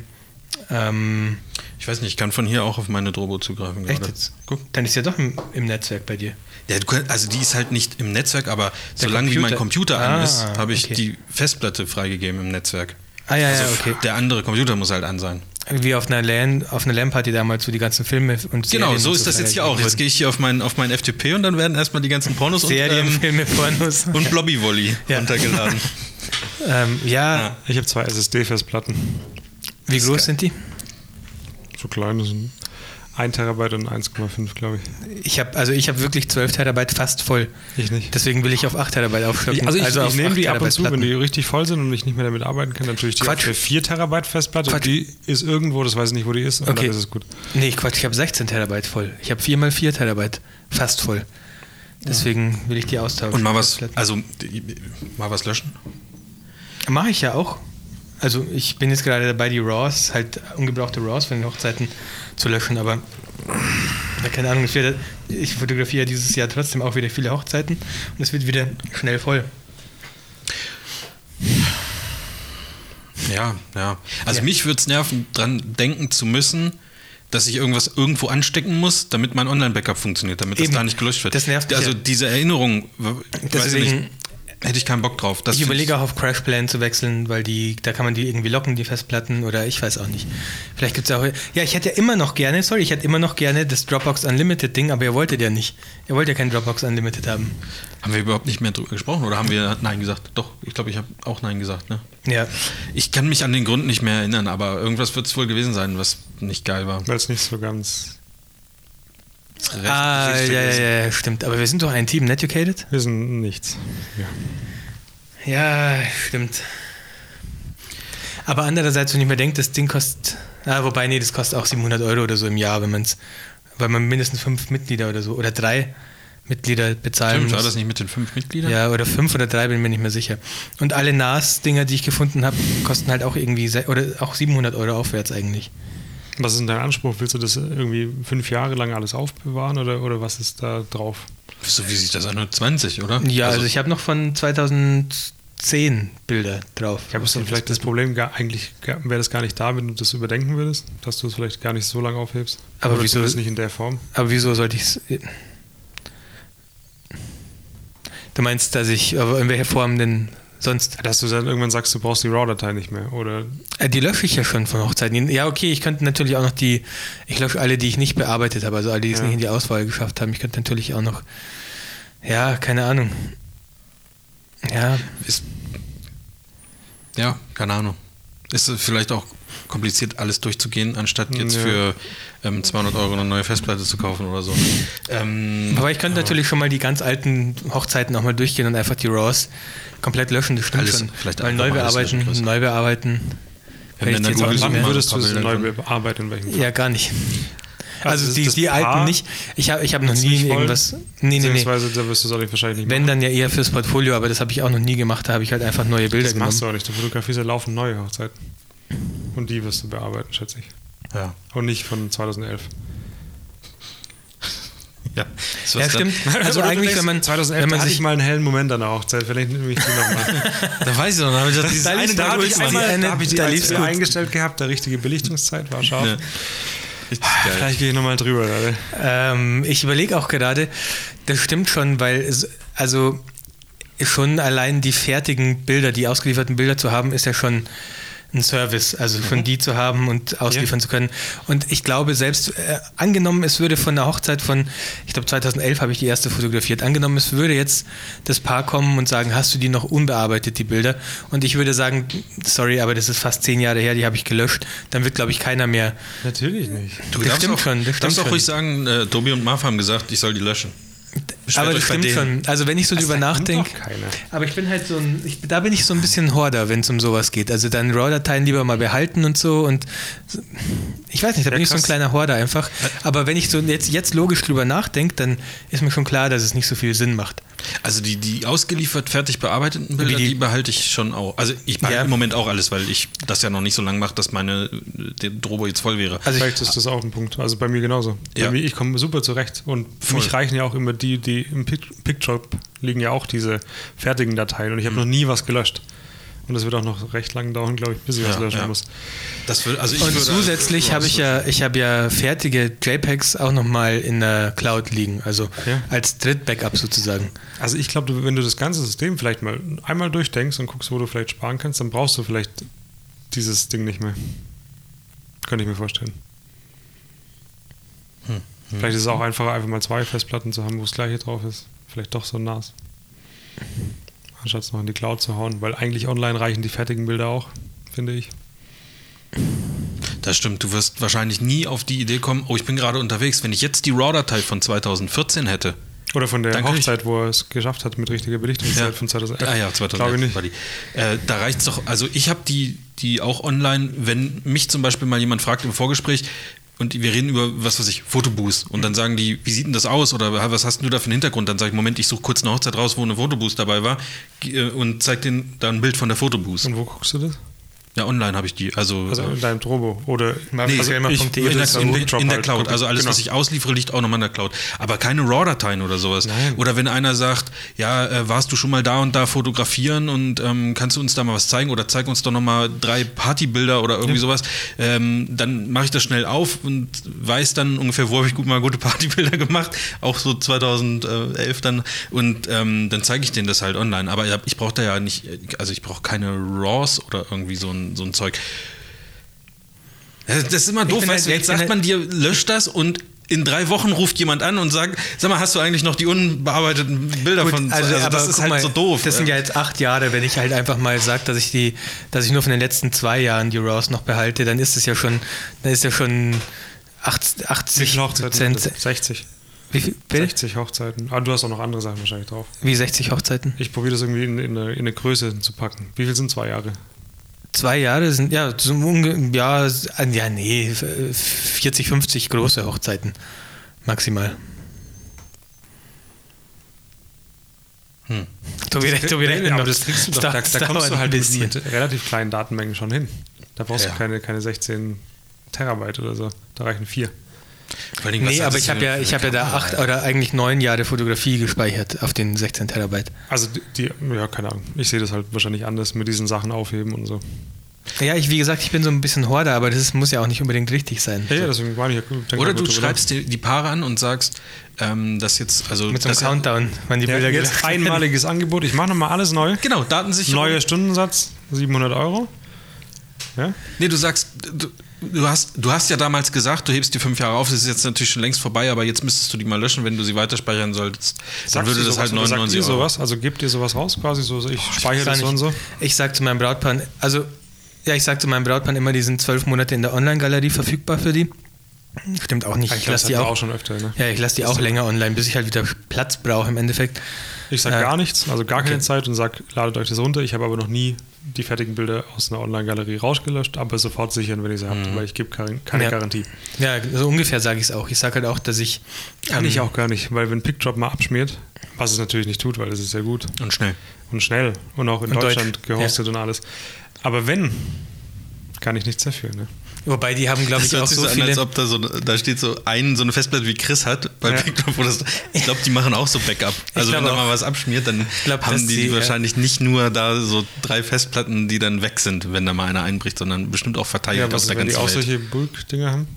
Speaker 2: ähm,
Speaker 3: ich weiß nicht, ich kann von hier auch auf meine Drobo zugreifen
Speaker 2: echt
Speaker 3: gerade.
Speaker 2: jetzt?
Speaker 3: Guck.
Speaker 2: Dann ist ja doch im, im Netzwerk bei dir.
Speaker 3: Ja, also die ist halt nicht im Netzwerk, aber
Speaker 2: Der
Speaker 3: solange wie mein
Speaker 2: Computer.
Speaker 3: Computer an
Speaker 2: Ah,
Speaker 3: ist, habe ich
Speaker 2: okay.
Speaker 3: die Festplatte freigegeben im Netzwerk.
Speaker 2: Ah ja, ja,
Speaker 3: Also
Speaker 2: okay.
Speaker 3: Der andere Computer muss halt an sein.
Speaker 2: Wie auf einer LAN, auf einer LAN-Party damals, wo die ganzen Filme und
Speaker 3: Genau,
Speaker 2: Serien
Speaker 3: so
Speaker 2: und
Speaker 3: ist das jetzt hier auch. Jetzt gehe ich hier auf meinen auf mein FTP und dann werden erstmal die ganzen Pornos.
Speaker 2: Serien,
Speaker 3: und, ähm,
Speaker 2: Filme, Pornos.
Speaker 3: und Blobby Volley
Speaker 2: Ja.
Speaker 3: runtergeladen.
Speaker 2: ähm, ja,
Speaker 3: Ja.
Speaker 1: Ich habe zwei SSD-Festplatten.
Speaker 2: wie groß sind die?
Speaker 1: So klein, das sind 1 Terabyte und 1,5, glaube ich.
Speaker 2: Ich habe also ich habe wirklich 12 Terabyte fast voll.
Speaker 1: Ich nicht.
Speaker 2: Deswegen will ich auf 8 Terabyte aufstocken.
Speaker 1: Ich, also ich, ich nehme
Speaker 2: 8
Speaker 1: die ab und zu, wenn
Speaker 2: Platten.
Speaker 1: die richtig voll sind und ich nicht mehr damit arbeiten kann. Natürlich die
Speaker 2: Quatsch.
Speaker 1: auf der 4 Terabyte Festplatte.
Speaker 2: Quatsch.
Speaker 1: Die ist irgendwo, das weiß ich nicht, wo die ist. Und
Speaker 2: Okay.
Speaker 1: dann ist es gut.
Speaker 2: Nee, Quatsch, ich habe 16 Terabyte voll. Ich habe 4 mal 4 Terabyte fast voll. Deswegen will ich die austauschen.
Speaker 3: Und mal was, also mal was löschen?
Speaker 2: Mache ich ja auch. Also ich bin jetzt gerade dabei, die RAWs, halt ungebrauchte RAWs von den Hochzeiten zu löschen, aber keine Ahnung, wird, ich fotografiere dieses Jahr trotzdem auch wieder viele Hochzeiten und es wird wieder schnell voll.
Speaker 3: Ja, ja. Also
Speaker 2: Ja.
Speaker 3: mich würde es nerven, dran denken zu müssen, dass ich irgendwas irgendwo anstecken muss, damit mein Online-Backup funktioniert, damit das
Speaker 2: Eben.
Speaker 3: da nicht gelöscht wird.
Speaker 2: Das nervt mich
Speaker 3: Also
Speaker 2: ja.
Speaker 3: diese Erinnerung, weiß ich
Speaker 2: Deswegen-
Speaker 3: nicht, hätte ich keinen Bock drauf. Das
Speaker 2: ich überlege auch auf CrashPlan zu wechseln, weil die, da kann man die irgendwie locken, die Festplatten, oder ich weiß auch nicht. Vielleicht gibt es auch. Ja, ich hätte ja immer noch gerne, sorry, ich hätte immer noch gerne das Dropbox Unlimited Ding, aber ihr wolltet ja nicht. Ihr wollt ja kein Dropbox Unlimited haben.
Speaker 3: Haben wir überhaupt nicht mehr drüber gesprochen oder haben wir Nein gesagt? Doch, ich glaube, ich habe auch Nein gesagt. Ne?
Speaker 2: Ja.
Speaker 3: Ich kann mich an den Grund nicht mehr erinnern, aber irgendwas wird es wohl gewesen sein, was nicht geil war.
Speaker 1: Weil es nicht so ganz.
Speaker 3: Recht
Speaker 2: Ah, ja, ja, ja, stimmt. Aber wir sind doch ein Team, Netucated?
Speaker 1: Wir sind nichts. Ja.
Speaker 2: Ja, stimmt. Aber andererseits, wenn ich mir denke, das Ding kostet, ah, wobei, nee, das kostet auch 700 Euro oder so im Jahr, wenn man es, weil man mindestens fünf Mitglieder oder so, oder drei Mitglieder bezahlen
Speaker 3: Stimmt, war
Speaker 2: muss.
Speaker 3: das nicht mit den fünf Mitgliedern?
Speaker 2: Ja, oder fünf oder drei, bin mir nicht mehr sicher. Und alle NAS-Dinger, die ich gefunden habe, kosten halt auch irgendwie, oder auch 700 Euro aufwärts eigentlich.
Speaker 1: Was ist denn dein Anspruch? Willst du das irgendwie fünf Jahre lang alles aufbewahren oder, oder was ist da drauf?
Speaker 3: So wie sich das anhört, 20, oder?
Speaker 2: Ja, also, ich habe noch von 2010 Bilder drauf.
Speaker 1: Ja, aber ist dann vielleicht das Problem, gar, eigentlich wäre das gar nicht da, wenn du das überdenken würdest, dass du es vielleicht gar nicht so lange aufhebst.
Speaker 2: Aber
Speaker 1: Oder
Speaker 2: wieso-
Speaker 1: zumindest nicht in der Form?
Speaker 2: Aber wieso sollte ich es. Du meinst, dass ich, aber in welcher Form denn sonst.
Speaker 1: Dass du dann irgendwann sagst, du brauchst die RAW-Datei nicht mehr. Oder
Speaker 2: Äh, Die lösche ich ja schon von Hochzeiten. Ja, okay, ich könnte natürlich auch noch die, ich lösche alle, die ich nicht bearbeitet habe, also alle, die es
Speaker 1: Ja.
Speaker 2: nicht in die Auswahl geschafft haben. Ich könnte natürlich auch noch, ja, keine Ahnung. Ja,
Speaker 3: Ist, ja, keine Ahnung. Ist es vielleicht auch kompliziert, alles durchzugehen, anstatt jetzt
Speaker 1: Ja.
Speaker 3: für ähm, 200 Euro eine neue Festplatte zu kaufen oder so. Ähm,
Speaker 2: aber ich könnte natürlich schon mal die ganz alten Hochzeiten auch mal durchgehen und einfach die RAWs komplett löschen, das stimmt
Speaker 3: Alles-
Speaker 2: schon.
Speaker 3: vielleicht
Speaker 2: mal
Speaker 3: einfach
Speaker 2: neu bearbeiten, neu bearbeiten. Wenn
Speaker 3: haben
Speaker 2: ich nicht
Speaker 1: wann würdest du es neu bearbeiten?
Speaker 2: Ja, gar nicht.
Speaker 1: Also
Speaker 2: Also,
Speaker 1: das-
Speaker 2: die,
Speaker 1: das
Speaker 2: die alten
Speaker 1: Paar
Speaker 2: nicht. Ich habe ich hab noch nie irgendwas. Nee, nee, nee.
Speaker 1: Beziehungsweise da wirst du es auch nicht wahrscheinlich nicht
Speaker 2: Wenn
Speaker 1: machen.
Speaker 2: dann ja eher fürs Portfolio, aber das habe ich auch noch nie gemacht. Da habe ich halt einfach neue Bilder
Speaker 1: Das
Speaker 2: genommen.
Speaker 1: machst du auch nicht. Du fotografierst ja laufend neue Hochzeiten. Und die wirst du bearbeiten, schätze ich.
Speaker 3: Ja.
Speaker 1: Und nicht von 2011.
Speaker 3: Ja, das
Speaker 2: Ja,
Speaker 3: dann.
Speaker 2: stimmt. Also
Speaker 1: du
Speaker 2: eigentlich,
Speaker 1: denkst,
Speaker 2: wenn man,
Speaker 1: 2011
Speaker 2: wenn man
Speaker 1: hatte
Speaker 2: sich
Speaker 1: ich mal einen hellen Moment an der Hochzeit. Vielleicht nehme ich die nochmal.
Speaker 3: Da weiß ich noch, da habe ich das, dieses
Speaker 2: da
Speaker 3: eine da habe ich einmal.
Speaker 2: eine-
Speaker 1: da habe ich die
Speaker 2: da
Speaker 1: als eingestellt gehabt. Der richtige Belichtungszeit war scharf.
Speaker 3: Ja.
Speaker 1: Vielleicht gehe ich nochmal drüber.
Speaker 2: Ähm, ich überlege auch gerade, das stimmt schon, weil es, also schon allein die fertigen Bilder, die ausgelieferten Bilder zu haben, ist ja schon ein Service, also schon die zu haben und ausliefern zu können. Und ich glaube, selbst äh, angenommen, es würde von der Hochzeit von, ich glaube 2011 habe ich die erste fotografiert, angenommen, es würde jetzt das Paar kommen und sagen, hast du die noch unbearbeitet, die Bilder? Und ich würde sagen, sorry, aber das ist fast zehn Jahre her, die habe ich gelöscht. Dann wird, glaube ich, keiner mehr.
Speaker 1: Natürlich nicht.
Speaker 3: Du
Speaker 2: Das
Speaker 3: darfst
Speaker 2: stimmt
Speaker 3: auch,
Speaker 2: schon, das
Speaker 3: darfst
Speaker 2: stimmt
Speaker 3: auch ruhig sagen, äh, Tobi und Marv haben gesagt, ich soll die löschen.
Speaker 2: Aber das stimmt schon. Also wenn ich so drüber
Speaker 1: da kommt
Speaker 2: nachdenke. Aber ich bin halt so ein, ich, da bin ich so ein bisschen Horder, wenn es um sowas geht. Also dann RAW-Dateien lieber mal behalten und so und ich weiß nicht, da bin ich so ein kleiner Horder einfach. Aber wenn ich so jetzt, jetzt logisch drüber nachdenke, dann ist mir schon klar, dass es nicht so viel Sinn macht.
Speaker 3: Also die, die ausgeliefert, fertig bearbeiteten Bilder,
Speaker 2: die-
Speaker 3: die, behalte ich schon auch. Also ich behalte
Speaker 2: Ja.
Speaker 3: im Moment auch alles, weil ich das ja noch nicht so lange mache, dass meine der Drobo jetzt voll wäre.
Speaker 2: Also
Speaker 1: Vielleicht ist das auch ein Punkt. Also bei mir genauso.
Speaker 3: Ja.
Speaker 1: Bei mir, ich komme super zurecht. Und für
Speaker 3: Voll.
Speaker 1: mich reichen ja auch immer die, die im Pic- Picture liegen ja auch diese fertigen Dateien. Und ich
Speaker 3: Mhm.
Speaker 1: habe noch nie was gelöscht. Und das wird auch noch recht lang dauern, glaube ich, bis ich was
Speaker 3: Ja,
Speaker 1: löschen
Speaker 3: ja.
Speaker 1: muss.
Speaker 3: Das will, also ich
Speaker 2: und zusätzlich habe ich ja, ich habe ja fertige JPEGs auch nochmal in der Cloud liegen, also
Speaker 1: Ja.
Speaker 2: als Drittbackup sozusagen.
Speaker 1: Also ich glaube, wenn du das ganze System vielleicht mal einmal durchdenkst und guckst, wo du vielleicht sparen kannst, dann brauchst du vielleicht dieses Ding nicht mehr. Könnte ich mir vorstellen.
Speaker 3: Hm.
Speaker 1: Vielleicht ist es auch einfacher, einfach mal zwei Festplatten zu haben, wo das gleiche drauf ist. Vielleicht doch so ein NAS. Anstatt es noch in die Cloud zu hauen, weil eigentlich online reichen die fertigen Bilder auch, finde ich.
Speaker 3: Das stimmt, du wirst wahrscheinlich nie auf die Idee kommen, oh, ich bin gerade unterwegs. Wenn ich jetzt die RAW-Datei von 2014 hätte,
Speaker 1: Oder von der
Speaker 3: Dann ich-
Speaker 1: Hochzeit, wo er es geschafft hat mit richtiger Belichtungszeit von 2011.
Speaker 3: Ah ja,
Speaker 1: Glaube
Speaker 3: 2011
Speaker 1: ich nicht.
Speaker 3: war die. Äh, da reicht es doch, also ich habe die, die auch online, wenn mich zum Beispiel mal jemand fragt im Vorgespräch, und wir reden über, was weiß ich, Fotoboost. Und dann sagen die, wie sieht denn das aus? Oder was hast du da für einen Hintergrund? Dann sage ich, Moment, ich suche kurz eine Hochzeit raus, wo eine Fotoboost dabei war äh, und zeig denen da ein Bild von der Fotoboost.
Speaker 1: Und wo guckst du das?
Speaker 3: Ja, online habe ich die. Also,
Speaker 1: Also in deinem Drobo. Oder
Speaker 2: Nee,
Speaker 1: also
Speaker 2: Selma.de
Speaker 1: ich
Speaker 2: in
Speaker 3: in, der, in,
Speaker 1: Bookdrop
Speaker 3: in der
Speaker 1: halt
Speaker 3: Cloud. Also alles,
Speaker 1: Genau.
Speaker 3: was ich ausliefere, liegt auch nochmal in der Cloud. Aber keine RAW-Dateien oder sowas.
Speaker 1: Nein.
Speaker 3: Oder wenn einer sagt, ja, äh, warst du schon mal da und da fotografieren und ähm, kannst du uns da mal was zeigen oder zeig uns doch nochmal drei Partybilder oder irgendwie sowas, ähm, dann mache ich das schnell auf und weiß dann ungefähr, wo habe ich gut mal gute Partybilder gemacht, auch so 2011 dann und ähm, dann zeige ich denen das halt online. Aber ja, ich brauche da ja nicht, also ich brauche keine RAWs oder irgendwie so ein, so ein Zeug. Das das ist immer doof, weißt du,
Speaker 2: halt-
Speaker 3: jetzt sagt man dir, lösch das und in drei Wochen ruft jemand an und sagt, sag mal, hast du eigentlich noch die unbearbeiteten Bilder
Speaker 2: Gut,
Speaker 3: von
Speaker 2: also, aber
Speaker 3: das ist halt
Speaker 2: mal,
Speaker 3: so doof.
Speaker 2: Das sind ja jetzt acht Jahre, wenn ich halt einfach mal sage, dass ich die, dass ich nur von den letzten zwei Jahren die RAWs noch behalte, dann ist es ja schon, dann ist ja schon 80,
Speaker 1: Wie
Speaker 2: 80
Speaker 1: viele Hochzeiten?
Speaker 2: Prozent.
Speaker 1: sind das? 60.
Speaker 2: Wie, viel, bitte?
Speaker 1: 60 Hochzeiten. Aber du hast auch noch andere Sachen wahrscheinlich drauf.
Speaker 2: Wie 60 Hochzeiten?
Speaker 1: Ich probiere das irgendwie in, in, eine, in eine Größe zu packen. Wie viel sind zwei Jahre?
Speaker 2: Zwei Jahre sind, ja, ja, s- ja, nee, 40, 50 große Hochzeiten. Maximal.
Speaker 3: Hm.
Speaker 2: Tobi, Tobi rechnet
Speaker 1: aber das kriegst du doch.
Speaker 2: Das
Speaker 1: Da, da
Speaker 2: das
Speaker 1: kommst du halt mit, mit relativ kleinen Datenmengen schon hin. Da brauchst
Speaker 3: Ja.
Speaker 1: du keine, keine 16 Terabyte oder so. Da reichen vier.
Speaker 3: Dingen,
Speaker 2: Nee, aber ich habe ja, ich habe ja da acht oder eigentlich neun Jahre Fotografie gespeichert auf den 16 Terabyte.
Speaker 1: Also die, die, ja, keine Ahnung. Ich sehe das halt wahrscheinlich anders mit diesen Sachen aufheben und so.
Speaker 2: Ja, ich, wie gesagt, ich bin so ein bisschen Horder, aber das muss ja auch nicht unbedingt richtig sein.
Speaker 1: Ja, ja, deswegen war ich
Speaker 3: Oder du schreibst dir die Paare an und sagst, ähm, dass jetzt, also
Speaker 2: Mit so einem Countdown, wann die. Bilder
Speaker 1: Ja,
Speaker 2: geladen
Speaker 1: jetzt
Speaker 2: werden.
Speaker 1: einmaliges Angebot. Ich mache nochmal alles neu.
Speaker 3: Genau, Datensicherung.
Speaker 1: Neuer Stundensatz, 700 Euro. Ja?
Speaker 3: Nee, du sagst, du, du, hast, du hast ja damals gesagt, du hebst die fünf Jahre auf, das ist jetzt natürlich schon längst vorbei, aber jetzt müsstest du die mal löschen, wenn du sie weiterspeichern solltest. Dann
Speaker 1: Sagst
Speaker 3: würde
Speaker 1: du
Speaker 3: das
Speaker 1: sowas
Speaker 3: halt
Speaker 1: oder
Speaker 3: 99
Speaker 1: sagt ihr
Speaker 3: Euro.
Speaker 1: sowas? Also gebt ihr sowas raus quasi so, so ich speichere das so und so?
Speaker 2: Ich sag zu meinem Brautpaar, also ja, ich sag zu meinem Brautpaar immer, die sind zwölf Monate in der Online-Galerie verfügbar für die. Stimmt auch nicht. Ich
Speaker 1: glaub,
Speaker 2: lasse die
Speaker 1: hatten wir
Speaker 2: auch,
Speaker 1: auch schon öfter, ne?
Speaker 2: Ja, ich lasse die auch länger online, bis ich halt wieder Platz brauche im Endeffekt.
Speaker 1: Ich sage
Speaker 2: Äh,
Speaker 1: gar nichts, also gar keine
Speaker 2: okay.
Speaker 1: Zeit und sage, ladet euch das runter. Ich habe aber noch nie die fertigen Bilder aus einer Online-Galerie rausgelöscht, aber sofort sichern, wenn ihr sie habt, weil ich gebe keine, keine
Speaker 2: Ja.
Speaker 1: Garantie.
Speaker 2: Ja, so ungefähr sage ich es auch. Ich sage halt auch, dass ich.
Speaker 1: Kann
Speaker 2: ähm,
Speaker 1: ich auch gar nicht, weil wenn PickDrop mal abschmiert, was es natürlich nicht tut, weil es ist sehr gut
Speaker 3: Und schnell.
Speaker 1: und schnell und auch in
Speaker 2: Und
Speaker 1: Deutschland
Speaker 2: deutsch,
Speaker 1: gehostet und alles. Aber wenn, kann ich nichts dafür. Ne?
Speaker 2: Wobei die haben, glaube
Speaker 3: Das
Speaker 2: ich, auch
Speaker 3: hört sich
Speaker 2: so
Speaker 3: so an,
Speaker 2: viele.
Speaker 3: als ob da so, da steht so ein, so eine Festplatte wie Chris hat bei
Speaker 1: Ja.
Speaker 3: PickDrop. wo das- Ich glaube, die machen auch so Backup. Also wenn da mal
Speaker 2: auch.
Speaker 3: was abschmiert, dann
Speaker 2: glaub,
Speaker 3: haben die
Speaker 2: die, ja.
Speaker 3: wahrscheinlich nicht nur da so drei Festplatten, die dann weg sind, wenn da mal einer einbricht, sondern bestimmt auch verteilt
Speaker 1: Ja, was
Speaker 3: der
Speaker 1: ist, wenn die
Speaker 3: ganzen
Speaker 1: auch
Speaker 3: Welt.
Speaker 1: solche Bulk-Dinger haben?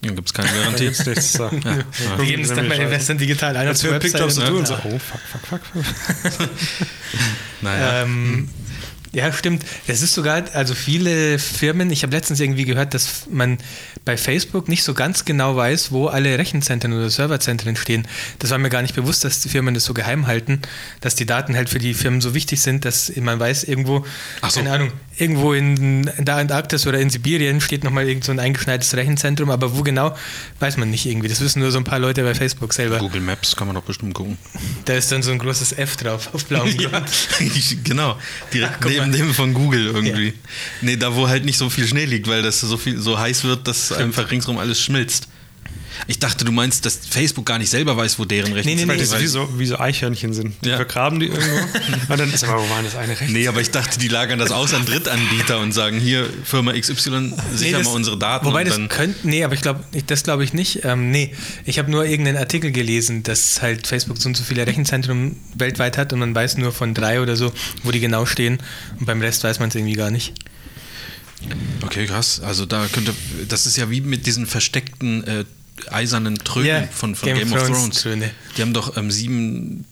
Speaker 3: Dann gibt es keine
Speaker 1: Da
Speaker 3: Garantie.
Speaker 1: gibt's nichts. So.
Speaker 2: Wir geben es dann bei Investment Digital ein.
Speaker 1: Jetzt
Speaker 2: auf
Speaker 1: hört
Speaker 2: die
Speaker 1: PickDrop so
Speaker 2: Webseite.
Speaker 1: tun und so, oh, fuck, fuck, fuck. fuck.
Speaker 3: naja.
Speaker 2: Ähm, ja, stimmt. Es ist sogar, also viele Firmen, ich habe letztens irgendwie gehört, dass man bei Facebook nicht so ganz genau weiß, wo alle Rechenzentren oder Serverzentren stehen. Das war mir gar nicht bewusst, dass die Firmen das so geheim halten, dass die Daten halt für die Firmen so wichtig sind, dass man weiß, irgendwo,
Speaker 3: Ach so.
Speaker 2: keine Ahnung, irgendwo in, in der Antarktis oder in Sibirien steht nochmal irgend so ein eingeschneites Rechenzentrum, aber wo genau, weiß man nicht irgendwie. Das wissen nur so ein paar Leute bei Facebook selber.
Speaker 3: Google Maps kann man doch bestimmt gucken.
Speaker 2: Da ist dann so ein großes F drauf auf blauem Grund.
Speaker 3: Ja, genau. Direkt
Speaker 2: guck
Speaker 3: neben dem von Google irgendwie.
Speaker 2: Ja.
Speaker 3: Nee, da wo halt nicht so viel Schnee liegt, weil das so viel so heiß wird, dass einfach ringsrum alles schmilzt. Ich dachte, du meinst, dass Facebook gar nicht selber weiß, wo deren Rechte
Speaker 2: Nee, nee,
Speaker 3: sind.
Speaker 1: Weil
Speaker 2: nee,
Speaker 1: die so, wie, so, wie so Eichhörnchen sind. Die
Speaker 3: Ja.
Speaker 1: vergraben die irgendwo. und dann ist aber, wo waren das eine rechts?
Speaker 3: Nee, aber ich dachte, die lagern das aus an Drittanbieter und sagen, hier, Firma XY, sicher
Speaker 2: Nee, das-
Speaker 3: mal unsere Daten.
Speaker 2: Wobei das könnte, nee, aber ich glaube, das glaube ich nicht. Ähm, nee, ich habe nur irgendeinen Artikel gelesen, dass halt Facebook so und so viele Rechenzentren weltweit hat und man weiß nur von drei oder so, wo die genau stehen und beim Rest weiß man es irgendwie gar nicht.
Speaker 3: Okay, krass. Also da könnte, das ist ja wie mit diesen versteckten äh, eisernen Trönen
Speaker 2: Ja,
Speaker 3: von, von Game, of Thrones.
Speaker 2: Tröne.
Speaker 3: Die haben doch ähm, sieben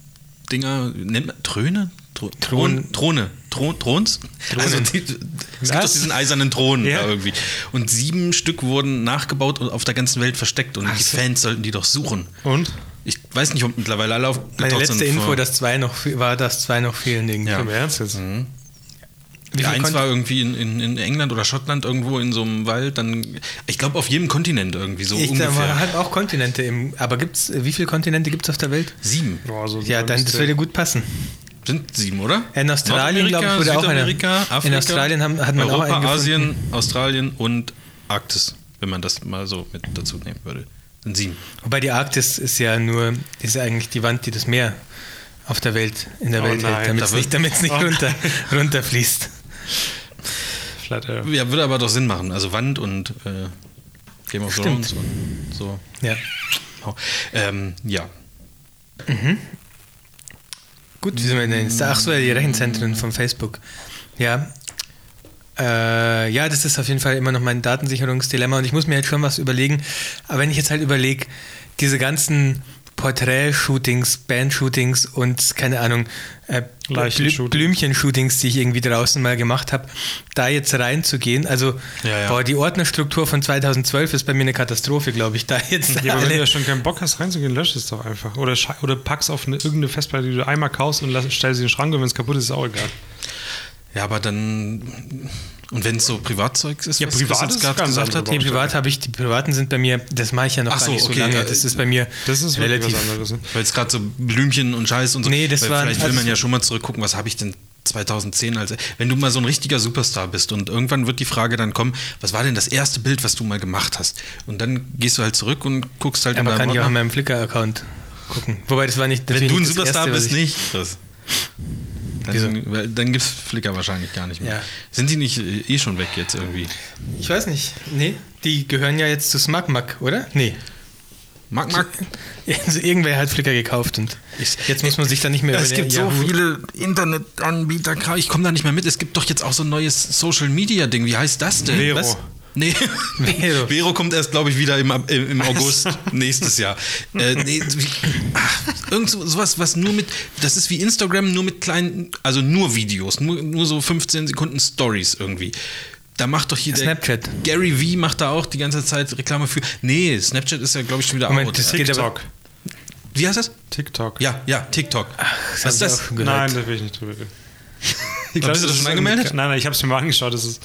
Speaker 3: Dinger, nennt man Tröne?
Speaker 2: Thron-
Speaker 3: Thron, Throne. Thron, Throns? Also die, es gibt doch diesen eisernen Thron
Speaker 1: Ja.
Speaker 3: da irgendwie. Und sieben Stück wurden nachgebaut und auf der ganzen Welt versteckt und die
Speaker 1: so.
Speaker 3: Fans sollten die doch suchen.
Speaker 1: Und?
Speaker 3: Ich weiß nicht, ob mittlerweile alle
Speaker 2: Meine
Speaker 3: aufgetaucht
Speaker 2: letzte
Speaker 3: sind.
Speaker 2: Info, dass zwei noch war, dass zwei noch fehlen irgendwie.
Speaker 3: Ja.
Speaker 1: Im Ernst jetzt?
Speaker 2: Wie
Speaker 3: eins war irgendwie in, in, in England oder Schottland irgendwo in so einem Wald. Dann, ich glaube, auf jedem Kontinent irgendwie so
Speaker 2: ich
Speaker 3: ungefähr.
Speaker 2: man hat auch Kontinente im, aber gibt's, wie viele Kontinente gibt es auf der Welt?
Speaker 3: Sieben.
Speaker 1: Boah, so
Speaker 2: Ja, dann das würde gut passen.
Speaker 3: Sind sieben, oder?
Speaker 2: In Australien, glaube ich, wurde auch.
Speaker 3: Südamerika, Afrika,
Speaker 2: In Australien haben, hat man
Speaker 3: Europa,
Speaker 2: auch einen gefunden.
Speaker 3: Asien, Australien und Arktis, wenn man das mal so mit dazu nehmen würde. Sind sieben.
Speaker 2: Wobei die Arktis ist ja nur, ist ja eigentlich die Wand, die das Meer auf der Welt, in der
Speaker 1: Oh
Speaker 2: Welt
Speaker 1: nein,
Speaker 2: hält, damit es nicht, damit's nicht
Speaker 1: Oh.
Speaker 2: runter, runterfließt.
Speaker 1: Flat Earth.
Speaker 3: Ja, würde aber doch Sinn machen. Also Wand und äh, Game of
Speaker 2: Stimmt.
Speaker 3: Thrones und so.
Speaker 2: Ja.
Speaker 3: Oh. Ähm, ja.
Speaker 2: Gut, wie sind wir denn jetzt? Ach so, ja, die Rechenzentren von Facebook. Ja. Äh, ja, das ist auf jeden Fall immer noch mein Datensicherungsdilemma und ich muss mir jetzt schon was überlegen. Aber wenn ich jetzt halt überlege, diese ganzen Porträt-Shootings, Band-Shootings und keine Ahnung, äh, Blü. Blümchen-Shootings, die ich irgendwie draußen mal gemacht habe, da jetzt reinzugehen. Also,
Speaker 3: Ja, ja.
Speaker 2: boah, die Ordnerstruktur von 2012 ist bei mir eine Katastrophe, glaube ich. Da jetzt
Speaker 1: Ja, aber wenn du ja schon keinen Bock hast, reinzugehen, lösch es doch einfach. Oder, oder pack's auf eine, irgendeine Festplatte, die du einmal kaufst und lass, stell sie in den Schrank und wenn es kaputt ist, ist auch egal.
Speaker 3: Ja, aber dann. Und wenn es so Privatzeugs ist,
Speaker 1: Ja,
Speaker 3: was
Speaker 1: privat ist
Speaker 3: gerade gesagt hat.
Speaker 2: Nee, privat habe ich, die privaten sind bei mir, das mache ich ja noch
Speaker 3: Ach
Speaker 2: gar
Speaker 3: so,
Speaker 2: nicht so
Speaker 3: okay,
Speaker 2: lange.
Speaker 3: ja,
Speaker 2: Das ist bei mir
Speaker 1: Das ist
Speaker 2: relativ.
Speaker 1: was anderes. ne?
Speaker 3: Weil es gerade so Blümchen und Scheiß und so.
Speaker 2: Nee, das
Speaker 3: Weil
Speaker 2: war-
Speaker 3: Vielleicht will man ja schon mal zurückgucken, was habe ich denn 2010 als. Wenn du mal so ein richtiger Superstar bist und irgendwann wird die Frage dann kommen, was war denn das erste Bild, was du mal gemacht hast? Und dann gehst du halt zurück und guckst halt
Speaker 2: Ja, man kann ja auch
Speaker 3: Ordner.
Speaker 2: meinem Flickr-Account gucken. Wobei das war nicht.
Speaker 3: Wenn du ein Superstar
Speaker 2: Erste,
Speaker 3: bist,
Speaker 2: ich-
Speaker 3: nicht. Chris. Dann, weil- dann gibt es Flickr wahrscheinlich gar nicht mehr.
Speaker 2: Ja.
Speaker 3: Sind die nicht äh, eh schon weg jetzt irgendwie?
Speaker 2: Ich weiß nicht. Nee, die gehören ja jetzt zu SmugMug, oder? Nee.
Speaker 3: Mark.
Speaker 2: Also irgendwer hat Flickr gekauft und jetzt muss man sich da nicht mehr
Speaker 3: Es gibt so viele Internetanbieter, ich komme da nicht mehr mit. Es gibt doch jetzt auch so ein neues Social Media Ding. Wie heißt das denn?
Speaker 1: Vero.
Speaker 3: Was? Nee.
Speaker 2: Vero.
Speaker 3: Vero kommt erst, glaube ich, wieder im, im im August nächstes Jahr. Äh, nee, wie, ach, irgend so- sowas, was nur mit, das ist wie Instagram, nur mit kleinen, also nur Videos, nur, nur so 15 Sekunden Stories irgendwie. Da macht doch hier der
Speaker 2: Snapchat.
Speaker 3: Gary V macht da auch die ganze Zeit Reklame für. Nee, Snapchat ist ja, glaube ich, schon wieder
Speaker 2: Moment,
Speaker 3: out.
Speaker 2: das geht aber-
Speaker 1: TikTok.
Speaker 3: Wie heißt das?
Speaker 1: TikTok.
Speaker 3: Ja, ja, TikTok.
Speaker 2: Das
Speaker 3: Was ist das?
Speaker 1: Nein, da will ich nicht drüber reden. Ich
Speaker 3: Bist du das schon angemeldet?
Speaker 1: Nein, nein, ich habe es mir mal angeschaut. Das ist,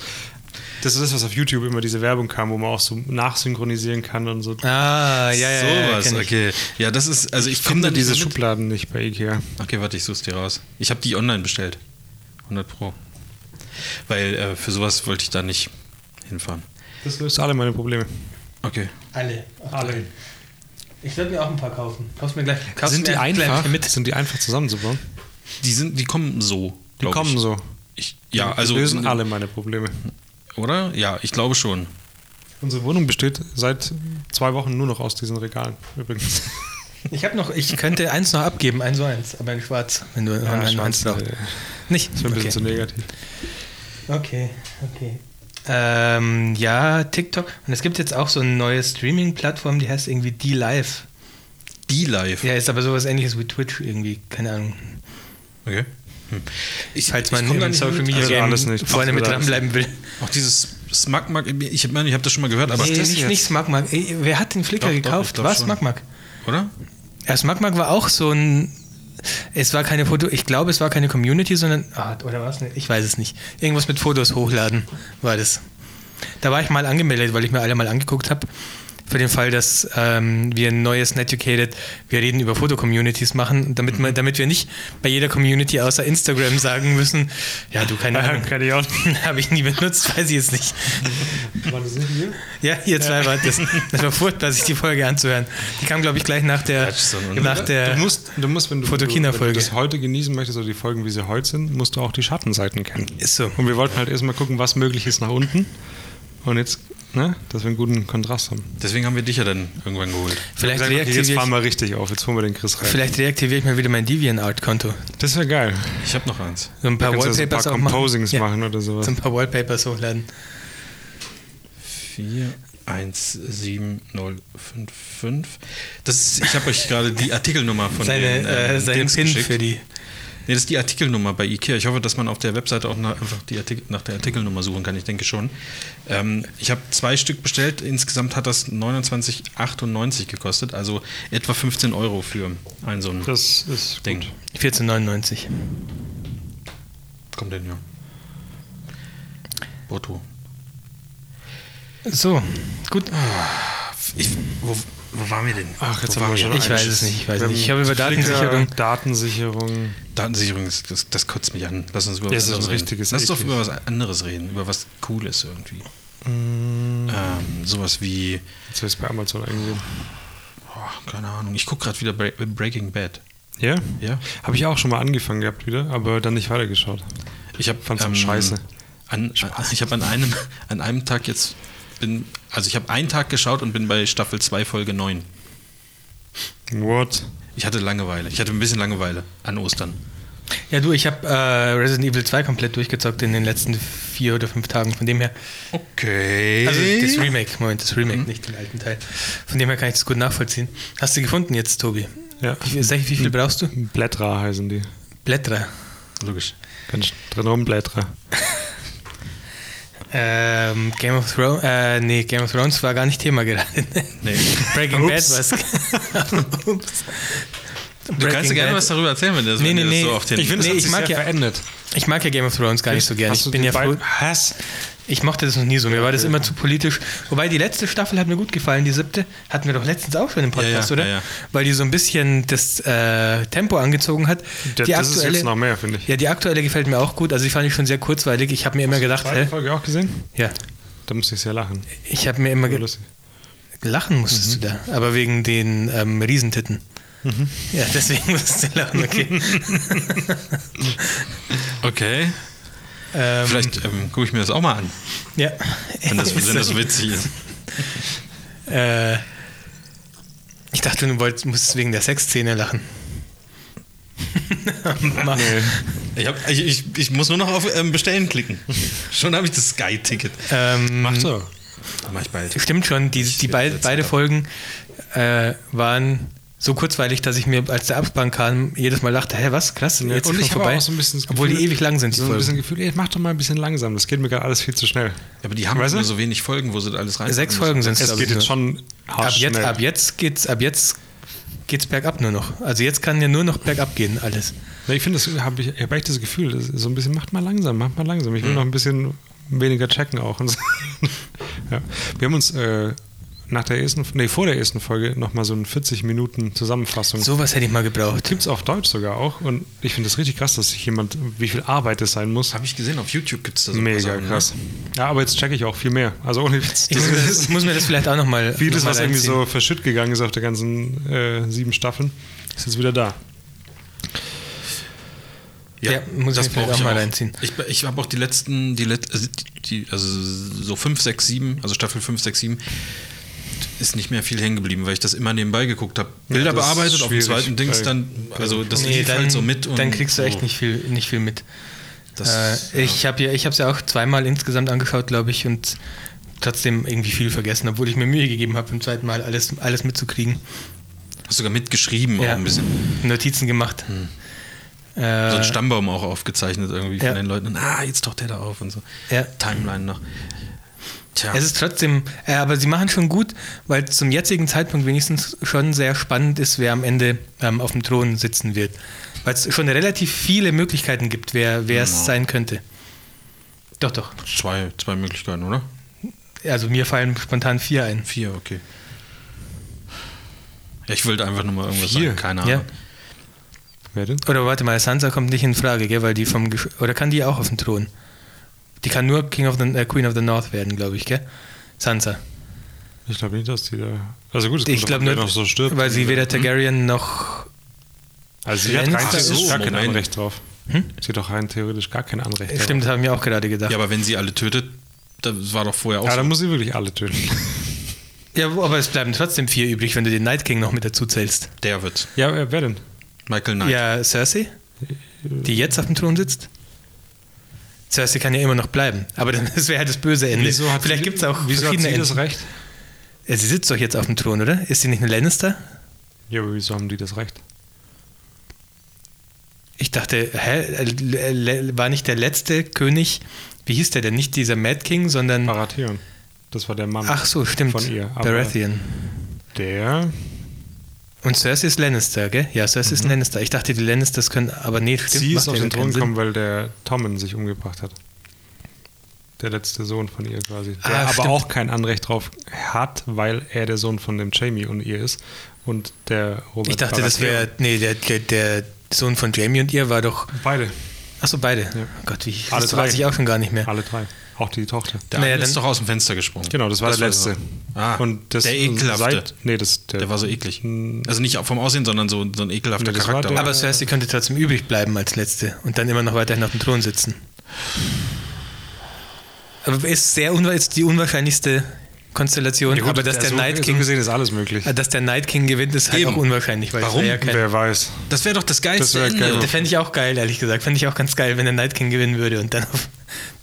Speaker 1: das ist das, was auf YouTube immer diese Werbung kam, wo man auch so nachsynchronisieren kann und so.
Speaker 2: Ah, ja, ja, ja.
Speaker 3: Sowas,
Speaker 2: ich.
Speaker 3: okay. Ja, das ist, also ich,
Speaker 1: Ich
Speaker 3: komme da
Speaker 1: finde diese
Speaker 3: diese
Speaker 1: Schubladen nicht bei Ikea.
Speaker 3: Okay, warte, ich such's dir raus. Ich habe die online bestellt. 100 Pro. Weil äh, für sowas wollte ich da nicht hinfahren.
Speaker 1: Das löst alle meine Probleme.
Speaker 3: Okay.
Speaker 2: Alle.
Speaker 1: Alle.
Speaker 2: Ich werde mir auch ein paar kaufen. Kaufst mir gleich. Kaufst
Speaker 1: Sind
Speaker 2: mir
Speaker 1: die
Speaker 2: gleich
Speaker 1: einfach?
Speaker 2: mit.
Speaker 1: Sind die einfach zusammenzubauen?
Speaker 3: Die sind, die kommen so.
Speaker 1: Die kommen
Speaker 3: ich.
Speaker 1: so.
Speaker 3: Ich, ja,
Speaker 1: Die
Speaker 3: also.
Speaker 1: lösen alle meine Probleme.
Speaker 3: Oder? Ja, ich glaube schon.
Speaker 1: Unsere Wohnung besteht seit zwei Wochen nur noch aus diesen Regalen. Übrigens.
Speaker 2: Ich habe noch, ich könnte eins noch abgeben, eins so eins, aber in schwarz, wenn du
Speaker 1: Ja,
Speaker 2: einen
Speaker 1: schwarz,
Speaker 2: brauchst.
Speaker 1: äh,
Speaker 2: Nicht?
Speaker 1: Das wäre ein bisschen
Speaker 2: Okay.
Speaker 1: zu negativ.
Speaker 2: okay, okay. Ähm, ja, TikTok. Und es gibt jetzt auch so eine neue Streaming-Plattform, die heißt irgendwie D-Live.
Speaker 3: Die live.
Speaker 2: Ja, ist aber sowas ähnliches wie Twitch irgendwie, keine Ahnung.
Speaker 3: Okay. Ich,
Speaker 2: Falls man
Speaker 3: nicht
Speaker 2: Social. Media
Speaker 1: Also alles nicht.
Speaker 2: vorne mit dranbleiben will.
Speaker 3: Auch dieses Smackmack, ich meine, ich habe das schon mal gehört, aber.
Speaker 2: nee,
Speaker 1: das
Speaker 2: nicht,
Speaker 1: jetzt?
Speaker 2: nicht Smackmark. Ey, Wer hat den Flickr
Speaker 3: Doch, doch,
Speaker 2: gekauft? Was,
Speaker 3: schon.
Speaker 2: Smackmark?
Speaker 3: Oder?
Speaker 2: Ja, Smackmark war auch so ein. Es war keine Foto, ich glaube, es war keine Community, sondern. Ah, oder was? Ich weiß es nicht. Irgendwas mit Fotos hochladen war das. Da war ich mal angemeldet, weil ich mir alle mal angeguckt habe. Für den Fall, dass ähm, wir ein neues Netucated, wir reden über Foto-Communities machen, damit,
Speaker 1: Mhm.
Speaker 2: man, damit wir nicht bei jeder Community außer Instagram sagen müssen, ja, du, keine Ahnung,
Speaker 1: Kann ich auch.
Speaker 2: habe ich nie benutzt, weiß ich jetzt nicht.
Speaker 1: War das nicht hier?
Speaker 2: Ja, ihr zwei wart das. Das war furchtbar, sich die Folge anzuhören. Die kam, glaube ich, gleich nach der,
Speaker 3: so
Speaker 2: nach der
Speaker 1: Du musst, du musst wenn du,
Speaker 2: Fotokina-Folge.
Speaker 1: wenn du das heute genießen möchtest oder die Folgen, wie sie heute sind, musst du auch die Schattenseiten kennen.
Speaker 2: Ist so.
Speaker 1: Und wir wollten halt erstmal gucken, was möglich ist nach unten. Und jetzt, ne, dass wir einen guten Kontrast haben.
Speaker 3: Deswegen haben wir dich ja dann irgendwann geholt.
Speaker 2: Vielleicht,
Speaker 1: Gesagt, okay, jetzt
Speaker 2: reaktiviere
Speaker 1: fahren
Speaker 2: ich,
Speaker 1: wir richtig auf, jetzt holen wir den Chris rein.
Speaker 2: vielleicht reaktiviere ich mal wieder mein DeviantArt-Konto.
Speaker 1: Das wäre geil.
Speaker 3: Ich habe noch eins.
Speaker 2: So ein paar
Speaker 1: Da kannst du so ein
Speaker 2: Wallpapers
Speaker 1: paar
Speaker 2: auch machen.
Speaker 1: Composings
Speaker 2: Ja,
Speaker 1: machen oder sowas.
Speaker 2: So ein paar Wallpapers hochladen.
Speaker 3: 4, 1, 7, 0, 5, 5. Das ist, ich habe euch gerade die Artikelnummer von
Speaker 2: Seine,
Speaker 3: den
Speaker 2: äh,
Speaker 3: ähm,
Speaker 2: seinen
Speaker 3: Dings
Speaker 2: Pin
Speaker 3: geschickt.
Speaker 2: für die.
Speaker 3: Nee, das ist die Artikelnummer bei IKEA. Ich hoffe, dass man auf der Webseite auch nach, einfach die Artikel, nach der Artikelnummer suchen kann. Ich denke schon. Ähm, ich habe zwei Stück bestellt. Insgesamt hat das 29,98 gekostet. Also etwa 15 Euro für ein so ein
Speaker 1: Das ist
Speaker 3: Ding.
Speaker 1: gut.
Speaker 2: 14,99.
Speaker 3: Kommt denn ja. Brutto.
Speaker 2: So, gut.
Speaker 3: Ich, wo, wo waren wir denn?
Speaker 1: Ach, jetzt
Speaker 3: wo
Speaker 1: haben wir schon
Speaker 2: Ich weiß es nicht, ich weiß nicht. Ich habe über Datensicherung.
Speaker 1: Datensicherung.
Speaker 3: Datensicherung, das, das, das kotzt mich an. Lass uns über
Speaker 1: Das
Speaker 3: was anderes reden. Lass doch über was anderes reden, über was Cooles irgendwie.
Speaker 1: Mm,
Speaker 3: Ähm, sowas wie,
Speaker 1: Jetzt habe ich es bei Amazon eingegeben.
Speaker 3: oh, keine Ahnung, ich gucke gerade wieder Bra Breaking Bad.
Speaker 1: Ja?
Speaker 3: Ja?
Speaker 1: Habe ich auch schon mal angefangen gehabt wieder, aber dann nicht weitergeschaut.
Speaker 3: Ich habe
Speaker 1: Fand's auch scheiße.
Speaker 3: An, ich habe an einem, an einem Tag jetzt bin, also ich habe einen Tag geschaut und bin bei Staffel 2 Folge 9.
Speaker 1: What?
Speaker 3: Ich hatte Langeweile. Ich hatte ein bisschen Langeweile an Ostern.
Speaker 2: Ja, du, ich habe äh, Resident Evil 2 komplett durchgezockt in den letzten vier oder fünf Tagen. Von dem her.
Speaker 3: Okay.
Speaker 2: Also das Remake, Moment, das Remake, nicht den alten Teil. Von dem her kann ich das gut nachvollziehen. Hast du gefunden jetzt, Tobi?
Speaker 1: Ja.
Speaker 2: Wie viel, sag ich, wie viel brauchst du?
Speaker 1: Blättra heißen die.
Speaker 2: Blätter.
Speaker 3: Logisch.
Speaker 1: Ganz drin rum Blättra.
Speaker 2: Ähm, Game of Thrones, äh, nee, Game of Thrones war gar nicht Thema gerade.
Speaker 3: Nee.
Speaker 2: Breaking Bad was. Ups.
Speaker 3: Du kannst ja gerne
Speaker 2: Bad.
Speaker 3: was darüber erzählen, wenn, das,
Speaker 2: Nee,
Speaker 3: wenn
Speaker 2: nee,
Speaker 3: dir das
Speaker 2: nee.
Speaker 3: so auf den...
Speaker 2: Ich finde- Nee, ich mag ja-
Speaker 1: verändert.
Speaker 2: Ich mag ja Game of Thrones gar nicht so gerne.
Speaker 1: Hast
Speaker 2: Ich
Speaker 1: du
Speaker 2: bin ja froh.
Speaker 1: Hass.
Speaker 2: Ich mochte das noch nie so. Mir war das immer zu politisch. Wobei die letzte Staffel hat mir gut gefallen, die siebte. Hatten wir doch letztens auch schon im Podcast,
Speaker 3: Ja, ja,
Speaker 2: oder?
Speaker 3: ja, ja.
Speaker 2: Weil die so ein bisschen das äh, Tempo angezogen hat.
Speaker 1: Das,
Speaker 2: die
Speaker 1: das ist jetzt noch mehr, finde ich.
Speaker 2: ja, die aktuelle gefällt mir auch gut. Also die fand ich schon sehr kurzweilig. Ich habe mir immer gedacht,
Speaker 1: Zweite
Speaker 2: hä?
Speaker 1: Folge auch gesehen?
Speaker 2: Ja,
Speaker 1: Da musste ich sehr lachen.
Speaker 2: ich habe mir immer
Speaker 1: War
Speaker 2: ge
Speaker 1: lustig.
Speaker 2: lachen musstest
Speaker 1: Mhm.
Speaker 2: du da, aber wegen den ähm, Riesentitten. Ja, deswegen musstest du lachen, okay.
Speaker 3: Okay.
Speaker 2: Ähm,
Speaker 3: Vielleicht ähm, gucke ich mir das auch mal an,
Speaker 2: Ja.
Speaker 3: wenn das, wenn das witzig ist.
Speaker 2: Äh, Ich dachte, du wolltest, musstest wegen der Sexszene lachen. Mach.
Speaker 3: Ich, hab, ich, ich, ich muss nur noch auf ähm, Bestellen klicken. Schon habe ich das Sky-Ticket.
Speaker 2: Ähm,
Speaker 1: Mach so.
Speaker 3: Mach ich bald.
Speaker 2: Stimmt schon, die, die
Speaker 3: jetzt
Speaker 2: beide. Folgen äh, waren so kurzweilig, dass ich mir, als der Abspann kam, jedes Mal dachte, hä, was, krass,
Speaker 1: Ja,
Speaker 2: jetzt
Speaker 1: und
Speaker 2: ist
Speaker 1: ich
Speaker 2: vorbei.
Speaker 1: auch so ein bisschen das
Speaker 2: Obwohl die
Speaker 1: Gefühl-
Speaker 2: ewig lang sind, die
Speaker 1: so ein
Speaker 2: Folgen.
Speaker 1: bisschen Gefühl, ey, mach doch mal ein bisschen langsam. Das geht mir gerade alles viel zu schnell.
Speaker 3: Ja, aber die haben
Speaker 1: Weißt du?
Speaker 3: nur so wenig Folgen, wo sie alles rein.
Speaker 2: Sechs Folgen sind es,
Speaker 1: Es geht
Speaker 2: ich.
Speaker 1: jetzt
Speaker 2: nur.
Speaker 1: schon hart
Speaker 2: ab jetzt,
Speaker 1: schnell.
Speaker 2: ab jetzt geht's, ab jetzt geht's bergab nur noch. Also jetzt kann ja nur noch bergab gehen, alles.
Speaker 1: Ja, ich finde, das habe ich, ich hab echt das Gefühl, das so ein bisschen, macht mal langsam, macht mal langsam. Ich will noch ein bisschen weniger checken auch. Und so. ja. Wir haben uns äh, nach der ersten, nee, vor der ersten Folge nochmal so eine 40 Minuten Zusammenfassung.
Speaker 2: Sowas hätte ich mal gebraucht.
Speaker 1: Gibt es auf Deutsch sogar auch. Und ich finde das richtig krass, dass sich jemand, wie viel Arbeit das sein muss.
Speaker 3: Habe ich gesehen, auf YouTube gibt es da so
Speaker 1: Mega
Speaker 3: Sachen, ne?
Speaker 1: krass. Ja, aber jetzt checke ich auch viel mehr. Also ohne Witz.
Speaker 2: Ich muss, mir das, ich muss mir das vielleicht auch nochmal.
Speaker 1: Vieles,
Speaker 2: noch mal
Speaker 1: was irgendwie so verschütt gegangen ist auf der ganzen äh, sieben Staffeln, ist jetzt wieder da.
Speaker 2: Ja, muss ich mir vielleicht
Speaker 3: brauch
Speaker 2: auch mal reinziehen.
Speaker 3: Ich, ich habe auch die letzten, die, Let also, die, also so 5, 6, 7, also Staffel 5, 6, 7, ist nicht mehr viel hängen geblieben, weil ich das immer nebenbei geguckt habe. Bilder
Speaker 1: ist
Speaker 3: bearbeitet, auf dem zweiten Dings
Speaker 1: weil-
Speaker 3: dann, also das
Speaker 2: Nee,
Speaker 3: lief
Speaker 2: dann,
Speaker 3: halt so mit und
Speaker 2: dann kriegst du echt
Speaker 3: so.
Speaker 2: nicht viel, nicht viel mit.
Speaker 3: Das,
Speaker 2: äh, Ich habe ja, ich habe es ja auch zweimal insgesamt angeschaut, glaube ich, und trotzdem irgendwie viel vergessen, obwohl ich mir Mühe gegeben habe, beim zweiten Mal alles, alles mitzukriegen.
Speaker 3: Hast sogar mitgeschrieben
Speaker 2: Ja.
Speaker 3: auch ein bisschen.
Speaker 2: Notizen gemacht.
Speaker 3: Hm. So
Speaker 2: Äh,
Speaker 3: einen Stammbaum auch aufgezeichnet irgendwie
Speaker 2: Ja.
Speaker 3: von den Leuten. Und, ah, jetzt taucht der da auf und so.
Speaker 2: ja.
Speaker 3: Timeline noch. Tja.
Speaker 2: Es ist trotzdem, äh, aber sie machen schon gut, weil zum jetzigen Zeitpunkt wenigstens schon sehr spannend ist, wer am Ende ähm, auf dem Thron sitzen wird. Weil es schon relativ viele Möglichkeiten gibt, wer, wer es
Speaker 3: Ja.
Speaker 2: sein könnte. Doch, doch.
Speaker 3: zwei, zwei Möglichkeiten, oder?
Speaker 2: Also mir fallen spontan vier ein.
Speaker 3: Vier, okay. Ja, ich wollte einfach nur mal irgendwas
Speaker 1: Vier?
Speaker 3: sagen. Keine Ahnung.
Speaker 2: Ja.
Speaker 1: Wer denn?
Speaker 2: Oder warte mal, Sansa kommt nicht in Frage, gell? Weil die vom Gesch oder kann die auch auf den Thron? Die kann nur King of the, äh, Queen of the North werden, glaube ich, gell? Sansa.
Speaker 1: Ich glaube nicht, dass die da. Also gut, es
Speaker 2: Ich glaube nur,
Speaker 1: noch so stirbt.
Speaker 2: weil sie weder Targaryen noch.
Speaker 1: Also sie hat rein theoretisch gar kein. Anrecht drauf. Sie hat doch rein theoretisch gar kein Anrecht drauf.
Speaker 2: Stimmt, das haben wir auch gerade gedacht.
Speaker 3: Ja, aber wenn sie alle tötet, das war doch vorher auch
Speaker 1: Ja,
Speaker 3: so.
Speaker 1: dann muss sie wirklich alle töten.
Speaker 2: Ja, aber es bleiben trotzdem vier übrig, wenn du den Night King noch mit dazu zählst.
Speaker 3: Der wird.
Speaker 1: Ja, wer wer denn?
Speaker 3: Michael Knight.
Speaker 2: Ja, Cersei, die jetzt auf dem Thron sitzt. Cersei kann ja immer noch bleiben, aber dann- das wäre halt das böse Ende.
Speaker 1: hat
Speaker 2: Vielleicht
Speaker 1: sie-
Speaker 2: gibt es auch
Speaker 1: wieso hat
Speaker 2: verschiedene
Speaker 1: sie das. Recht?
Speaker 2: Ja, sie sitzt doch jetzt auf dem Thron, oder? Ist sie nicht eine Lannister?
Speaker 1: Ja, aber wieso haben die das Recht?
Speaker 2: Ich dachte, hä, äh, le- war nicht der letzte König, wie hieß der denn? Nicht dieser Mad King, sondern.
Speaker 1: Baratheon. Das war der Mann.
Speaker 2: Ach so, stimmt.
Speaker 1: Von ihr,
Speaker 2: Baratheon.
Speaker 1: Der.
Speaker 2: Und Cersei ist Lannister, gell? Ja, Cersei ist ein Lannister. Ich dachte, die Lannisters können, aber nee, stimmt.
Speaker 1: Mhm. sie ist auf
Speaker 2: ja
Speaker 1: den Thron gekommen, weil der Tommen sich umgebracht hat. Der letzte Sohn von ihr quasi. Der
Speaker 2: Ah,
Speaker 1: aber
Speaker 2: stimmt.
Speaker 1: auch kein Anrecht drauf hat, weil er der Sohn von dem Jamie und ihr ist. Und der Robert
Speaker 2: Ich dachte, das
Speaker 1: Baratheon.
Speaker 2: wäre. Nee, der, der, der Sohn von Jamie und ihr war doch.
Speaker 1: Beide.
Speaker 2: Achso, beide. Oh Gott, wie
Speaker 1: Alle
Speaker 2: das
Speaker 1: drei.
Speaker 2: weiß ich auch schon gar nicht mehr.
Speaker 1: Alle drei. Auch die Tochter.
Speaker 3: Der
Speaker 2: Naja,
Speaker 3: ist doch aus dem Fenster gesprungen.
Speaker 1: Genau, das war der
Speaker 3: weiß
Speaker 1: letzte.
Speaker 3: ich. Ah,
Speaker 1: und das
Speaker 3: der ekelhafte.
Speaker 1: Seit, nee, das, der,
Speaker 3: der war so eklig.
Speaker 1: Hm.
Speaker 3: Also nicht vom Aussehen, sondern so, so ein ekelhafter
Speaker 1: Nee, das war
Speaker 3: Charakter.
Speaker 1: der-
Speaker 2: Aber Cersei könnte trotzdem übrig bleiben als letzte und dann immer noch weiterhin auf dem Thron sitzen. Aber ist sehr ist die unwahrscheinlichste Konstellation,
Speaker 1: Ja, gut,
Speaker 2: aber dass der,
Speaker 1: so,
Speaker 2: Night
Speaker 1: so
Speaker 2: King,
Speaker 1: gesehen ist alles möglich.
Speaker 2: äh, dass der Night King gewinnt, ist halt
Speaker 3: Eben.
Speaker 2: auch unwahrscheinlich,
Speaker 3: Warum?
Speaker 2: ja kein,
Speaker 1: Wer weiß.
Speaker 3: das wäre doch das geilste
Speaker 1: Das geil.
Speaker 2: Der fände ich auch geil, ehrlich gesagt. Fände ich auch ganz geil, wenn der Night King gewinnen würde und dann auf,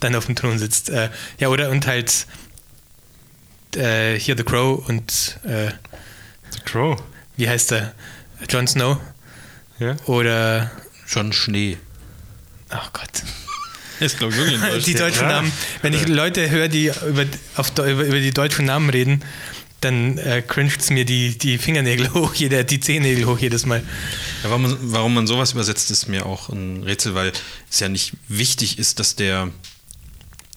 Speaker 2: dann auf dem Thron sitzt. Äh, ja, oder und halt äh, hier The Crow und äh,
Speaker 1: The Crow.
Speaker 2: wie heißt der? Jon Snow
Speaker 1: Ja?
Speaker 2: oder
Speaker 3: Schon Schnee.
Speaker 2: ach Gott.
Speaker 3: Ist, glaube ich, wirklich ein
Speaker 2: Die deutschen
Speaker 1: Ja.
Speaker 2: Namen, wenn ich Leute höre, die über, auf, über, über die deutschen Namen reden, dann äh, cringet es mir die, die Fingernägel hoch, jeder, die Zehennägel hoch jedes Mal.
Speaker 3: Ja, warum, man, warum man sowas übersetzt, ist mir auch ein Rätsel, weil es ja nicht wichtig ist, dass der,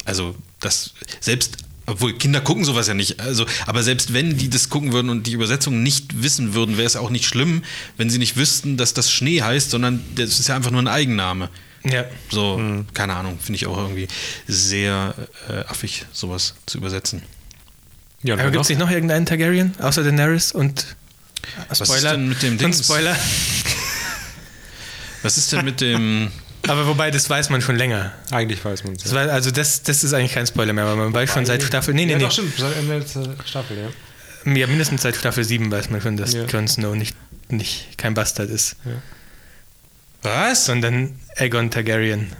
Speaker 3: also das selbst, obwohl Kinder gucken sowas ja nicht, also, aber selbst wenn die das gucken würden und die Übersetzung nicht wissen würden, wäre es auch nicht schlimm, wenn sie nicht wüssten, dass das Schnee heißt, sondern das ist ja einfach nur ein Eigenname.
Speaker 2: Ja.
Speaker 3: So, keine Ahnung, finde ich auch irgendwie sehr äh, affig, sowas zu übersetzen.
Speaker 1: Ja,
Speaker 2: Aber gibt es nicht noch irgendeinen Targaryen, außer Daenerys und äh,
Speaker 3: ist denn mit dem
Speaker 2: und
Speaker 3: Dings?
Speaker 2: Spoiler.
Speaker 3: Was ist denn mit dem,
Speaker 2: Aber wobei, das weiß man schon länger.
Speaker 1: Eigentlich weiß man es.
Speaker 2: Das war, also das, das ist eigentlich kein Spoiler mehr, weil man weiß schon seit Staffel. Nee, nee,
Speaker 1: ja,
Speaker 2: nee.
Speaker 1: doch, stimmt. Seit Ende der Staffel, ja.
Speaker 2: ja, mindestens seit Staffel 7 weiß man schon, dass
Speaker 1: Ja.
Speaker 2: Jon Snow nicht, nicht kein Bastard ist,
Speaker 3: Was?
Speaker 2: sondern Aegon Targaryen.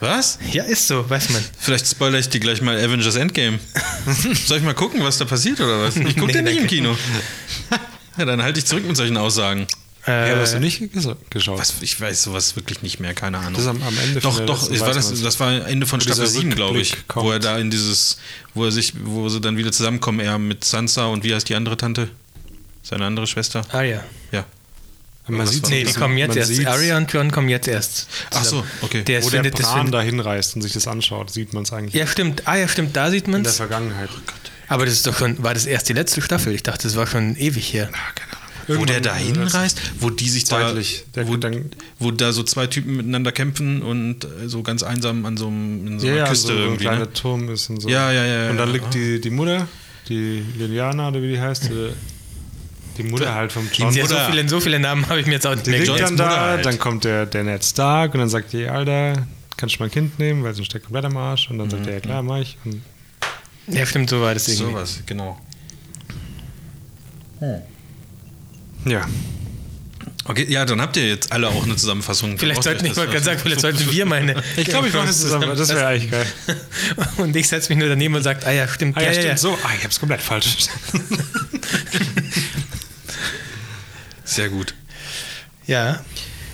Speaker 3: Was?
Speaker 2: Ja, ist so, weiß man.
Speaker 3: Vielleicht spoilere ich dir gleich mal Avengers Endgame. Soll ich mal gucken, was da passiert oder was? Ich gucke
Speaker 2: Nee,
Speaker 3: den nicht im. Kino. Ja, dann halte ich zurück mit solchen Aussagen.
Speaker 2: Äh,
Speaker 1: Ja, hast du nicht ges- geschaut?
Speaker 3: Was, ich weiß sowas wirklich nicht mehr, keine Ahnung.
Speaker 1: Das ist am, am Ende
Speaker 3: Doch, doch, war das, das war Ende von Staffel
Speaker 1: dieser
Speaker 3: 7, glaube ich.
Speaker 1: Rückblick
Speaker 3: Wo er
Speaker 1: kommt.
Speaker 3: da in dieses, wo er sich, wo sie dann wieder zusammenkommen, er mit Sansa und wie heißt die andere Tante? Seine andere Schwester?
Speaker 2: Arya.
Speaker 3: Ja.
Speaker 1: Man sieht
Speaker 2: Nee, die kommen jetzt erst.
Speaker 1: sieht's,
Speaker 2: Arya und Jon kommen jetzt erst.
Speaker 3: Ach so, okay.
Speaker 2: Der
Speaker 1: Wo der
Speaker 2: findet,
Speaker 1: Bran da hinreist und sich das anschaut, sieht man es eigentlich
Speaker 2: ja, stimmt. Ah, ja, stimmt, da sieht man
Speaker 1: in der
Speaker 2: es.
Speaker 1: Vergangenheit.
Speaker 2: Aber das ist doch schon, war das erst die letzte Staffel? Ich dachte, das war schon ewig her.
Speaker 1: Ah, keine Ahnung.
Speaker 3: Wo der da
Speaker 1: Irgendwann,
Speaker 3: hinreist, wo die sich
Speaker 1: Zeitlich.
Speaker 3: da, wo, wo da so zwei Typen miteinander kämpfen und äh, so ganz einsam an so, einem, in so
Speaker 1: Ja,
Speaker 3: einer
Speaker 1: ja,
Speaker 3: Küste
Speaker 1: so ein
Speaker 3: irgendwie.
Speaker 1: kleiner
Speaker 3: Ne?
Speaker 1: Turm ist und so.
Speaker 3: Ja, ja, ja,
Speaker 1: Und dann
Speaker 3: ja.
Speaker 1: liegt die, die Mutter, die Liliana oder wie die heißt, äh, die Mutter halt vom John.
Speaker 2: Ja, so viele, so viele Namen habe ich mir jetzt auch nicht mehr
Speaker 1: dann da,
Speaker 3: halt.
Speaker 1: dann kommt der, der Ned Stark und dann sagt die, Alter, kannst du mein Kind nehmen, weil sonst steckt komplett am Arsch. Und dann sagt er, ja klar, mach ich. Und
Speaker 2: Ja, stimmt, so war das irgendwie.
Speaker 3: Sowas, genau.
Speaker 1: ja,
Speaker 3: Okay, ja, dann habt ihr jetzt alle auch eine Zusammenfassung.
Speaker 2: Vielleicht sollten, ich wollte gerade sagen, vielleicht sollten wir meine.
Speaker 1: ich glaube, ich mache das zusammen. Das wäre eigentlich geil.
Speaker 2: Und ich setze mich nur daneben und sage, ah ja, stimmt.
Speaker 1: Ah ja,
Speaker 2: ja,
Speaker 1: stimmt
Speaker 2: ja,
Speaker 1: so. Ah, ich hab's komplett falsch.
Speaker 3: Sehr gut.
Speaker 2: Ja,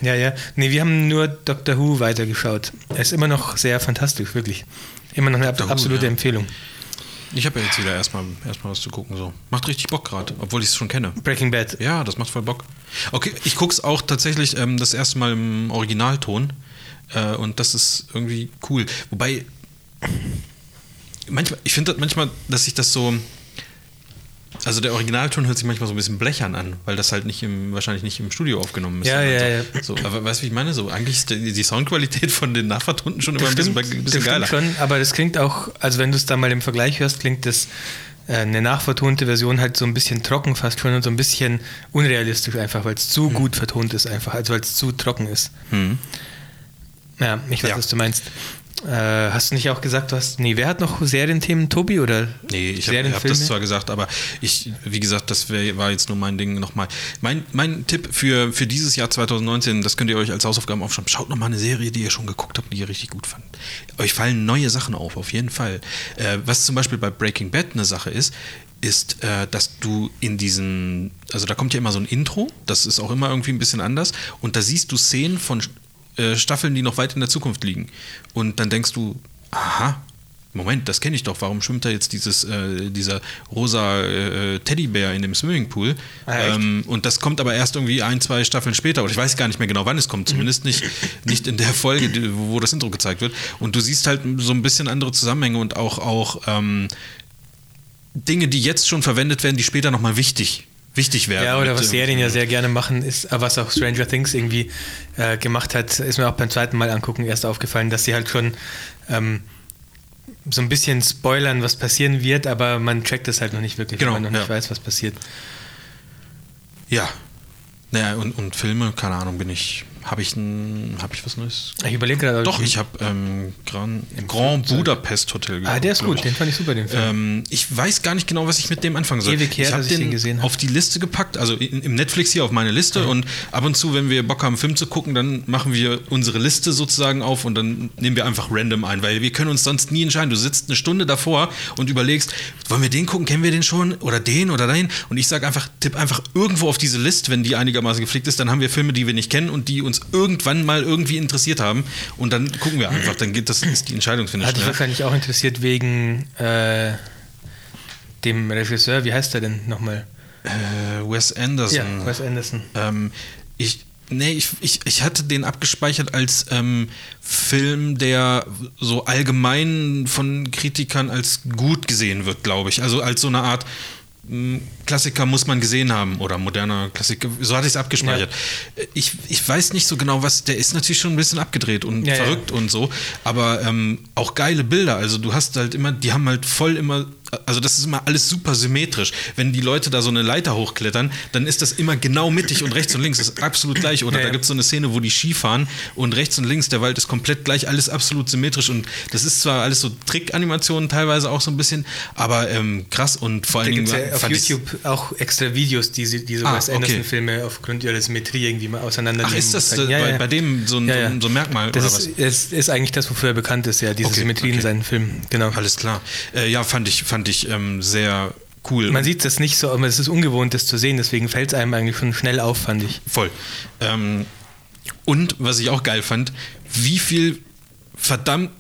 Speaker 2: ja, ja. Nee, wir haben nur Doctor Who weitergeschaut. Er ist immer noch sehr fantastisch, wirklich. Immer noch eine
Speaker 3: Doctor Who,
Speaker 2: absolute
Speaker 3: ja.
Speaker 2: Empfehlung.
Speaker 3: Ich habe ja jetzt wieder erstmal erstmal was zu gucken. So. Macht richtig Bock gerade, obwohl ich es schon kenne.
Speaker 2: Breaking Bad.
Speaker 3: Ja, das macht voll Bock. Okay, ich gucke es auch tatsächlich ähm, das erste Mal im Originalton. Äh, und das ist irgendwie cool. Wobei, manchmal, ich finde das manchmal, dass sich das so. Also der Originalton hört sich manchmal so ein bisschen blechern an, weil das halt nicht im, wahrscheinlich nicht im Studio aufgenommen ist.
Speaker 2: Ja, ja,
Speaker 3: so. So, aber weißt du, wie ich meine? So, eigentlich ist die, Soundqualität von den Nachvertonten schon immer ein bisschen, ein bisschen geiler.
Speaker 2: schon, aber das klingt auch, also wenn du es da mal im Vergleich hörst, klingt das äh, eine nachvertonte Version halt so ein bisschen trocken fast schon und so ein bisschen unrealistisch einfach, weil es zu
Speaker 3: Hm.
Speaker 2: gut vertont ist einfach, also weil es zu trocken ist.
Speaker 3: Hm.
Speaker 2: Ja, ich weiß,
Speaker 3: Ja.
Speaker 2: was du meinst. Äh, hast du nicht auch gesagt, du hast, nee, wer hat noch Serienthemen? Tobi oder
Speaker 3: Nee, ich habe hab das zwar gesagt, aber ich, wie gesagt, das wär, war jetzt nur mein Ding nochmal. Mein, mein Tipp für, für dieses Jahr 2019, das könnt ihr euch als Hausaufgaben aufschreiben. Schaut nochmal eine Serie, die ihr schon geguckt habt, die ihr richtig gut fandet. Euch fallen neue Sachen auf, auf jeden Fall. Äh, was zum Beispiel bei Breaking Bad eine Sache ist, ist, äh, dass du in diesen, also da kommt ja immer so ein Intro, das ist auch immer irgendwie ein bisschen anders, und da siehst du Szenen von äh, Staffeln, die noch weit in der Zukunft liegen. Und dann denkst du, aha, Moment, das kenne ich doch. Warum schwimmt da jetzt dieses, äh, dieser rosa äh, Teddybär in dem Swimmingpool?
Speaker 2: Ah,
Speaker 3: ähm, und das kommt aber erst irgendwie ein, zwei Staffeln später. Oder ich weiß gar nicht mehr genau, wann es kommt. Zumindest nicht, nicht in der Folge, die, wo, wo das Intro gezeigt wird. Und du siehst halt so ein bisschen andere Zusammenhänge und auch, auch ähm, Dinge, die jetzt schon verwendet werden, die später nochmal wichtig, wichtig werden.
Speaker 2: Ja, oder was Serien ja sehr gerne machen, ist, äh, was auch Stranger Things irgendwie äh, gemacht hat, ist mir auch beim zweiten Mal angucken erst aufgefallen, dass sie halt schon ähm, so ein bisschen spoilern, was passieren wird, aber man checkt das halt noch nicht wirklich,
Speaker 3: Genau,
Speaker 2: weil man noch nicht
Speaker 3: ja.
Speaker 2: weiß, was passiert.
Speaker 3: Ja. Naja, und, und Filme, keine Ahnung, bin ich. Habe ich, hab ich was Neues?
Speaker 2: Ich überlege gerade.
Speaker 3: Doch, ich habe ähm, Grand, Grand. Budapest Hotel
Speaker 2: Ah, der ist gut,
Speaker 3: ich.
Speaker 2: den fand ich super, den Film.
Speaker 3: Ähm, ich weiß gar nicht genau, was ich mit dem anfangen soll.
Speaker 2: Ewig her,
Speaker 3: ich habe den,
Speaker 2: den gesehen hab.
Speaker 3: auf die Liste gepackt, also in, im Netflix hier auf meine Liste und ab und zu, wenn wir Bock haben, einen Film zu gucken, dann machen wir unsere Liste sozusagen auf und dann nehmen wir einfach random ein, weil wir können uns sonst nie entscheiden. Du sitzt eine Stunde davor und überlegst, wollen wir den gucken, kennen wir den schon oder den oder den und ich sage einfach, tipp einfach irgendwo auf diese Liste, wenn die einigermaßen gepflegt ist, dann haben wir Filme, die wir nicht kennen und die uns irgendwann mal irgendwie interessiert haben und dann gucken wir einfach, dann geht das ist die Entscheidungsfindung
Speaker 2: Hat dich wahrscheinlich auch interessiert wegen äh, dem Regisseur, wie heißt er denn nochmal?
Speaker 3: Äh, Wes Anderson.
Speaker 2: Ja, Wes Anderson.
Speaker 3: Ähm, ich, nee, ich, ich, ich hatte den abgespeichert als ähm, Film, der so allgemein von Kritikern als gut gesehen wird, glaube ich. Also als so eine Art Klassiker muss man gesehen haben oder moderner Klassiker. So hatte ich es abgespeichert. Ich, ich weiß nicht so genau, was. Der ist natürlich schon ein bisschen abgedreht und
Speaker 2: Ja, ja.
Speaker 3: verrückt und so, aber ähm, auch geile Bilder. Also du hast halt immer, die haben halt voll immer, also das ist immer alles super symmetrisch. Wenn die Leute da so eine Leiter hochklettern, dann ist das immer genau mittig und rechts und links ist absolut gleich. Oder
Speaker 2: Ja,
Speaker 3: da gibt es so eine Szene, wo die Ski fahren und rechts und links der Wald ist komplett gleich, alles absolut symmetrisch und das ist zwar alles so Trickanimationen teilweise auch so ein bisschen, aber ähm, krass und vor
Speaker 2: Da
Speaker 3: allen Dingen
Speaker 2: es ja auf YouTube auch extra Videos, die sie- diese
Speaker 3: Ah, okay.
Speaker 2: Anderson-Filme aufgrund ihrer Symmetrie irgendwie mal auseinandernehmen.
Speaker 3: Ach, ist das äh,
Speaker 2: ja,
Speaker 3: bei,
Speaker 2: ja.
Speaker 3: bei dem so ein, so ein, so ein Merkmal
Speaker 2: Das
Speaker 3: oder was?
Speaker 2: ist, es ist eigentlich das, wofür er bekannt ist, ja, diese
Speaker 3: Okay,
Speaker 2: Symmetrie in
Speaker 3: okay.
Speaker 2: seinen Filmen. Genau.
Speaker 3: Alles klar. Äh, ja, fand ich, fand ich ähm, sehr cool.
Speaker 2: Man sieht das nicht so, aber es ist ungewohnt, das zu sehen, deswegen fällt es einem eigentlich schon schnell auf, fand ich.
Speaker 3: Voll. Ähm, und was ich auch geil fand, wie viel verdammt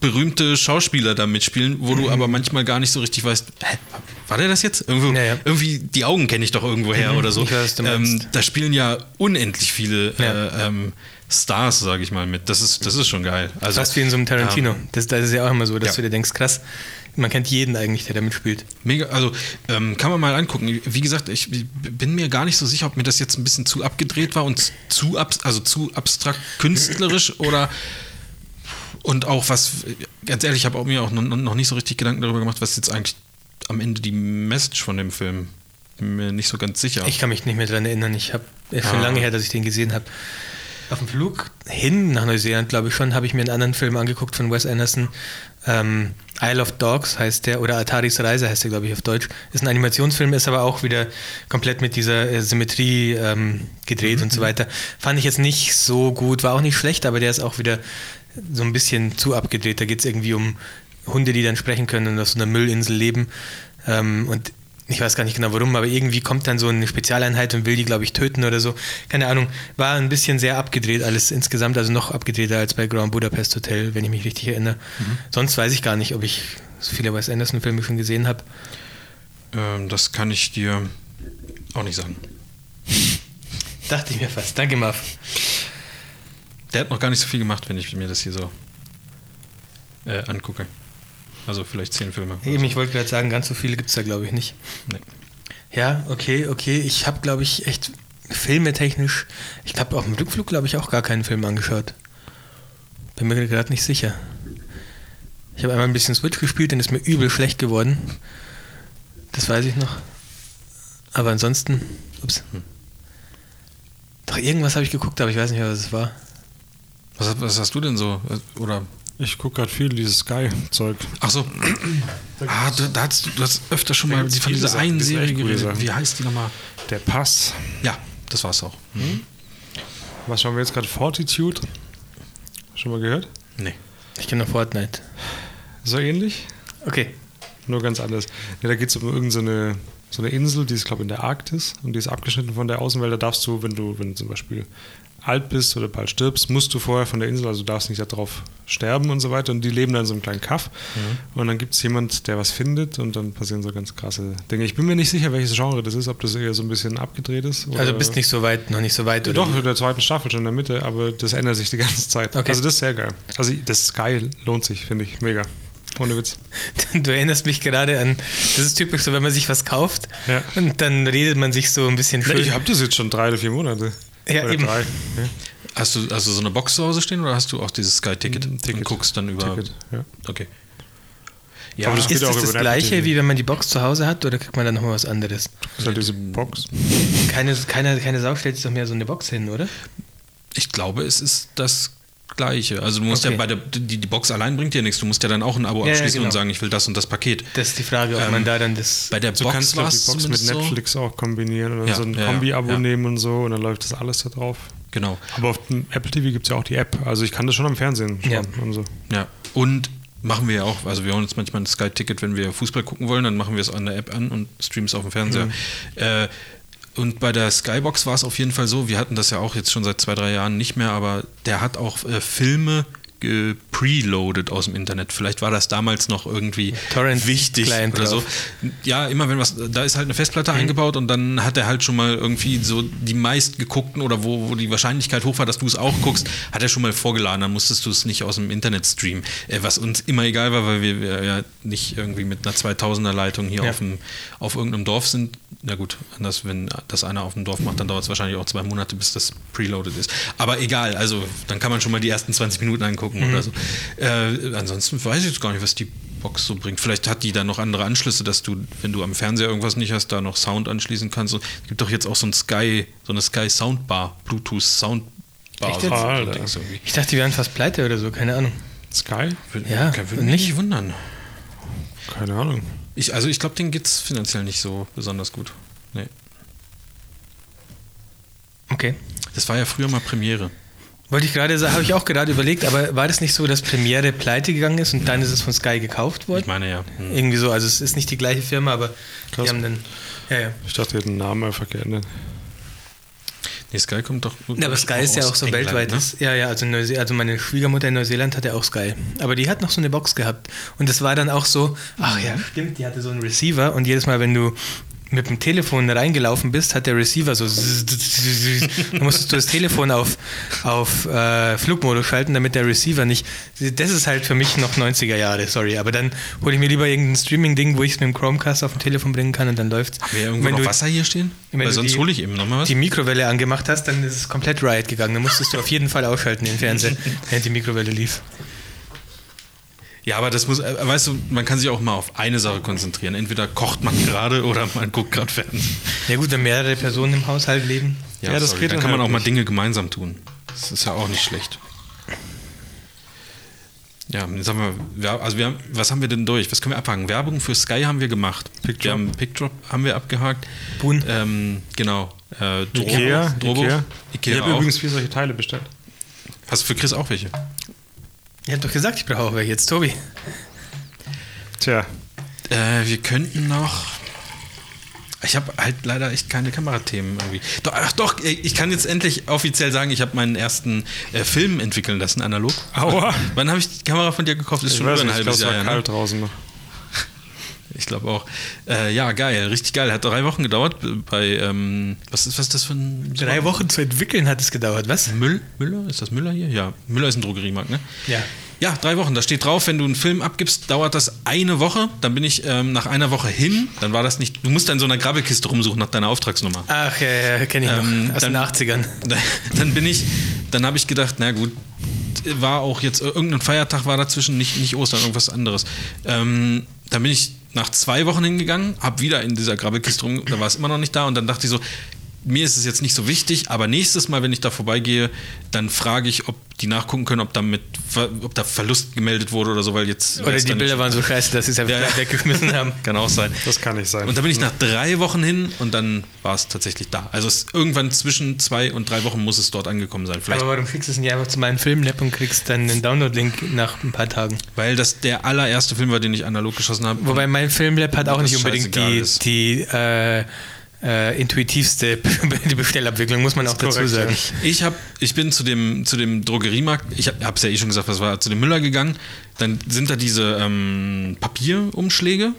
Speaker 3: berühmte Schauspieler da mitspielen, wo
Speaker 2: Mhm.
Speaker 3: du aber manchmal gar nicht so richtig weißt, hä, war der das jetzt? Irgendwo,
Speaker 2: Ja, ja.
Speaker 3: Irgendwie die Augen kenne ich doch irgendwo her
Speaker 2: Mhm,
Speaker 3: oder so.
Speaker 2: weiß,
Speaker 3: ähm, da spielen ja unendlich viele
Speaker 2: Ja.
Speaker 3: äh, ähm, Stars, sage ich mal, mit. Das ist, das ist schon geil. Also,
Speaker 2: Fast wie in so einem Tarantino.
Speaker 3: ähm,
Speaker 2: das, das ist ja auch immer so, dass
Speaker 3: Ja.
Speaker 2: du dir denkst, krass, man kennt jeden eigentlich, der da mitspielt.
Speaker 3: Mega, also ähm, kann man mal angucken. Wie gesagt, ich bin mir gar nicht so sicher, ob mir das jetzt ein bisschen zu abgedreht war und zu abs also zu abstrakt künstlerisch oder und auch was, ganz ehrlich, ich habe mir auch noch, nicht so richtig Gedanken darüber gemacht, was jetzt eigentlich am Ende die Message von dem Film. Bin mir nicht so ganz sicher.
Speaker 2: Ich kann mich nicht mehr dran erinnern. Ich habe ist schon
Speaker 3: Ah.
Speaker 2: lange her, dass ich den gesehen habe. Auf dem Flug hin nach Neuseeland, glaube ich schon, habe ich mir einen anderen Film angeguckt von Wes Anderson. Ähm, Isle of Dogs heißt der, oder Ataris Reise heißt der, glaube ich, auf Deutsch. Ist ein Animationsfilm, ist aber auch wieder komplett mit dieser äh, Symmetrie ähm, gedreht und so weiter. Fand ich jetzt nicht so gut, war auch nicht schlecht, aber der ist auch wieder so ein bisschen zu abgedreht. Da geht es irgendwie um Hunde, die dann sprechen können und auf so einer Müllinsel leben. Ähm, und ich weiß gar nicht genau warum, aber irgendwie kommt dann so eine Spezialeinheit und will die, glaube ich, töten oder so. Keine Ahnung. War ein bisschen sehr abgedreht alles insgesamt, also noch abgedrehter als bei Grand Budapest Hotel, wenn ich mich richtig erinnere. Sonst weiß ich gar nicht, ob ich so viele Wes Anderson-Filme schon gesehen habe.
Speaker 3: ähm, das kann ich dir auch nicht sagen.
Speaker 2: Dachte ich mir fast. Danke, Marv.
Speaker 3: Der hat noch gar nicht so viel gemacht, wenn ich mir das hier so äh, angucke. Also vielleicht zehn Filme.
Speaker 2: Eben, ich wollte gerade sagen, ganz so viele gibt es da, glaube ich, nicht.
Speaker 3: Nee.
Speaker 2: Ja, okay, okay. Ich habe, glaube ich, echt filmetechnisch, ich habe auf dem Rückflug, glaube ich, auch gar keinen Film angeschaut. Bin mir gerade nicht sicher. Ich habe einmal ein bisschen Switch gespielt, dann ist mir übel schlecht geworden. Das weiß ich noch. Aber ansonsten, ups. Doch irgendwas habe ich geguckt, aber ich weiß nicht was es war.
Speaker 3: Was, was hast du denn so? Oder
Speaker 1: Ich gucke gerade viel dieses Sky-Zeug.
Speaker 3: Ach so. ah, da, da hast du, du hast öfter schon mal
Speaker 1: gibt's
Speaker 3: von dieser
Speaker 1: Sachen,
Speaker 3: einen Serie geredet. Wie heißt die nochmal?
Speaker 1: Der Pass.
Speaker 3: Ja, das war's auch.
Speaker 1: Was schauen wir jetzt gerade? Fortitude. Schon mal gehört?
Speaker 3: Nee.
Speaker 2: Ich kenne noch Fortnite.
Speaker 1: So ähnlich?
Speaker 2: Okay.
Speaker 1: Nur ganz anders. Ja, da geht es um irgendeine so eine Insel, die ist, glaube ich, in der Arktis und die ist abgeschnitten von der Außenwelt. Da darfst du, wenn du, wenn du zum Beispiel alt bist oder bald stirbst, musst du vorher von der Insel, also du darfst nicht darauf sterben und so weiter. Und die leben dann in so einem kleinen Kaff. Und dann gibt es jemand, der was findet und dann passieren so ganz krasse Dinge. Ich bin mir nicht sicher, welches Genre das ist, ob das eher so ein bisschen abgedreht ist.
Speaker 2: Also
Speaker 1: oder-
Speaker 2: bist nicht so weit, noch nicht so weit, oder?
Speaker 1: Doch, in der zweiten Staffel schon in der Mitte, aber das ändert sich die ganze Zeit.
Speaker 2: Okay.
Speaker 1: Also das ist sehr geil. Also das Sky lohnt sich, finde ich. Mega. Ohne Witz.
Speaker 2: Du erinnerst mich gerade an, das ist typisch so, wenn man sich was kauft
Speaker 1: Ja.
Speaker 2: und dann redet man sich so ein bisschen schön.
Speaker 1: Ich habe das jetzt schon drei oder vier Monate.
Speaker 2: Ja,
Speaker 1: oder
Speaker 2: eben.
Speaker 1: drei. Ja.
Speaker 3: Hast du also so eine Box zu Hause stehen oder hast du auch dieses Sky-Ticket
Speaker 1: Ein Ticket.
Speaker 3: und guckst dann über.
Speaker 1: Ticket, ja.
Speaker 3: Okay.
Speaker 1: Ja, aber das
Speaker 2: ist das das gleiche, wie wenn man die Box zu Hause hat oder kriegt man dann nochmal was anderes?
Speaker 1: Das ist halt diese Box.
Speaker 2: Keine, keine, keine Sau stellt sich doch mehr so eine Box hin, oder?
Speaker 3: Ich glaube, es ist das Gleiche. Also du musst
Speaker 2: Okay.
Speaker 3: ja bei der die, die Box allein bringt dir nichts. Du musst ja dann auch ein Abo
Speaker 2: Ja, ja,
Speaker 3: abschließen
Speaker 2: genau.
Speaker 3: und sagen, ich will das und das Paket.
Speaker 2: Das ist die Frage, ob
Speaker 3: Ähm,
Speaker 2: man da dann das.
Speaker 3: Bei der
Speaker 1: Du
Speaker 3: Box
Speaker 1: kannst
Speaker 3: war
Speaker 1: die Box mit
Speaker 3: zumindest so.
Speaker 1: Netflix auch kombinieren oder
Speaker 3: Ja,
Speaker 1: so ein
Speaker 3: ja, ja,
Speaker 1: Kombi-Abo
Speaker 3: ja.
Speaker 1: nehmen und so und dann läuft das alles da drauf.
Speaker 3: Genau.
Speaker 1: Aber auf dem Apple TV gibt es ja auch die App. Also ich kann das schon am Fernsehen schauen
Speaker 2: Ja.
Speaker 1: und so.
Speaker 3: Ja. Und machen wir ja auch, also wir holen uns manchmal ein Sky-Ticket, wenn wir Fußball gucken wollen, dann machen wir es an der App an und streamen es auf dem Fernseher. Äh, und bei der Skybox war es auf jeden Fall so, wir hatten das ja auch jetzt schon seit zwei, drei Jahren nicht mehr, aber der hat auch äh, Filme ge- preloaded aus dem Internet. Vielleicht war das damals noch irgendwie
Speaker 2: Torrent
Speaker 3: wichtig
Speaker 2: Client
Speaker 3: oder so. Ja, immer wenn was, da ist halt eine Festplatte eingebaut und dann hat er halt schon mal irgendwie so die meistgeguckten oder wo, wo die Wahrscheinlichkeit hoch war, dass du es auch guckst, hat er schon mal vorgeladen, dann musstest du es nicht aus dem Internet streamen. Äh, was uns immer egal war, weil wir, wir ja nicht irgendwie mit einer 2000er Leitung hier
Speaker 2: Ja.
Speaker 3: auf, dem, auf irgendeinem Dorf sind, na gut, anders, wenn das einer auf dem Dorf macht, dann dauert es wahrscheinlich auch zwei Monate, bis das preloaded ist. Aber egal, also dann kann man schon mal die ersten 20 Minuten angucken
Speaker 2: Mhm.
Speaker 3: oder so. Äh, ansonsten weiß ich jetzt gar nicht, was die Box so bringt. Vielleicht hat die da noch andere Anschlüsse, dass du, wenn du am Fernseher irgendwas nicht hast, da noch Sound anschließen kannst. Es gibt doch jetzt auch so ein Sky, so eine Sky Soundbar, Bluetooth Soundbar. So irgendwie.
Speaker 2: Ich dachte, die wären fast pleite oder so, keine Ahnung.
Speaker 1: Sky?
Speaker 3: Würde,
Speaker 2: Ja,
Speaker 3: würde
Speaker 2: und
Speaker 3: mich
Speaker 2: nicht?
Speaker 3: wundern.
Speaker 1: Keine Ahnung.
Speaker 3: Ich, also ich glaube, denen geht es finanziell nicht so besonders gut. Nee.
Speaker 2: Okay.
Speaker 3: Das war ja früher mal Premiere.
Speaker 2: Wollte ich gerade sagen, habe ich auch gerade überlegt, aber war das nicht so, dass Premiere pleite gegangen ist und dann ist es von Sky gekauft
Speaker 3: Ich
Speaker 2: worden?
Speaker 3: meine ja. Hm.
Speaker 2: Irgendwie so, also es ist nicht die gleiche Firma, aber
Speaker 1: Krass.
Speaker 2: die haben dann. Ja, ja.
Speaker 1: Ich dachte, die hätten den Namen einfach geändert.
Speaker 3: Nee, Sky kommt doch.
Speaker 2: Ja, aber Sky ist ja auch so
Speaker 3: England,
Speaker 2: weltweit.
Speaker 3: Ne?
Speaker 2: Ist, ja, ja, also, Neuse also meine Schwiegermutter in Neuseeland hatte auch Sky. Aber die hat noch so eine Box gehabt. Und das war dann auch so, ach ja, stimmt, die hatte so einen Receiver und jedes Mal, wenn du mit dem Telefon reingelaufen bist, hat der Receiver so. Da musstest du das Telefon auf, auf äh, Flugmodus schalten, damit der Receiver nicht. Das ist halt für mich noch 90er Jahre, sorry. Aber dann hole ich mir lieber irgendein Streaming-Ding, wo ich es mit dem Chromecast auf dem Telefon bringen kann und dann läuft's.
Speaker 3: Haben wir irgendwo
Speaker 2: Wenn
Speaker 3: noch
Speaker 2: du-
Speaker 3: Wasser hier stehen? Weil sonst hole ich eben nochmal was.
Speaker 2: die Mikrowelle angemacht hast, dann ist es komplett Riot gegangen. Dann musstest du auf jeden Fall ausschalten den Fernseher, während die Mikrowelle lief.
Speaker 3: Ja, aber das muss, äh, weißt du, man kann sich auch mal auf eine Sache konzentrieren. Entweder kocht man gerade oder man guckt gerade Fernsehen.
Speaker 2: Ja gut, wenn mehrere Personen im Haushalt leben.
Speaker 1: Ja, das geht
Speaker 3: Dann kann man
Speaker 1: halt
Speaker 3: auch mal. Dinge gemeinsam tun. Das ist ja auch nicht schlecht. Ja, jetzt haben wir, also wir haben, was haben wir denn durch? Was können wir abhaken? Werbung für Sky haben wir gemacht.
Speaker 1: Pickdrop.
Speaker 3: Wir haben Pickdrop haben wir abgehakt.
Speaker 2: Boon.
Speaker 3: Ähm, genau. Äh, Drobo,
Speaker 1: Ikea,
Speaker 3: Drobo,
Speaker 1: Ikea.
Speaker 3: Ikea
Speaker 1: ich habe übrigens vier solche Teile bestellt.
Speaker 3: Hast du für Chris auch welche?
Speaker 2: Ich hab doch gesagt, ich brauche auch welche. Jetzt Tobi.
Speaker 1: Tja,
Speaker 3: Äh, wir könnten noch. Ich habe halt leider echt keine Kamerathemen irgendwie. Doch, ach doch, ich kann jetzt endlich offiziell sagen, ich habe meinen ersten äh, Film entwickeln lassen, analog.
Speaker 1: Aua.
Speaker 3: Wann habe ich die Kamera von dir gekauft? Ist
Speaker 1: ich
Speaker 3: schon
Speaker 1: weiß
Speaker 3: über ein
Speaker 1: nicht, ich
Speaker 3: halbes
Speaker 1: glaube, es
Speaker 3: Jahr
Speaker 1: war.
Speaker 3: Ne?
Speaker 1: kalt draußen noch.
Speaker 3: Ich glaube auch. Äh, ja, geil, richtig geil. Hat drei Wochen gedauert bei, ähm, was ist, was ist das für ein
Speaker 2: Drei Wochen zu entwickeln hat es gedauert, was?
Speaker 3: Müll, Müller? Ist das Müller hier? Ja, Müller ist ein Drogeriemarkt, ne?
Speaker 2: Ja.
Speaker 3: Ja, drei Wochen. Da steht drauf, wenn du einen Film abgibst, dauert das eine Woche. Dann bin ich ähm, nach einer Woche hin. Dann war das nicht. Du musst dann in so einer Grabbelkiste rumsuchen nach deiner Auftragsnummer.
Speaker 2: Ach, ja, ja, kenne ich
Speaker 3: Ähm,
Speaker 2: noch. Aus den
Speaker 3: dann-
Speaker 2: 80ern.
Speaker 3: Dann bin ich, dann habe ich gedacht, na gut, war auch jetzt irgendein Feiertag war dazwischen, nicht, nicht Ostern, irgendwas anderes. Ähm, dann bin ich nach zwei Wochen hingegangen, habe wieder in dieser Grabbelkiste rum, da war es immer noch nicht da und dann dachte ich so, mir ist es jetzt nicht so wichtig, aber nächstes Mal, wenn ich da vorbeigehe, dann frage ich, ob die nachgucken können, ob, damit, ob da Verlust gemeldet wurde oder so, weil jetzt.
Speaker 2: Oder die
Speaker 3: dann
Speaker 2: Bilder
Speaker 3: nicht-
Speaker 2: waren so scheiße, dass sie es einfach
Speaker 3: Ja,
Speaker 2: weggeschmissen haben.
Speaker 3: Kann auch sein.
Speaker 1: Das kann nicht sein.
Speaker 3: Und da bin ich nach drei Wochen hin und dann war es tatsächlich da. Also es, irgendwann zwischen zwei und drei Wochen muss es dort angekommen sein. Vielleicht
Speaker 2: Aber warum schickst du es nicht einfach zu meinem Filmlab und kriegst dann einen Download-Link nach ein paar Tagen?
Speaker 3: Weil das der allererste Film war, den ich analog geschossen habe.
Speaker 2: Wobei mein Filmlab hat auch nicht unbedingt die,
Speaker 3: ist.
Speaker 2: die äh, äh, intuitivste die Bestellabwicklung, muss man auch dazu
Speaker 1: korrekt,
Speaker 2: sagen.
Speaker 3: Ich, hab, ich bin zu dem, zu dem Drogeriemarkt, ich habe es ja eh schon gesagt, was war, zu dem Müller gegangen. Dann sind da diese ähm, Papierumschläge.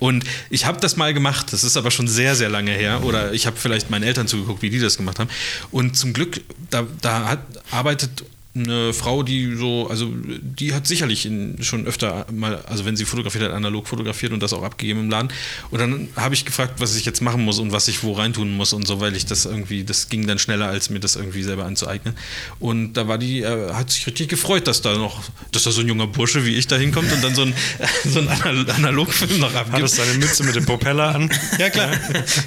Speaker 3: Und ich habe das mal gemacht, das ist aber schon sehr, sehr lange her. Oder ich habe vielleicht meinen Eltern zugeguckt, wie die das gemacht haben. Und zum Glück, da, da hat, arbeitet eine Frau, die so, also die hat sicherlich in, schon öfter mal, also wenn sie fotografiert hat, analog fotografiert und das auch abgegeben im Laden. Und dann habe ich gefragt, was ich jetzt machen muss und was ich wo reintun muss und so, weil ich das irgendwie, das ging dann schneller, als mir das irgendwie selber anzueignen. Und da war die, äh, hat sich richtig gefreut, dass da noch, dass da so ein junger Bursche wie ich da hinkommt und dann so ein, so ein Anal- Analogfilm noch abgibt.
Speaker 1: Hattest deine Mütze mit dem Propeller an?
Speaker 3: Ja, klar.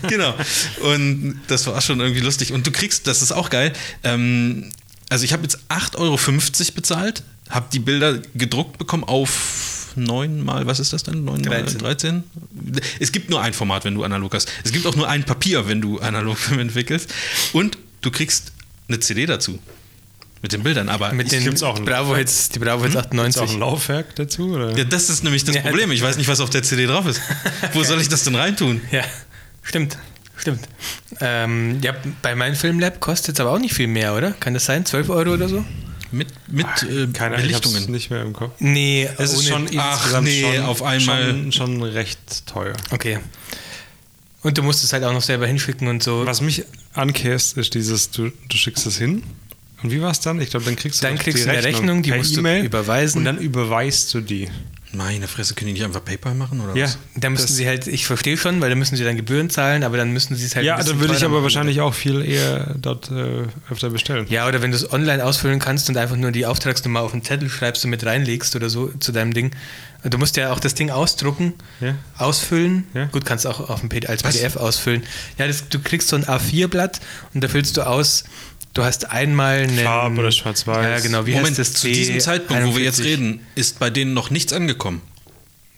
Speaker 3: genau. Und das war schon irgendwie lustig. Und du kriegst, das ist auch geil, ähm, also ich habe jetzt 8,50 Euro bezahlt, habe die Bilder gedruckt bekommen auf neun mal, was ist das dann? Neun mal
Speaker 2: 13.
Speaker 3: 13? Es gibt nur ein Format, wenn du analog hast. Es gibt auch nur ein Papier, wenn du Analogfilm entwickelst. Und du kriegst eine CD dazu. Mit den Bildern. Aber
Speaker 2: Mit
Speaker 3: ich-
Speaker 2: den
Speaker 1: gibt's auch einen-
Speaker 2: Bravo Hits, die Bravo Hits
Speaker 1: Ist auch
Speaker 2: 98.
Speaker 1: ein Laufwerk dazu? Oder?
Speaker 3: ja, das ist nämlich das
Speaker 2: Ja.
Speaker 3: Problem. Ich weiß nicht, was auf der CD drauf ist. Wo soll ich das denn reintun?
Speaker 2: Ja, stimmt. Stimmt. Ähm, ja, bei meinem Filmlab kostet es aber auch nicht viel mehr, oder? Kann das sein? 12 Euro oder so?
Speaker 3: Mit, mit äh,
Speaker 1: Keine Ahnung, ich
Speaker 3: Belichtungen.
Speaker 1: nicht mehr im Kopf.
Speaker 2: Nee,
Speaker 1: Es ist schon
Speaker 3: Ach, nee,
Speaker 1: schon,
Speaker 3: auf einmal-
Speaker 1: Schon, schon recht teuer.
Speaker 2: Okay. Und du musst es halt auch noch selber hinschicken und so.
Speaker 1: Was mich ankäst, ist dieses, du, du schickst es hin. Und wie war es dann? Ich glaube, dann kriegst du
Speaker 2: Dann
Speaker 1: noch
Speaker 2: kriegst du eine Rechnung, die musst du
Speaker 1: E-Mail
Speaker 2: überweisen.
Speaker 1: Und dann überweist du die.
Speaker 3: Meine Fresse, können die nicht einfach PayPal machen oder
Speaker 1: Ja.
Speaker 3: was?
Speaker 2: Da müssen
Speaker 1: Das-
Speaker 2: sie halt, ich verstehe schon, weil da müssen sie dann Gebühren zahlen, aber dann müssen sie es halt.
Speaker 1: Ja, dann würde ich aber
Speaker 2: machen.
Speaker 1: wahrscheinlich auch viel eher dort äh, öfter bestellen.
Speaker 2: Ja, oder wenn du es online ausfüllen kannst und einfach nur die Auftragsnummer auf den Zettel schreibst und mit reinlegst oder so zu deinem Ding. Du musst ja auch das Ding ausdrucken,
Speaker 1: Ja.
Speaker 2: ausfüllen.
Speaker 1: Ja.
Speaker 2: Gut, kannst auch auf dem als
Speaker 3: Was?
Speaker 2: PDF ausfüllen. Ja, das, du kriegst so ein A4-Blatt und da füllst du aus. Du hast einmal eine.
Speaker 1: Farb oder schwarz-weiß.
Speaker 2: Ja, genau. Wie
Speaker 3: Moment,
Speaker 2: heißt das?
Speaker 3: zu diesem Zeitpunkt, wo wir jetzt
Speaker 2: C41?
Speaker 3: reden, ist bei denen noch nichts angekommen.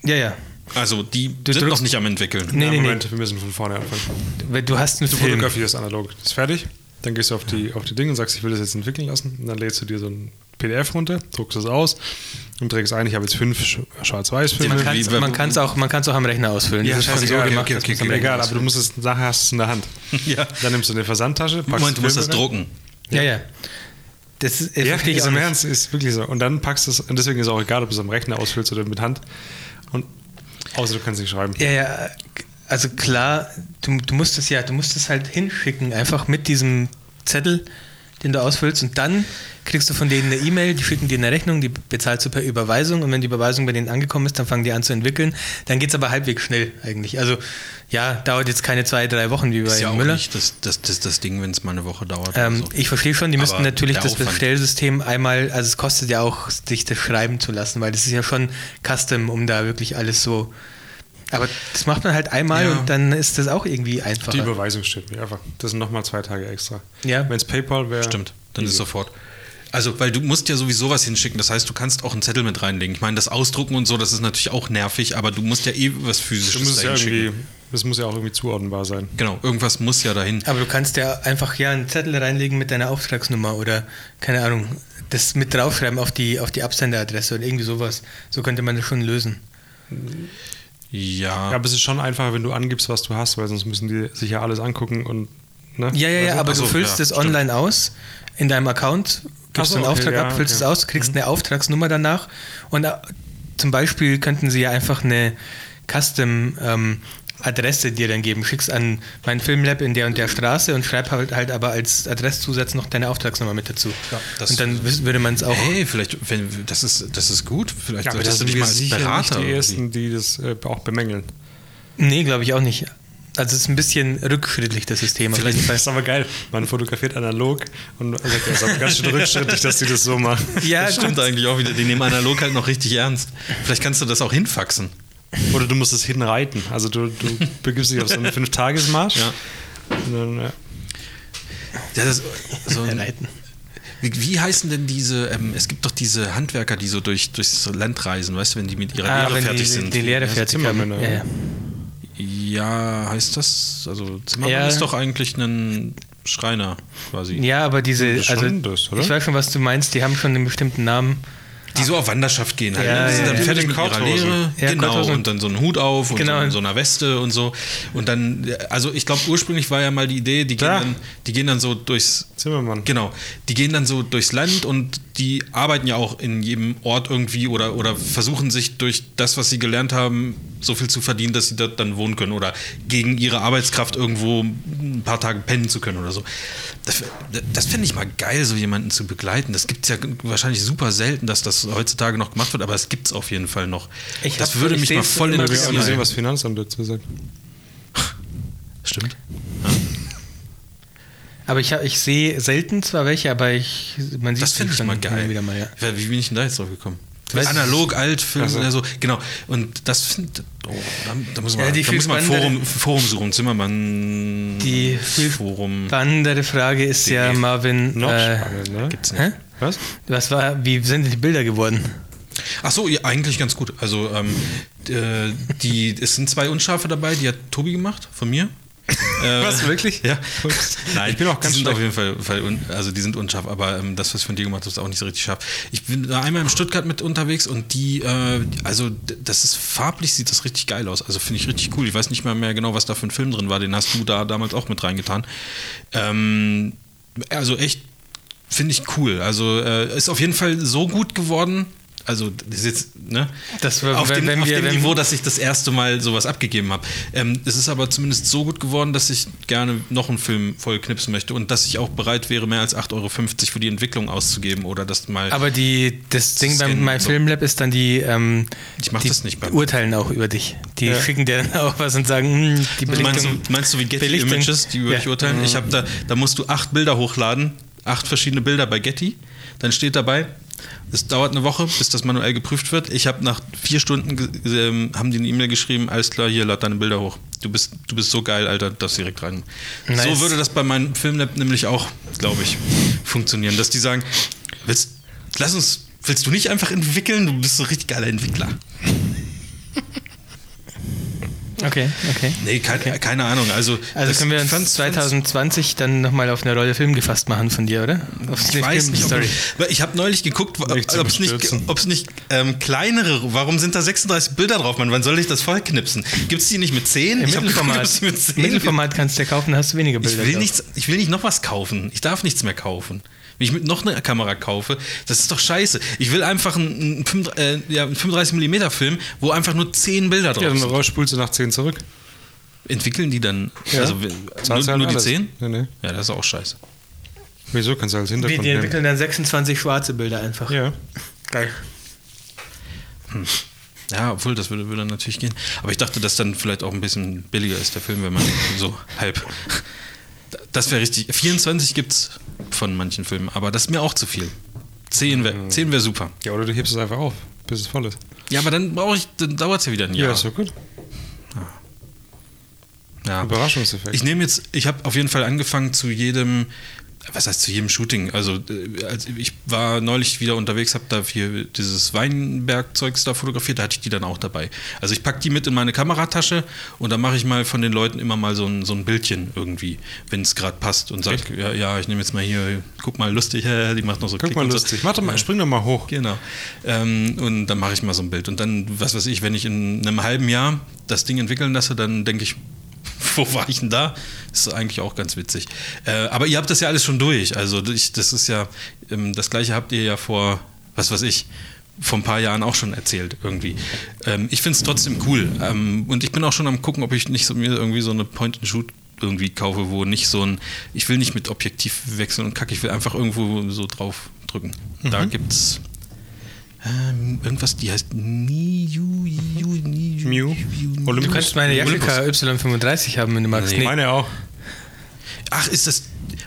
Speaker 2: Ja, ja.
Speaker 3: Also die
Speaker 2: Du
Speaker 3: sind noch nicht am entwickeln.
Speaker 2: Nee,
Speaker 1: Ja,
Speaker 2: nee,
Speaker 1: Moment, wir müssen von vorne anfangen.
Speaker 2: Du hast einen
Speaker 1: Du
Speaker 2: Film.
Speaker 1: fotografierst analog. Das ist fertig. Dann gehst du auf die, auf die Dinge und sagst, ich will das jetzt entwickeln lassen. Und dann lädst du dir so ein PDF runter, druckst es aus und trägst ein, ich habe jetzt fünf Sch- Schwarz-Weiß-Filme.
Speaker 2: Man kann es auch, man auch am Rechner ausfüllen.
Speaker 1: Ja,
Speaker 2: das ist schon so
Speaker 1: scheißegal,
Speaker 2: gemacht,
Speaker 3: okay, okay, okay,
Speaker 1: Egal, aber du musst es, nachher hast du es in der Hand.
Speaker 3: Ja.
Speaker 1: Dann nimmst du eine Versandtasche, packst
Speaker 3: Moment, du musst das
Speaker 1: rein.
Speaker 3: drucken.
Speaker 2: Ja, ja. Das ist, äh,
Speaker 1: Ja, ist im. Ernst, ist wirklich so. Und dann packst du es, und deswegen ist es auch egal, ob du es am Rechner ausfüllst oder mit Hand. Und außer du kannst nicht schreiben.
Speaker 2: Ja, ja, also klar, du, du musst es ja, du musst es halt hinschicken, einfach mit diesem Zettel, den du ausfüllst und dann kriegst du von denen eine E-Mail, die schicken dir eine Rechnung, die bezahlst du per Überweisung und wenn die Überweisung bei denen angekommen ist, dann fangen die an zu entwickeln. Dann geht es aber halbwegs schnell eigentlich. Also ja, dauert jetzt keine zwei, drei Wochen wie bei
Speaker 3: Ist ja auch
Speaker 2: Müller.
Speaker 3: nicht das, das, das, das Ding, wenn es mal eine Woche dauert.
Speaker 2: Ähm,
Speaker 3: so.
Speaker 2: Ich verstehe schon, die müssten natürlich das. Bestellsystem einmal, also es kostet ja auch, sich das schreiben zu lassen, weil das ist ja schon Custom, um da wirklich alles so. Aber das macht man halt einmal
Speaker 3: Ja.
Speaker 2: und dann ist das auch irgendwie
Speaker 1: Die
Speaker 2: einfacher.
Speaker 1: Überweisung steht mir einfach. Das sind nochmal zwei Tage extra.
Speaker 2: Ja.
Speaker 1: Wenn es PayPal wäre.
Speaker 3: Stimmt, dann ist
Speaker 1: easy.
Speaker 3: sofort. Also, weil du musst ja sowieso was hinschicken. Das heißt, du kannst auch einen Zettel mit reinlegen. Ich meine, das Ausdrucken und so, das ist natürlich auch nervig, aber du musst ja eh was Physisches
Speaker 1: musst es ja das muss ja auch irgendwie zuordnenbar sein.
Speaker 3: Genau, irgendwas muss ja dahin.
Speaker 2: Aber du kannst ja einfach ja einen Zettel reinlegen mit deiner Auftragsnummer oder keine Ahnung, das mit draufschreiben auf die, auf die Absenderadresse oder irgendwie sowas. So könnte man das schon lösen.
Speaker 3: Ja.
Speaker 1: Ja, aber es ist schon einfacher, wenn du angibst, was du hast, weil sonst müssen die sich ja alles angucken und. Ne?
Speaker 2: Ja, ja, ja,
Speaker 1: du?
Speaker 2: aber
Speaker 3: Ach so,
Speaker 2: du füllst
Speaker 3: ja,
Speaker 2: es online aus in deinem Account, gibst
Speaker 1: so,
Speaker 2: einen
Speaker 1: okay,
Speaker 2: Auftrag
Speaker 1: ja,
Speaker 2: ab, füllst
Speaker 1: okay.
Speaker 2: es aus, kriegst eine Auftragsnummer danach und äh, zum Beispiel könnten sie ja einfach eine Custom ähm, Adresse dir dann geben. Schickst an mein Filmlab in der und der Straße und schreib halt, halt aber als Adresszusatz noch deine Auftragsnummer mit dazu.
Speaker 3: das-
Speaker 2: und dann würde man es auch.
Speaker 3: Hey, vielleicht, wenn, das, ist, das ist gut. Vielleicht
Speaker 1: Ja, aber das
Speaker 3: solltest du
Speaker 1: sind
Speaker 3: dich mal als Berater.
Speaker 1: nicht die Ersten, die das äh, auch bemängeln.
Speaker 2: Nee, glaube ich auch nicht. Also es ist ein bisschen rückschrittlich, das System.
Speaker 1: Vielleicht ist aber geil. Man fotografiert analog und sagt, ja, ist aber ganz schön rückschrittlich, dass die das so machen.
Speaker 2: Ja,
Speaker 3: das stimmt
Speaker 2: gut.
Speaker 3: eigentlich auch wieder. Die nehmen analog halt noch richtig ernst. Vielleicht kannst du das auch hinfaxen.
Speaker 1: Oder du musst es hinreiten. Also du, du begibst dich auf so einen Fünf-Tages-Marsch.
Speaker 3: Ja.
Speaker 1: Dann, ja.
Speaker 3: Ja, das, so ein,
Speaker 2: Reiten.
Speaker 3: wie, wie heißen denn diese, ähm, es gibt doch diese Handwerker, die so durch, durchs Land reisen, weißt du, wenn die mit ihrer
Speaker 2: Ah,
Speaker 3: Lehre fertig
Speaker 2: die,
Speaker 3: sind.
Speaker 2: die Lehre
Speaker 1: Ja,
Speaker 2: fertig haben. Ja, ja.
Speaker 3: Ja, heißt das? Also Zimmermann
Speaker 2: Ja.
Speaker 3: ist doch eigentlich ein Schreiner quasi.
Speaker 2: Ja, aber diese, also
Speaker 1: das, oder?
Speaker 2: ich weiß schon, was du meinst, die haben schon einen bestimmten Namen.
Speaker 3: Die so auf Wanderschaft gehen halt.
Speaker 2: Ja,
Speaker 3: ne? die sind
Speaker 2: ja,
Speaker 3: dann
Speaker 2: ja.
Speaker 3: fertig
Speaker 1: Mit
Speaker 3: ihrer. Lehre.
Speaker 2: Ja,
Speaker 3: genau. Und dann so einen Hut auf und
Speaker 2: Genau.
Speaker 3: so, so einer Weste und so. Und dann, also ich glaube, ursprünglich war ja mal die Idee, die gehen,
Speaker 1: Da.
Speaker 3: dann, die gehen dann so durchs
Speaker 1: Zimmermann.
Speaker 3: Genau, die gehen dann so durchs Land und die arbeiten ja auch in jedem Ort irgendwie oder, oder versuchen sich durch das, was sie gelernt haben, so viel zu verdienen, dass sie dort dann wohnen können oder gegen ihre Arbeitskraft irgendwo ein paar Tage pennen zu können oder so. Das, das fände ich mal geil, so jemanden zu begleiten. Das gibt es ja wahrscheinlich super selten, dass das heutzutage noch gemacht wird, aber es gibt es auf jeden Fall noch.
Speaker 2: Ich
Speaker 3: das
Speaker 2: hab-
Speaker 3: würde
Speaker 2: ich
Speaker 3: mich mal voll
Speaker 2: immer
Speaker 1: Ich sehen,
Speaker 3: interessieren.
Speaker 1: was Finanzamt dazu sagt.
Speaker 3: Stimmt.
Speaker 2: Aber ich, ich sehe selten zwar welche, aber ich, man sieht
Speaker 3: Das finde ich mal
Speaker 2: immer
Speaker 3: geil.
Speaker 2: Wieder mal, ja.
Speaker 3: Wie bin ich denn da jetzt drauf gekommen?
Speaker 2: Weiß-
Speaker 3: Analog, alt, Film,
Speaker 1: Also-
Speaker 3: also, genau. Und das finde oh, da, da muss man,
Speaker 2: Ja, die
Speaker 3: da muss man Forum, Forum suchen, Zimmermann.
Speaker 2: Die viel
Speaker 3: Forum.
Speaker 2: Spannendere Frage ist ja,
Speaker 3: Die-
Speaker 2: Marvin,
Speaker 1: Noch
Speaker 2: äh,
Speaker 1: spannend, ne?
Speaker 3: Gibt's nicht.
Speaker 2: hä?
Speaker 1: Was?
Speaker 2: was war, wie sind denn die Bilder geworden?
Speaker 3: Ach so, ja, eigentlich ganz gut. Also ähm, äh, die, es sind zwei Unscharfe dabei, die hat Tobi gemacht, von mir. Äh,
Speaker 1: Was, wirklich?
Speaker 3: Ja. Nein,
Speaker 1: Ich bin auch ganz
Speaker 3: die sind auf jeden Fall, Fall un, also die sind unscharf, aber ähm, das, was ich von dir gemacht habe, ist auch nicht so richtig scharf. Ich bin da einmal in Stuttgart mit unterwegs und die, äh, also das ist farblich, sieht das richtig geil aus. Also finde ich richtig cool. Ich weiß nicht mal mehr genau, was da für ein Film drin war. Den hast du da damals auch mit reingetan. Ähm, also echt, finde ich cool. Also äh, ist auf jeden Fall so gut geworden. Also das ist jetzt, ne?
Speaker 2: Das war-
Speaker 3: auf
Speaker 2: wenn-
Speaker 3: dem,
Speaker 2: wenn
Speaker 3: auf
Speaker 2: wir-
Speaker 3: dem
Speaker 2: wenn-
Speaker 3: Niveau, dass ich das erste Mal sowas abgegeben habe. Ähm, es ist aber zumindest so gut geworden, dass ich gerne noch einen Film voll knipsen möchte und dass ich auch bereit wäre, mehr als 8,50 Euro für die Entwicklung auszugeben oder das mal.
Speaker 2: Aber die, das Ding beim My
Speaker 3: so.
Speaker 2: Film Lab ist dann die, ähm,
Speaker 3: Ich mach
Speaker 2: die
Speaker 3: das nicht beim-
Speaker 2: urteilen auch über dich. Die
Speaker 1: Ja.
Speaker 2: schicken dir dann auch was und sagen, hm, die
Speaker 3: meinst,
Speaker 2: Belichtung.
Speaker 3: du, meinst du wie Getty
Speaker 2: Belichtung-
Speaker 3: Images, die über
Speaker 2: Ja.
Speaker 3: dich urteilen? Ich habe da, da musst du acht Bilder hochladen, acht verschiedene Bilder bei Getty. Dann steht dabei, es dauert eine Woche, bis das manuell geprüft wird. Ich habe nach vier Stunden ähm, haben die eine E-Mail geschrieben, alles klar, hier lad deine Bilder hoch. Du bist, du bist so geil, Alter, das direkt rein.
Speaker 2: Nice.
Speaker 3: So würde das bei meinem Filmlab nämlich auch, glaube ich, funktionieren, dass die sagen, willst, lass uns, willst du nicht einfach entwickeln? Du bist so ein richtig geiler Entwickler.
Speaker 2: Okay, okay.
Speaker 3: Nee, kein, keine Ahnung. Also,
Speaker 2: Also können wir uns
Speaker 3: fand's-
Speaker 2: 2020 dann nochmal auf eine Rolle Film gefasst machen von dir, oder? Auf
Speaker 3: Ich weiß nicht, ob
Speaker 2: Filmstory.
Speaker 3: weil ich habe neulich geguckt,
Speaker 1: Nicht
Speaker 3: ob es nicht, ob's nicht ähm, kleinere, warum sind da 36 Bilder drauf, Mann? Wann soll ich das vollknipsen? Gibt es die nicht mit 10?
Speaker 2: Im
Speaker 3: Ich hab geguckt,
Speaker 2: Mittelformat.
Speaker 3: die mit 10
Speaker 2: Mittelformat kannst du ja kaufen, hast du weniger. Bilder.
Speaker 3: Ich will,
Speaker 2: drauf.
Speaker 3: nichts, ich will nicht noch was kaufen. Ich darf nichts mehr kaufen. Wenn ich mit noch eine Kamera kaufe, das ist doch scheiße. Ich will einfach einen, einen, 35 äh, ja, einen 35mm Film, wo einfach nur 10 Bilder drauf
Speaker 1: Ja, dann
Speaker 3: sind.
Speaker 1: raus- spulst du nach 10 zurück.
Speaker 3: Entwickeln die dann
Speaker 1: Ja.
Speaker 3: also, nur, nur die
Speaker 1: alles.
Speaker 3: 10?
Speaker 1: Nee, nee.
Speaker 3: Ja, das ist auch scheiße.
Speaker 1: Wieso kannst du als
Speaker 2: Die,
Speaker 1: Hintergrund
Speaker 2: die
Speaker 1: nehmen?
Speaker 2: entwickeln dann 26 schwarze Bilder einfach.
Speaker 1: Ja.
Speaker 2: Geil.
Speaker 3: Ja, obwohl, das würde, würde natürlich gehen. Aber ich dachte, dass dann vielleicht auch ein bisschen billiger ist, der Film, wenn man so halb. Das wäre richtig. 24 gibt es von manchen Filmen, aber das ist mir auch zu viel. 10 wäre 10 wär super.
Speaker 1: Ja, oder du hebst es einfach auf, bis es voll ist.
Speaker 3: Ja, aber dann brauche ich, dann dauert es ja wieder ein
Speaker 1: Ja,
Speaker 3: Jahr.
Speaker 1: ist so gut.
Speaker 3: Ja.
Speaker 1: Überraschungseffekt.
Speaker 3: Ich nehme jetzt, ich habe auf jeden Fall angefangen zu jedem, was heißt zu jedem Shooting? Also, äh, ich war neulich wieder unterwegs, habe da hier dieses Weinbergzeugs da fotografiert, da hatte ich die dann auch dabei. Also ich packe die mit in meine Kameratasche und dann mache ich mal von den Leuten immer mal so ein, so ein Bildchen irgendwie, wenn es gerade passt und sage, ja, ja, ich nehme jetzt mal hier, guck mal lustig, die macht noch so
Speaker 1: Guck
Speaker 3: Klick
Speaker 1: mal lustig.
Speaker 3: So.
Speaker 1: Mach doch mal, spring doch mal hoch.
Speaker 3: Genau. Ähm, und dann mache ich mal so ein Bild. Und dann, was weiß ich, wenn ich in einem halben Jahr das Ding entwickeln lasse, dann denke ich, wo war ich denn da? Ist eigentlich auch ganz witzig. Äh, aber ihr habt das ja alles schon durch. Also ich, das ist ja, ähm, das gleiche habt ihr ja vor, was weiß ich, vor ein paar Jahren auch schon erzählt irgendwie. Ähm, ich finde es trotzdem cool. Ähm, und ich bin auch schon am gucken, ob ich nicht so, mir irgendwie so eine Point-and-Shoot irgendwie kaufe, wo nicht so ein, ich will nicht mit Objektiv wechseln und kacke, ich will einfach irgendwo so drauf drücken. Da gibt's ähm, irgendwas, die heißt Niu, Niu, Niu,
Speaker 1: Mew?
Speaker 2: Du
Speaker 1: Olympus?
Speaker 2: kannst meine. Jacke Y35 haben, wenn du magst.
Speaker 3: Nee.
Speaker 2: Nee.
Speaker 1: Meine auch.
Speaker 3: Ach, ist das,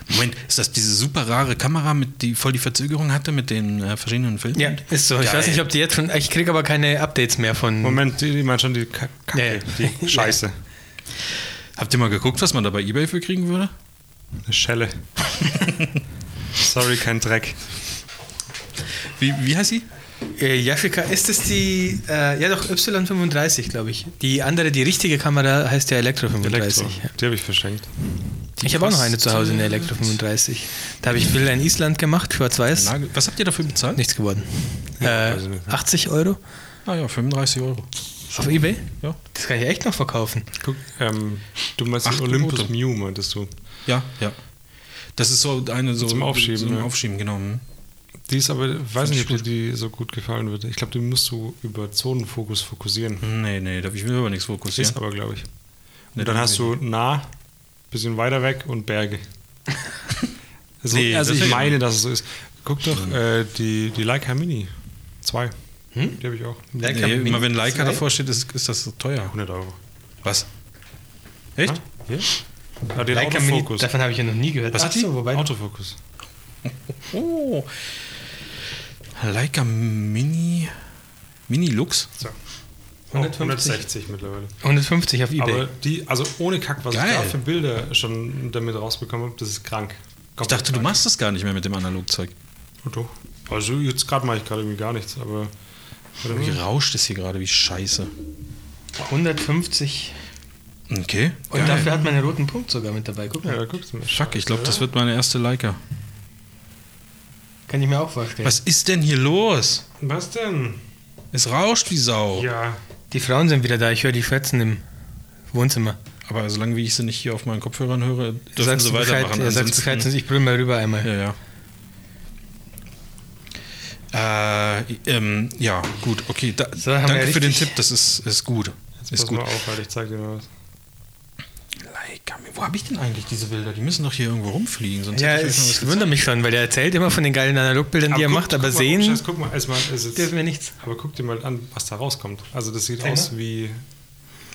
Speaker 3: Moment, ist das diese super rare Kamera, mit die voll die Verzögerung hatte mit den äh, verschiedenen Filmen?
Speaker 2: Ja, ist so. Ich
Speaker 3: Geil.
Speaker 2: weiß nicht, ob die jetzt schon. Ich kriege aber keine Updates mehr von.
Speaker 1: Moment, die, die meint schon die Ka- Kacke,
Speaker 2: Ja, ja.
Speaker 1: die Scheiße.
Speaker 3: Habt ihr mal geguckt, was man da bei Ebay für kriegen würde?
Speaker 1: Eine Schelle. Sorry, kein Dreck.
Speaker 3: Wie, wie heißt sie?
Speaker 2: Äh, Yashica, ist das die. Äh, ja, doch, Y35, glaube ich. Die andere, die richtige Kamera heißt ja Elektro 35.
Speaker 1: Elektro. Die habe ich verschenkt.
Speaker 2: Ich habe auch noch eine zu Hause, eine Elektro 35. Da habe ich Bilder in Island gemacht, schwarz-weiß.
Speaker 3: Was habt ihr dafür bezahlt?
Speaker 2: Nichts geworden.
Speaker 1: Ja,
Speaker 2: äh,
Speaker 1: weiß ich nicht.
Speaker 2: 80 Euro
Speaker 3: Ah ja, 35 Euro.
Speaker 2: auf Ebay?
Speaker 3: Ja.
Speaker 2: Das kann ich echt noch verkaufen.
Speaker 1: Guck, ähm, du meinst
Speaker 3: Acht
Speaker 1: Olympus. Mew, meintest du.
Speaker 3: Ja, ja. Das ist so eine so
Speaker 1: Zum Aufschieben,
Speaker 3: Zum
Speaker 1: ja.
Speaker 3: Aufschieben, genau. Hm.
Speaker 1: Die ist aber, weiß nicht,
Speaker 3: ich
Speaker 1: ob dir die so gut gefallen würde. Ich glaube, die musst du über Zonenfokus fokussieren.
Speaker 3: Nee, nee, da ich will aber nichts fokussieren.
Speaker 1: Ist aber, glaube ich.
Speaker 3: Nee,
Speaker 1: Und dann hast du nah, bisschen weiter weg und Berge. Also,
Speaker 3: Nee,
Speaker 1: also ich meine, dass es so ist. Guck doch, äh, die, die Leica Mini 2. Die habe ich auch.
Speaker 2: Leica
Speaker 3: Nee,
Speaker 2: Mini
Speaker 3: immer wenn Leica davor steht, ist, ist das so teuer.
Speaker 1: 100 Euro.
Speaker 3: Was? Echt?
Speaker 1: Ah? Ah, den
Speaker 2: Leica Mini,
Speaker 1: Autofokus.
Speaker 2: davon habe ich ja noch nie gehört.
Speaker 3: Was
Speaker 2: Ach
Speaker 3: hat die?
Speaker 2: so, wobei.
Speaker 1: Autofokus.
Speaker 3: Oh. Leica Mini. Mini Lux?
Speaker 1: So.
Speaker 2: 150.
Speaker 1: 160 mittlerweile.
Speaker 2: 150 auf Ebay.
Speaker 1: Aber die, also ohne Kack, was
Speaker 3: Geil.
Speaker 1: ich da für Bilder schon damit rausbekommen habe, das ist krank.
Speaker 3: Ich dachte, du machst das gar nicht mehr mit dem Analogzeug.
Speaker 1: Oh, doch. Also jetzt gerade mache ich gerade irgendwie gar nichts, aber.
Speaker 3: Wie rauscht es hier gerade, wie scheiße.
Speaker 2: 150.
Speaker 3: Okay.
Speaker 2: Und
Speaker 3: geil.
Speaker 2: dafür hat man einen roten Punkt sogar mit dabei. Guck mal.
Speaker 1: Ja, da guckst du mal.
Speaker 3: Fuck, ich glaube, das wird meine erste Leica.
Speaker 2: Kann ich mir auch vorstellen.
Speaker 3: Was ist denn hier los?
Speaker 1: Was denn?
Speaker 3: Es rauscht wie Sau.
Speaker 1: Ja.
Speaker 2: Die Frauen sind wieder da. Ich höre die schwätzen im Wohnzimmer.
Speaker 3: Aber solange wie ich sie nicht hier auf meinen Kopfhörern höre, dürfen
Speaker 2: Sagst
Speaker 3: sie
Speaker 2: Bescheid,
Speaker 3: weitermachen.
Speaker 2: ja, sagst Bescheid, sonst ich brülle mal rüber einmal.
Speaker 3: Ja, ja. Äh, ähm, ja, gut, okay. Da,
Speaker 2: So,
Speaker 3: danke für den Tipp, das ist, ist gut.
Speaker 1: Jetzt
Speaker 3: ist
Speaker 1: pass
Speaker 3: gut.
Speaker 1: mal auf, Alter, ich zeig dir mal was.
Speaker 3: Wo habe ich denn eigentlich diese Bilder? Die müssen doch hier irgendwo rumfliegen. Sonst
Speaker 2: Ja,
Speaker 3: hätte ich
Speaker 2: wundere mich schon, weil der erzählt immer von den geilen Analogbildern, die er
Speaker 1: guck-
Speaker 2: macht, aber
Speaker 1: guck mal,
Speaker 2: sehen
Speaker 1: Scheiß, guck mal, erstmal ist es,
Speaker 2: dürfen wir nichts.
Speaker 1: aber guck dir mal an, was da rauskommt. Also das sieht
Speaker 2: Zeig
Speaker 1: aus
Speaker 2: mal.
Speaker 1: wie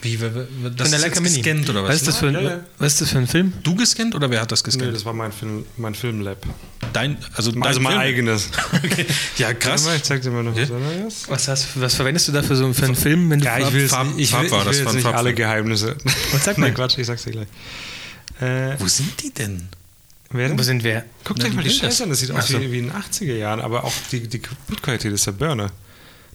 Speaker 3: Wie, wer- wer- das
Speaker 2: Von der
Speaker 3: ist
Speaker 2: Leica
Speaker 3: jetzt
Speaker 2: Mini.
Speaker 3: gescannt oder was?
Speaker 2: Was ist, das für ein,
Speaker 1: Ja, ja.
Speaker 2: was ist das für ein Film?
Speaker 3: Du gescannt oder wer hat das
Speaker 1: Nee,
Speaker 3: gescannt?
Speaker 1: das war mein Film, mein Filmlab.
Speaker 3: Dein, also, dein
Speaker 1: Also mein
Speaker 3: Film?
Speaker 1: eigenes.
Speaker 3: Okay. Ja, krass.
Speaker 1: mal, ich zeig dir mal noch was anderes.
Speaker 2: Was, hast, was verwendest du da für, so, für einen Film, wenn du
Speaker 1: Ja, ich will,
Speaker 3: Farb-
Speaker 1: nicht, ich
Speaker 3: Farb
Speaker 1: will,
Speaker 3: war
Speaker 1: ich
Speaker 3: das,
Speaker 1: will
Speaker 3: war
Speaker 1: jetzt nicht alle. Geheimnisse.
Speaker 2: Und sag
Speaker 1: Nein,
Speaker 2: mal.
Speaker 1: Quatsch, ich sag's dir gleich. Äh,
Speaker 3: Wo sind die denn?
Speaker 1: wer denn?
Speaker 2: Wo sind wir?
Speaker 1: Guckt euch mal die. Scheiße an, das sieht aus
Speaker 2: so.
Speaker 1: wie, wie in den 80er Jahren, aber auch die, die Bildqualität ist der Burner.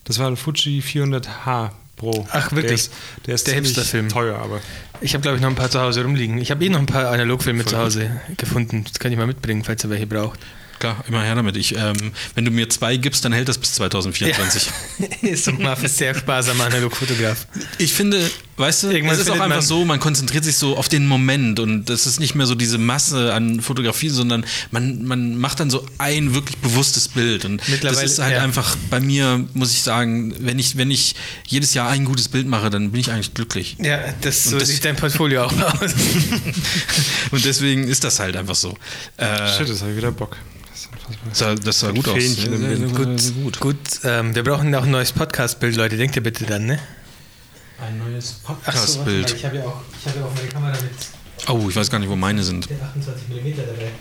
Speaker 1: Das war ein Fuji 400H Pro.
Speaker 2: Ach, wirklich?
Speaker 1: Der ist, der
Speaker 2: Der Hipster-Film.
Speaker 1: teuer, aber
Speaker 2: Ich habe, glaube ich, noch ein paar zu Hause rumliegen. Ich habe eh noch ein paar Analogfilme zu Hause gefunden. Das kann ich mal mitbringen, falls ihr welche braucht.
Speaker 3: Klar, immer her damit. Ich, ähm, wenn du mir zwei gibst, dann hält das bis 2024.
Speaker 2: ist doch mal sehr sparsamer Analogfotograf.
Speaker 3: Ich finde, weißt du,
Speaker 2: Irgendwann
Speaker 3: es ist auch einfach
Speaker 2: man-
Speaker 3: so, man konzentriert sich so auf den Moment und das ist nicht mehr so diese Masse an Fotografie, sondern man, man macht dann so ein wirklich bewusstes Bild und
Speaker 2: Mittlerweile-
Speaker 3: das ist halt
Speaker 2: ja.
Speaker 3: einfach bei mir, muss ich sagen, wenn ich, wenn ich jedes Jahr ein gutes Bild mache, dann bin ich eigentlich glücklich.
Speaker 2: Ja, das, so
Speaker 3: das-
Speaker 2: sieht dein Portfolio auch aus.
Speaker 3: Und deswegen ist das halt einfach so. Äh,
Speaker 1: shit, das habe ich wieder Bock. Das
Speaker 3: sah, das sah gut aus.
Speaker 1: Fähnchen im Wind.
Speaker 3: gut.
Speaker 2: gut, gut. Ähm, wir brauchen auch ein neues Podcast-Bild, Leute. Denkt ihr bitte dann, ne?
Speaker 3: Ein neues
Speaker 2: so, warte
Speaker 3: Podcast-Bild.
Speaker 2: Ich habe ja, auch- ich habe ja auch meine Kamera mit
Speaker 3: Oh, ich weiß gar nicht, wo meine sind.
Speaker 2: 28 mm dabei.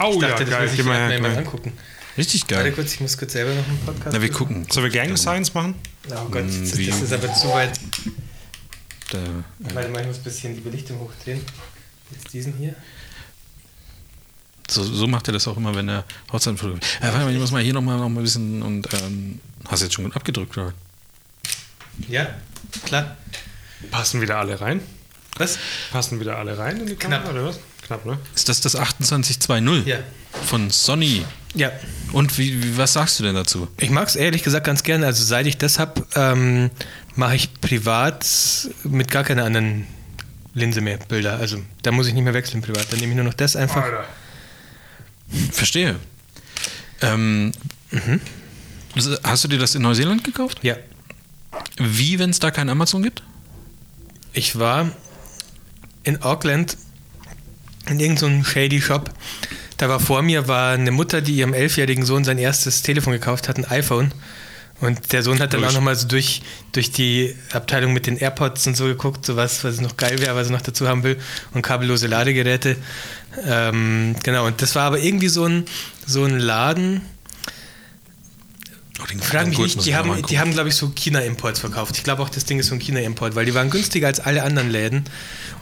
Speaker 1: Oh
Speaker 2: Ich dachte,
Speaker 1: ja,
Speaker 2: das
Speaker 1: geil.
Speaker 2: muss ich
Speaker 1: mal
Speaker 2: mal angucken.
Speaker 3: Richtig
Speaker 2: Warte
Speaker 3: geil.
Speaker 2: kurz, ich muss kurz selber noch einen Podcast
Speaker 3: Na, wir gucken.
Speaker 1: Sollen wir Gang Science machen?
Speaker 2: Oh Gott, das,
Speaker 3: Wie-
Speaker 2: das ist aber zu weit.
Speaker 3: Da,
Speaker 2: Warte mal, ich muss ein bisschen die Belichtung hochdrehen. Jetzt diesen hier.
Speaker 3: So, so macht er das auch immer, wenn er Hochzeit fotografiert. Ja, warte mal, ich muss mal hier nochmal noch mal ein bisschen und ähm, hast du jetzt schon gut abgedrückt, oder?
Speaker 2: Ja, klar.
Speaker 1: Passen wieder alle rein?
Speaker 2: Was?
Speaker 1: Passen wieder alle rein in die Kamera,
Speaker 2: Knapp.
Speaker 1: oder was? Knapp, ne?
Speaker 3: Ist das das 2820
Speaker 2: Ja.
Speaker 3: von Sony?
Speaker 2: Ja.
Speaker 3: Und wie, wie, was sagst du denn dazu?
Speaker 2: Ich mag es ehrlich gesagt ganz gerne. Also seit ich das habe, ähm, mache ich privat mit gar keiner anderen Linse mehr Bilder. Also da muss ich nicht mehr wechseln privat. Dann nehme ich nur noch das einfach.
Speaker 1: Alter.
Speaker 3: Verstehe. Ähm, das- Hast du dir das in Neuseeland gekauft?
Speaker 2: Ja.
Speaker 3: Wie, wenn es da kein Amazon gibt?
Speaker 2: Ich war in Auckland in irgendeinem shady Shop. Da war vor mir war eine Mutter, die ihrem elfjährigen Sohn sein erstes Telefon gekauft hat, ein iPhone. Und der Sohn hat dann auch nochmal so durch, durch die Abteilung mit den AirPods und so geguckt, so was, was noch geil wäre, was er noch dazu haben will. Und kabellose Ladegeräte. Ähm, genau, und das war aber irgendwie so ein, so ein Laden.
Speaker 3: Oh, den-
Speaker 2: Frag
Speaker 3: den
Speaker 2: mich die
Speaker 3: ich mal
Speaker 2: haben, die haben glaube ich, so China-Imports verkauft. Ich glaube auch, das Ding ist so ein China-Import, weil die waren günstiger als alle anderen Läden.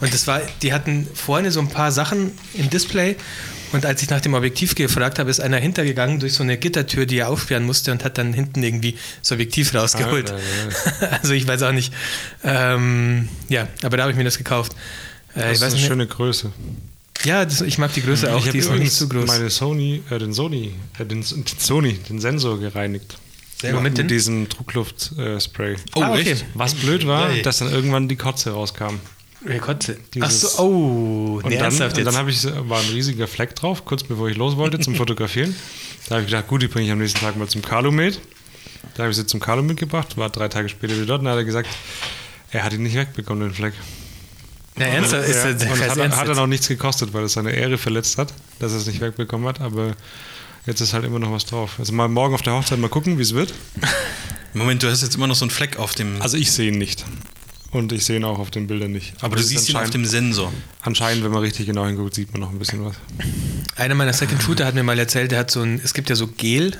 Speaker 2: Und das war, die hatten vorne so ein paar Sachen im Display. Und als ich nach dem Objektiv gefragt habe, ist einer hintergegangen durch so eine Gittertür, die er aufsperren musste und hat dann hinten irgendwie das Objektiv rausgeholt.
Speaker 1: Alter,
Speaker 2: also ich weiß auch nicht. Ähm, ja, aber da habe ich mir das gekauft. Äh,
Speaker 1: Das
Speaker 2: ich
Speaker 1: ist
Speaker 2: weiß
Speaker 1: eine
Speaker 2: nicht.
Speaker 1: schöne Größe.
Speaker 2: Ja, das, ich mag die Größe auch,
Speaker 1: ich
Speaker 2: die ist noch nicht zu groß.
Speaker 1: meine Sony, äh, den Sony, äh, den, den Sony, den Sensor gereinigt.
Speaker 2: Womit
Speaker 1: mit
Speaker 2: denn?
Speaker 1: diesem Druckluft-Spray.
Speaker 3: Oh,
Speaker 2: Ah, okay.
Speaker 3: echt?
Speaker 1: Was blöd war,
Speaker 2: Geil.
Speaker 1: dass dann irgendwann die Kotze rauskam.
Speaker 2: Wer Kotze? Ach
Speaker 1: Dieses-
Speaker 2: so, oh,
Speaker 1: Und
Speaker 2: nee,
Speaker 1: dann, und dann habe ich, war ein riesiger Fleck drauf, kurz bevor ich los wollte zum Fotografieren. Da habe ich gedacht, gut, die bringe ich am nächsten Tag mal zum Calumet. Da habe ich sie zum Calumet gebracht, war drei Tage später wieder dort und dann hat er gesagt, er hat ihn nicht wegbekommen, den Fleck.
Speaker 2: Na, ernsthaft? Ist
Speaker 1: ja,
Speaker 2: das,
Speaker 1: und
Speaker 2: das
Speaker 1: es hat,
Speaker 2: ernst
Speaker 1: hat dann auch nichts gekostet, weil es seine Ehre verletzt hat, dass er es nicht wegbekommen hat, aber jetzt ist halt immer noch was drauf. Also mal morgen auf der Hochzeit mal gucken, wie es wird.
Speaker 3: Moment, du hast jetzt immer noch so einen Fleck auf dem.
Speaker 1: Also ich sehe ihn nicht. Und ich sehe ihn auch auf den Bildern nicht.
Speaker 3: aber du
Speaker 1: es ist
Speaker 3: siehst ihn auf dem Sensor.
Speaker 1: Anscheinend, wenn man richtig genau hinguckt, sieht man noch ein bisschen was.
Speaker 2: Einer meiner Second Shooter hat mir mal erzählt, der hat so ein, es gibt ja so Gel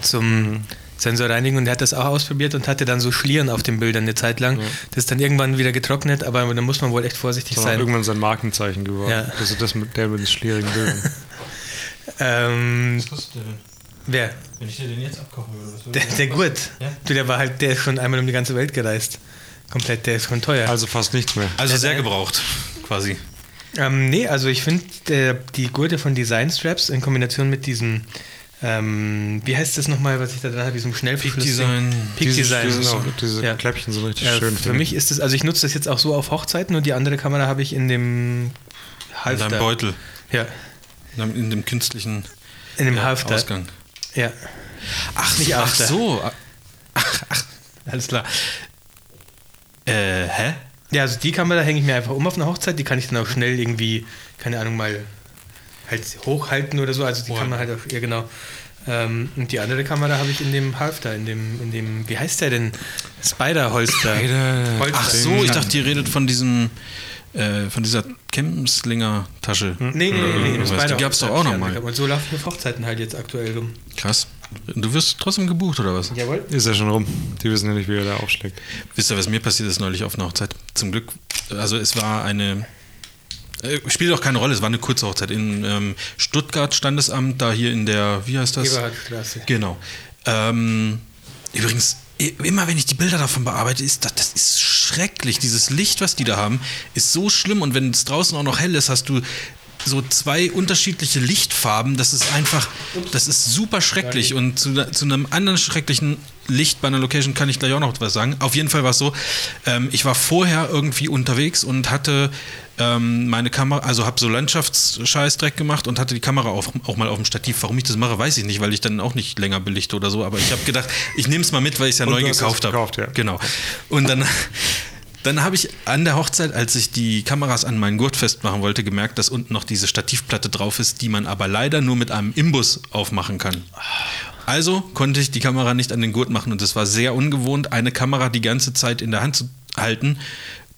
Speaker 2: zum Sensorreinigen und der hat das auch ausprobiert und hatte dann so Schlieren auf den Bildern eine Zeit lang. Das ist dann irgendwann wieder getrocknet, aber da muss man wohl echt vorsichtig
Speaker 1: Sondern
Speaker 2: sein.
Speaker 1: irgendwann sein Markenzeichen geworden.
Speaker 2: Ja.
Speaker 1: Also das mit der mit den schlierigen Bildern.
Speaker 2: Ähm,
Speaker 3: kostet der denn?
Speaker 2: wer?
Speaker 3: Wenn ich dir den jetzt abkochen würde, was
Speaker 2: Der, der Gurt.
Speaker 3: Ja.
Speaker 2: Du, der war halt, der ist schon einmal um die ganze Welt gereist. Komplett, der ist schon teuer.
Speaker 1: Also fast nichts mehr.
Speaker 3: Also sehr gebraucht, quasi.
Speaker 2: Ähm, nee, also ich finde die Gurte von Design Straps in Kombination mit diesem, ähm, wie heißt das nochmal, was ich da dran habe, diesem Schnellverschluss.
Speaker 3: Design.
Speaker 2: Peak
Speaker 1: diese,
Speaker 2: Design.
Speaker 1: Diese,
Speaker 2: genau.
Speaker 1: diese
Speaker 2: Ja.
Speaker 1: Kläppchen sind richtig
Speaker 2: Ja,
Speaker 1: schön.
Speaker 2: für
Speaker 1: ich.
Speaker 2: mich ist es, also ich nutze das jetzt auch so auf Hochzeiten und die andere Kamera habe ich in dem
Speaker 3: In
Speaker 2: Halfter.
Speaker 3: deinem Beutel.
Speaker 2: Ja,
Speaker 3: In dem- In dem künstlichen
Speaker 2: in dem
Speaker 3: ja,
Speaker 2: Halfter.
Speaker 3: Ausgang.
Speaker 2: Ja.
Speaker 3: Ach,
Speaker 2: Nicht
Speaker 3: ach
Speaker 2: After.
Speaker 3: so. Ach, ach, alles klar. Äh, hä?
Speaker 2: Ja, also die Kamera hänge ich mir einfach um auf einer Hochzeit, die kann ich dann auch schnell irgendwie, keine Ahnung, mal halt hochhalten oder so. Also die
Speaker 3: Boah.
Speaker 2: kann man halt auch, ja genau. Ähm, und die andere Kamera habe ich in dem Halfter, in dem, in dem, wie heißt der denn? Spider-Holster.
Speaker 1: Spider-
Speaker 2: Holster.
Speaker 3: Ach so, ich dachte, ihr redet von diesem, äh, von dieser Kemslinger-Tasche.
Speaker 2: Nee, nee, nee, nee,
Speaker 3: Was, die gab's doch auch noch mal.
Speaker 2: Und so laufen auf Hochzeiten halt jetzt aktuell rum.
Speaker 3: Krass. Du wirst trotzdem gebucht, oder was?
Speaker 2: Jawohl.
Speaker 1: Ist ja schon rum. Die wissen ja nicht, wie er da aufschlägt.
Speaker 3: Wisst ihr, was mir passiert ist neulich auf einer Hochzeit? Zum Glück, also es war eine, äh, spielt auch keine Rolle, es war eine kurze Hochzeit in ähm, Stuttgart Standesamt, da hier in der, wie heißt das?
Speaker 2: Eberhardstraße.
Speaker 3: Genau. Ähm, übrigens, immer wenn ich die Bilder davon bearbeite, ist das, das ist schrecklich. Dieses Licht, was die da haben, ist so schlimm. Und wenn es draußen auch noch hell ist, hast du so zwei unterschiedliche Lichtfarben. Das ist einfach, das ist super schrecklich. Und zu, zu einem anderen schrecklichen Licht bei einer Location kann ich gleich auch noch was sagen. Auf jeden Fall war es so, ähm, ich war vorher irgendwie unterwegs und hatte ähm, meine Kamera, also habe so Landschaftsscheißdreck gemacht und hatte die Kamera auch, auch mal auf dem Stativ. Warum ich das mache, weiß ich nicht, weil ich dann auch nicht länger belichte oder so. Aber ich habe gedacht, ich nehme es mal mit, weil ich es ja
Speaker 1: Und
Speaker 3: neu gekauft habe.
Speaker 1: ja.
Speaker 3: Genau. Und dann, dann habe ich an der Hochzeit, als ich die Kameras an meinen Gurt festmachen wollte, gemerkt, dass unten noch diese Stativplatte drauf ist, die man aber leider nur mit einem Imbus aufmachen kann. Also konnte ich die Kamera nicht an den Gurt machen und es war sehr ungewohnt, eine Kamera die ganze Zeit in der Hand zu halten.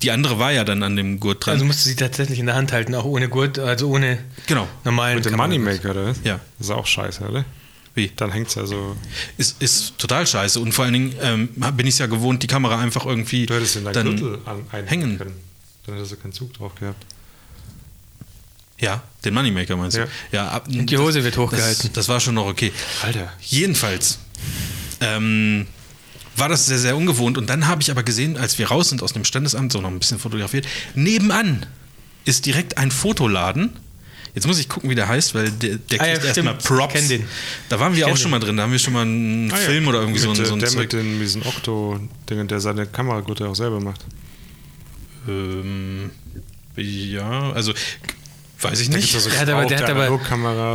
Speaker 3: Die andere war ja dann an dem Gurt dran.
Speaker 2: Also musst du sie tatsächlich in der Hand halten, auch ohne Gurt, also ohne
Speaker 3: genau.
Speaker 2: normalen
Speaker 1: Mit dem Moneymaker, oder? was?
Speaker 3: Ja.
Speaker 1: Das ist auch scheiße, oder?
Speaker 3: Wie?
Speaker 1: Dann hängt es ja so.
Speaker 3: Ist, ist total scheiße. Und vor allen Dingen ähm, bin ich es ja gewohnt, die Kamera einfach irgendwie
Speaker 1: Du hättest in dein
Speaker 3: dann
Speaker 1: Gürtel an, einhängen
Speaker 3: hängen.
Speaker 1: können. Dann hättest du keinen Zug drauf gehabt.
Speaker 3: Ja, den Moneymaker meinst du?
Speaker 1: Ja.
Speaker 3: ja ab,
Speaker 2: Und die Hose wird
Speaker 3: das,
Speaker 2: hochgehalten.
Speaker 3: das war schon noch okay.
Speaker 1: Alter.
Speaker 3: Jedenfalls ähm, war das sehr, sehr ungewohnt. Und dann habe ich aber gesehen, als wir raus sind aus dem Standesamt, so noch ein bisschen fotografiert, nebenan ist direkt ein Fotoladen. Jetzt muss ich gucken, wie der heißt, weil der, der
Speaker 2: Ah ja,
Speaker 3: kriegt erstmal. Props.
Speaker 2: Ich kenn den.
Speaker 3: Da waren wir
Speaker 2: Ich
Speaker 3: auch
Speaker 2: kenn
Speaker 3: schon mal drin. Da haben wir schon mal einen
Speaker 1: Ah ja.
Speaker 3: Film oder irgendwie so
Speaker 1: Mit,
Speaker 3: ein,
Speaker 1: äh,
Speaker 3: so ein
Speaker 1: Der
Speaker 3: Zeug.
Speaker 1: mit den, diesen Okto-Dingen, der seine Kameragurte auch selber macht.
Speaker 3: Ähm, ja, also weiß ich nicht.
Speaker 1: gibt's ja so
Speaker 2: Der hat aber, der hat aber,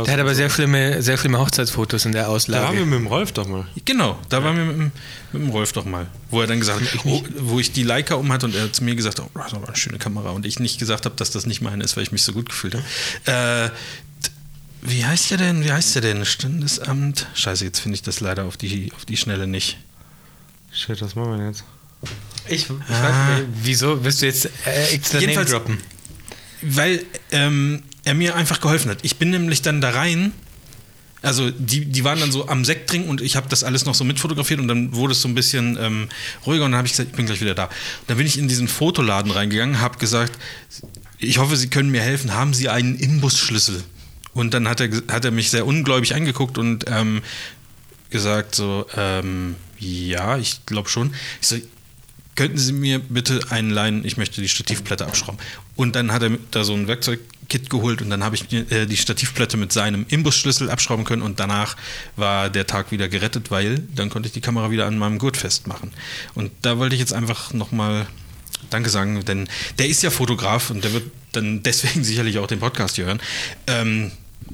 Speaker 2: der hat aber sehr schlimme, sehr schlimme Hochzeitsfotos in der
Speaker 1: Da waren wir
Speaker 2: Auslage.
Speaker 1: mit dem Rolf doch mal.
Speaker 3: Genau, da waren wir mit, dem- mit dem Rolf doch mal. Wo er dann gesagt hat, oh, wo ich die Leica um hatte und er zu mir gesagt hat, oh, das aber eine schöne Kamera. Und ich nicht gesagt habe, dass das nicht meine ist, weil ich mich so gut gefühlt habe. Äh, wie heißt der denn? Wie heißt der denn? Standesamt? Scheiße, jetzt finde ich das leider auf die, auf die Schnelle nicht.
Speaker 1: Shit, was machen wir denn jetzt?
Speaker 2: Ich, ich
Speaker 3: Ah.
Speaker 2: weiß nicht, wieso willst du jetzt äh, extra Name
Speaker 3: Jedenfalls-
Speaker 2: droppen?
Speaker 3: Weil ähm, er mir einfach geholfen hat. Ich bin nämlich dann da rein. Also die, die waren dann so am Sekt trinken und ich habe das alles noch so mitfotografiert und dann wurde es so ein bisschen ähm, ruhiger und dann habe ich gesagt, ich bin gleich wieder da. Und dann bin ich in diesen Fotoladen reingegangen, habe gesagt, ich hoffe, Sie können mir helfen. Haben Sie einen Imbusschlüssel? Und dann hat er, hat er mich sehr ungläubig angeguckt und ähm, gesagt so, ähm, ja, ich glaube schon. Ich so, könnten Sie mir bitte einen leihen, ich möchte die Stativplatte abschrauben. Und dann hat er da so ein Werkzeugkit geholt und dann habe ich mir, äh, die Stativplatte mit seinem Imbusschlüssel abschrauben können und danach war der Tag wieder gerettet, weil dann konnte ich die Kamera wieder an meinem Gurt festmachen. Und da wollte ich jetzt einfach nochmal Danke sagen, denn der ist ja Fotograf und der wird dann deswegen sicherlich auch den Podcast hier hören. Ähm,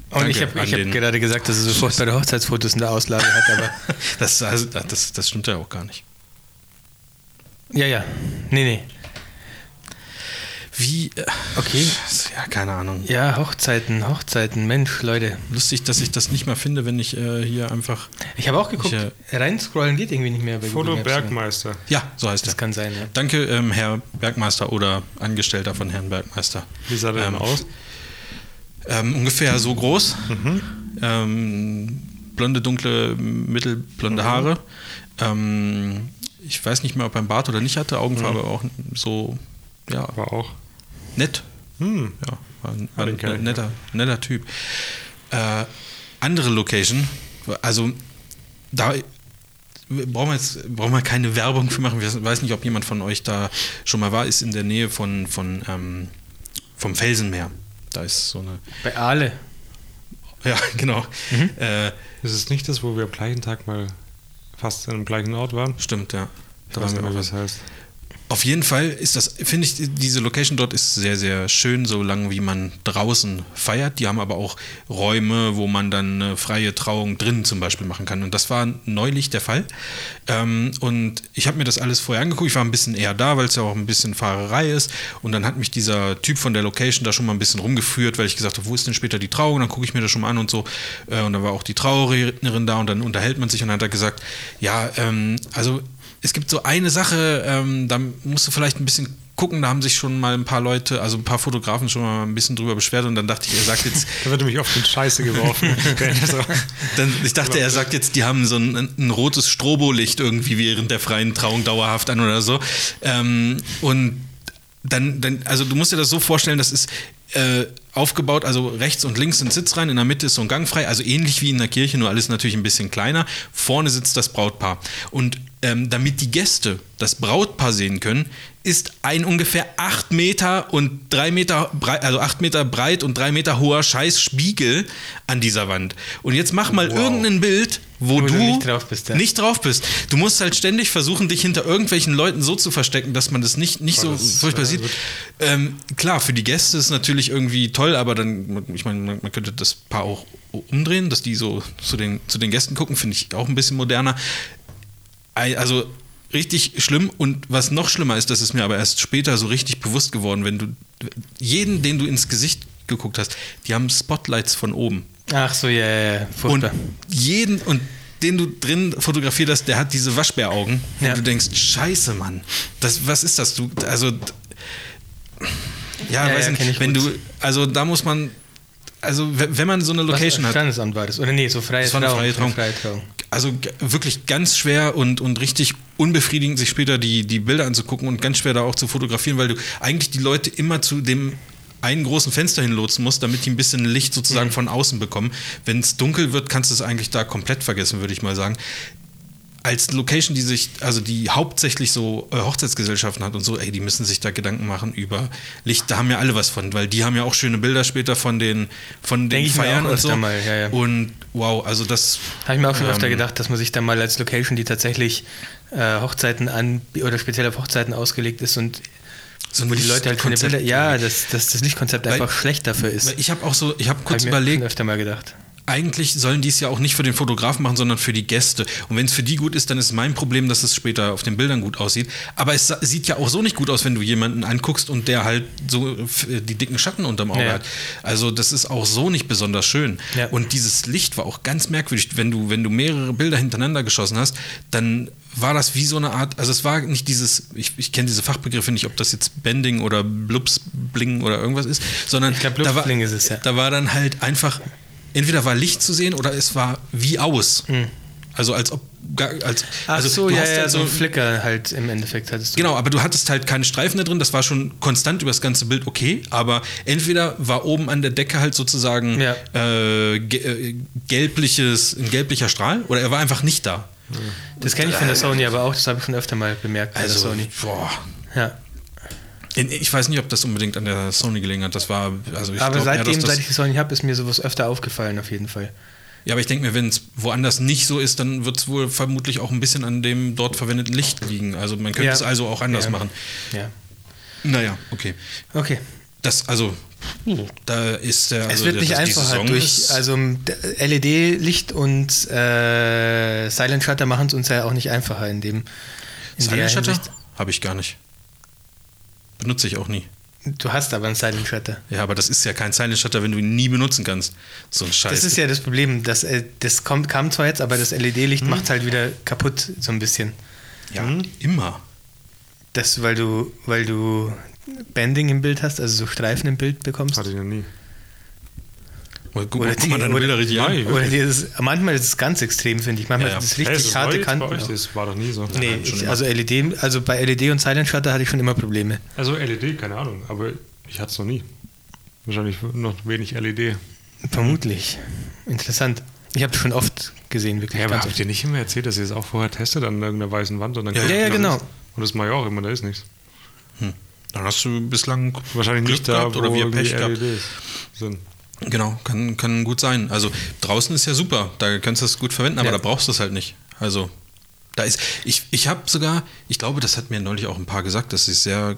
Speaker 2: Und ich habe hab gerade gesagt, dass er so furchtbare Hochzeitsfotos in der Auslage hat, aber
Speaker 3: das, also, das, das stimmt ja auch gar nicht.
Speaker 2: Ja, ja. Nee, nee.
Speaker 3: Wie, äh,
Speaker 2: Okay.
Speaker 3: ja, keine Ahnung.
Speaker 2: Ja, Hochzeiten, Hochzeiten, Mensch, Leute.
Speaker 3: Lustig, dass ich das nicht mal finde, wenn ich äh, hier einfach.
Speaker 2: Ich habe auch geguckt,
Speaker 3: Ich,
Speaker 2: reinscrollen geht irgendwie nicht mehr bei
Speaker 1: Foto
Speaker 2: Maps.
Speaker 1: Bergmeister.
Speaker 3: Ja, so heißt
Speaker 2: Das
Speaker 3: er.
Speaker 2: kann sein, ja.
Speaker 3: Danke, ähm, Herr Bergmeister oder Angestellter von Herrn Bergmeister.
Speaker 1: Wie sah der
Speaker 3: Ähm,
Speaker 1: denn aus?
Speaker 3: Ähm, ungefähr so groß.
Speaker 1: Mhm.
Speaker 3: Ähm, blonde, dunkle, mittelblonde
Speaker 1: Mhm.
Speaker 3: Haare. Ähm, ich weiß nicht mehr, ob er einen Bart oder nicht hatte. Augenfarbe
Speaker 1: Mhm.
Speaker 3: auch so, ja,
Speaker 1: Aber auch.
Speaker 3: nett.
Speaker 1: Hm.
Speaker 3: Ja, war ein,
Speaker 1: Ah,
Speaker 3: war
Speaker 1: den
Speaker 3: ein
Speaker 1: ich,
Speaker 3: netter, netter Typ. Äh, andere Location, also da brauchen wir jetzt brauchen wir keine Werbung für machen. Ich weiß nicht, ob jemand von euch da schon mal war, ist in der Nähe von, von ähm, vom Felsenmeer. Da ist so eine.
Speaker 2: Bei Aale.
Speaker 3: Ja, genau.
Speaker 2: Mhm.
Speaker 3: Äh,
Speaker 1: Ist es nicht das, wo wir am gleichen Tag mal fast an dem gleichen Ort waren?
Speaker 3: stimmt, ja.
Speaker 1: Ich
Speaker 3: Da
Speaker 1: weiß nicht es heißt.
Speaker 3: Auf jeden Fall ist das, finde ich, diese Location dort ist sehr, sehr schön, so lange wie man draußen feiert. Die haben aber auch Räume, wo man dann eine freie Trauung drinnen zum Beispiel machen kann. Und das war neulich der Fall. Ähm, und ich habe mir das alles vorher angeguckt. Ich war ein bisschen eher da, weil es ja auch ein bisschen Fahrerei ist. Und dann hat mich dieser Typ von der Location da schon mal ein bisschen rumgeführt, weil ich gesagt habe, wo ist denn später die Trauung? Dann gucke ich mir das schon mal an und so. Äh, und da war auch die Trauerin da und dann unterhält man sich und dann hat er gesagt, ja, ähm, also es gibt so eine Sache, ähm, da musst du vielleicht ein bisschen gucken, da haben sich schon mal ein paar Leute, also ein paar Fotografen schon mal ein bisschen drüber beschwert und dann dachte ich, er sagt jetzt.
Speaker 1: da wird nämlich oft in Scheiße geworfen.
Speaker 3: dann, ich dachte, er sagt jetzt, die haben so ein, ein rotes Strobolicht irgendwie während der freien Trauung dauerhaft an oder so. Ähm, und dann, dann, also du musst dir das so vorstellen, das ist äh, aufgebaut, also rechts und links sind Sitzreihen, in der Mitte ist so ein Gang frei, also ähnlich wie in der Kirche, nur alles natürlich ein bisschen kleiner. Vorne sitzt das Brautpaar. Und ähm, damit die Gäste das Brautpaar sehen können, ist ein ungefähr 8 Meter und 3 Meter breit, also 8 Meter breit und 3 Meter hoher Scheißspiegel an dieser Wand. Und jetzt mach mal wow. irgendein Bild, wo, wo du, nicht, drauf bist, ja. nicht drauf bist. Du musst halt ständig versuchen, dich hinter irgendwelchen Leuten so zu verstecken, dass man das nicht, nicht so das, furchtbar äh, sieht. Ähm, klar, für die Gäste ist es natürlich irgendwie toll, aber dann, ich meine, man, man könnte das Paar auch umdrehen, dass die so zu den, zu den Gästen gucken, finde ich auch ein bisschen moderner. Also richtig schlimm und was noch schlimmer ist, das ist mir aber erst später so richtig bewusst geworden, wenn du jeden, den du ins Gesicht geguckt hast, die haben Spotlights von oben.
Speaker 2: Ach so, ja, ja, ja.
Speaker 3: Und jeden und den du drin fotografiert hast, der hat diese Waschbäraugen. Ja. Und du denkst, scheiße, Mann. Das, was ist das? Du, also, ja, ja weiß ja, nicht, wenn gut. du, also da muss man, also wenn man so eine Location was, hat.
Speaker 2: Standesamt war das, oder nee, so freie
Speaker 3: Trauung. Freie Trauung. Freie Trauung also wirklich ganz schwer und, und richtig unbefriedigend, sich später die, die Bilder anzugucken und ganz schwer da auch zu fotografieren, weil du eigentlich die Leute immer zu dem einen großen Fenster hinlotsen musst, damit die ein bisschen Licht sozusagen mhm. von außen bekommen. Wenn es dunkel wird, kannst du es eigentlich da komplett vergessen, würde ich mal sagen als Location, die sich, also die hauptsächlich so äh, Hochzeitsgesellschaften hat und so, ey, die müssen sich da Gedanken machen über Licht. Da haben ja alle was von, weil die haben ja auch schöne Bilder später von den, von den Feiern und so. Mal, ja, ja. Und wow, also das.
Speaker 2: Habe ich mir auch schon ähm, öfter gedacht, dass man sich da mal als Location, die tatsächlich äh, Hochzeiten an oder speziell auf Hochzeiten ausgelegt ist und so wo die Leute halt keine Bilder, ja, dass das, das Lichtkonzept weil, einfach schlecht dafür ist.
Speaker 3: ich habe auch so, ich habe kurz hab überlegt,
Speaker 2: öfter mal gedacht
Speaker 3: eigentlich sollen die es ja auch nicht für den Fotografen machen, sondern für die Gäste. Und wenn es für die gut ist, dann ist mein Problem, dass es später auf den Bildern gut aussieht. Aber es sieht ja auch so nicht gut aus, wenn du jemanden anguckst und der halt so die dicken Schatten unterm Auge ja. hat. Also das ist auch so nicht besonders schön. Ja. Und dieses Licht war auch ganz merkwürdig. Wenn du, wenn du mehrere Bilder hintereinander geschossen hast, dann war das wie so eine Art, also es war nicht dieses, ich, ich kenne diese Fachbegriffe nicht, ob das jetzt Bending oder Blubsbling oder irgendwas ist, sondern
Speaker 2: ich glaub, da, war, ist es, ja.
Speaker 3: da war dann halt einfach entweder war Licht zu sehen oder es war wie aus. Mhm. Also als ob als,
Speaker 2: Ach
Speaker 3: also
Speaker 2: so, ja, ja, so ein Flicker halt im Endeffekt hattest
Speaker 3: du. Genau, aber du hattest halt keine Streifen da drin, das war schon konstant über das ganze Bild okay, aber entweder war oben an der Decke halt sozusagen ja. äh, äh gelbliches, ein gelblicher Strahl oder er war einfach nicht da.
Speaker 2: Das kenne ich von der Sony aber auch, das habe ich schon öfter mal bemerkt
Speaker 3: bei also, der Sony. Boah. Ja. Ich weiß nicht, ob das unbedingt an der Sony gelegen hat. Das war, also
Speaker 2: aber glaub, seitdem, ja, seit ich die Sony habe, ist mir sowas öfter aufgefallen, auf jeden Fall.
Speaker 3: Ja, aber ich denke mir, wenn es woanders nicht so ist, dann wird es wohl vermutlich auch ein bisschen an dem dort verwendeten Licht liegen. Also man könnte ja. es also auch anders ja. machen. Ja. Naja, okay.
Speaker 2: Okay.
Speaker 3: Das, also, da ist der.
Speaker 2: Also, es wird nicht einfacher durch. Also, LED-Licht und äh, Silent Shutter machen es uns ja auch nicht einfacher in dem.
Speaker 3: In Silent Shutter? Habe ich gar nicht. Benutze ich auch nie.
Speaker 2: Du hast aber einen Silent Shutter.
Speaker 3: Ja, aber das ist ja kein Silent Shutter, wenn du ihn nie benutzen kannst. So ein Scheiß.
Speaker 2: Das ist ja das Problem. Das, äh, das kommt, kam zwar jetzt, aber das LED-Licht hm. macht es halt wieder kaputt, so ein bisschen.
Speaker 3: Ja, hm? immer.
Speaker 2: Das, weil du, weil du Bending im Bild hast, also so Streifen im Bild bekommst.
Speaker 1: Hatte ich noch nie.
Speaker 2: Oder, guck, oder, die, oder, oder, richtig an. oder dieses, manchmal ist es ganz extrem, finde ich. Manchmal ja, ja. ist es richtig hey, harte Kanten.
Speaker 1: Das war doch nie so.
Speaker 2: Nee, ich, also LED, also bei LED und Silent Shutter hatte ich schon immer Probleme.
Speaker 1: Also LED, keine Ahnung, aber ich hatte es noch nie. Wahrscheinlich noch wenig LED.
Speaker 2: Vermutlich. Interessant. Ich habe es schon oft gesehen, wirklich.
Speaker 1: Ja, aber habt ihr nicht immer erzählt, dass ihr es auch vorher testet an irgendeiner weißen Wand? Und dann
Speaker 2: ja, ja, ja genau.
Speaker 1: Und das mache ich auch immer, da ist nichts.
Speaker 3: Hm. Dann hast du bislang
Speaker 1: wahrscheinlich Glück nicht da, gehabt,
Speaker 3: oder wir Pech gehabt. LEDs sind. Genau, kann, kann gut sein. Also draußen ist ja super, da kannst du es gut verwenden, aber ja. da brauchst du es halt nicht. Also Da ist, ich, ich habe sogar, ich glaube, das hat mir neulich auch ein paar gesagt, dass sie es sehr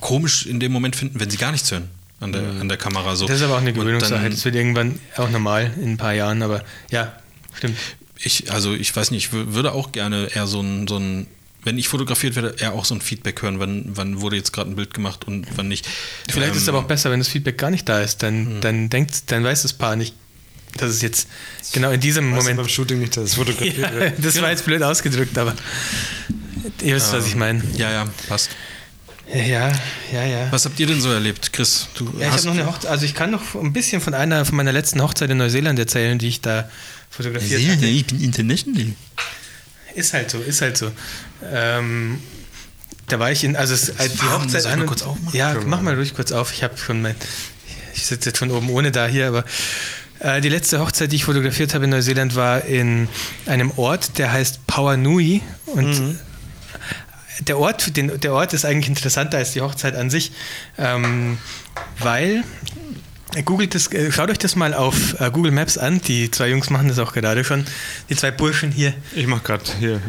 Speaker 3: komisch in dem Moment finden, wenn sie gar nichts hören an der, an der Kamera. So.
Speaker 2: Das ist aber auch eine Gewöhnungssache. Das wird irgendwann auch normal in ein paar Jahren, aber ja, stimmt.
Speaker 3: Ich, also ich weiß nicht, ich wür- würde auch gerne eher so ein, so ein, wenn ich fotografiert werde, eher auch so ein Feedback hören, wann, wann wurde jetzt gerade ein Bild gemacht und wann nicht.
Speaker 2: Vielleicht ist es
Speaker 3: Ähm,
Speaker 2: aber auch besser, wenn das Feedback gar nicht da ist. Dann, dann denkt, dann weiß das Paar nicht, dass es jetzt genau in diesem
Speaker 1: Weißt du
Speaker 2: Moment.
Speaker 1: beim Shooting nicht, dass es fotografiert
Speaker 2: Ja,
Speaker 1: wird.
Speaker 2: das war jetzt blöd ausgedrückt, aber ihr wisst, was ich meine.
Speaker 3: Ja, ja, passt.
Speaker 2: Ja, ja, ja.
Speaker 3: Was habt ihr denn so erlebt, Chris? Du
Speaker 2: Ja, ich habe noch eine Hochzeit, also ich kann noch ein bisschen von einer von meiner letzten Hochzeit in Neuseeland erzählen, die ich da fotografiert hatte.
Speaker 3: ich bin international.
Speaker 2: Ist halt so, ist halt so. Ähm, da war ich in, also es, als die
Speaker 3: warm,
Speaker 2: Hochzeit an
Speaker 3: kurz aufmachen?
Speaker 2: Ja, mach mal ruhig kurz auf. Ich habe schon mein, ich sitze jetzt schon oben ohne da hier, aber äh, die letzte Hochzeit, die ich fotografiert habe in Neuseeland, war in einem Ort, der heißt Pauanui und der Ort, den, der Ort ist eigentlich interessanter als die Hochzeit an sich, ähm, weil Googelt das, äh, schaut euch das mal auf äh, Google Maps an. Die zwei Jungs machen das auch gerade schon. Die zwei Burschen hier.
Speaker 1: Ich mach gerade hier. äh,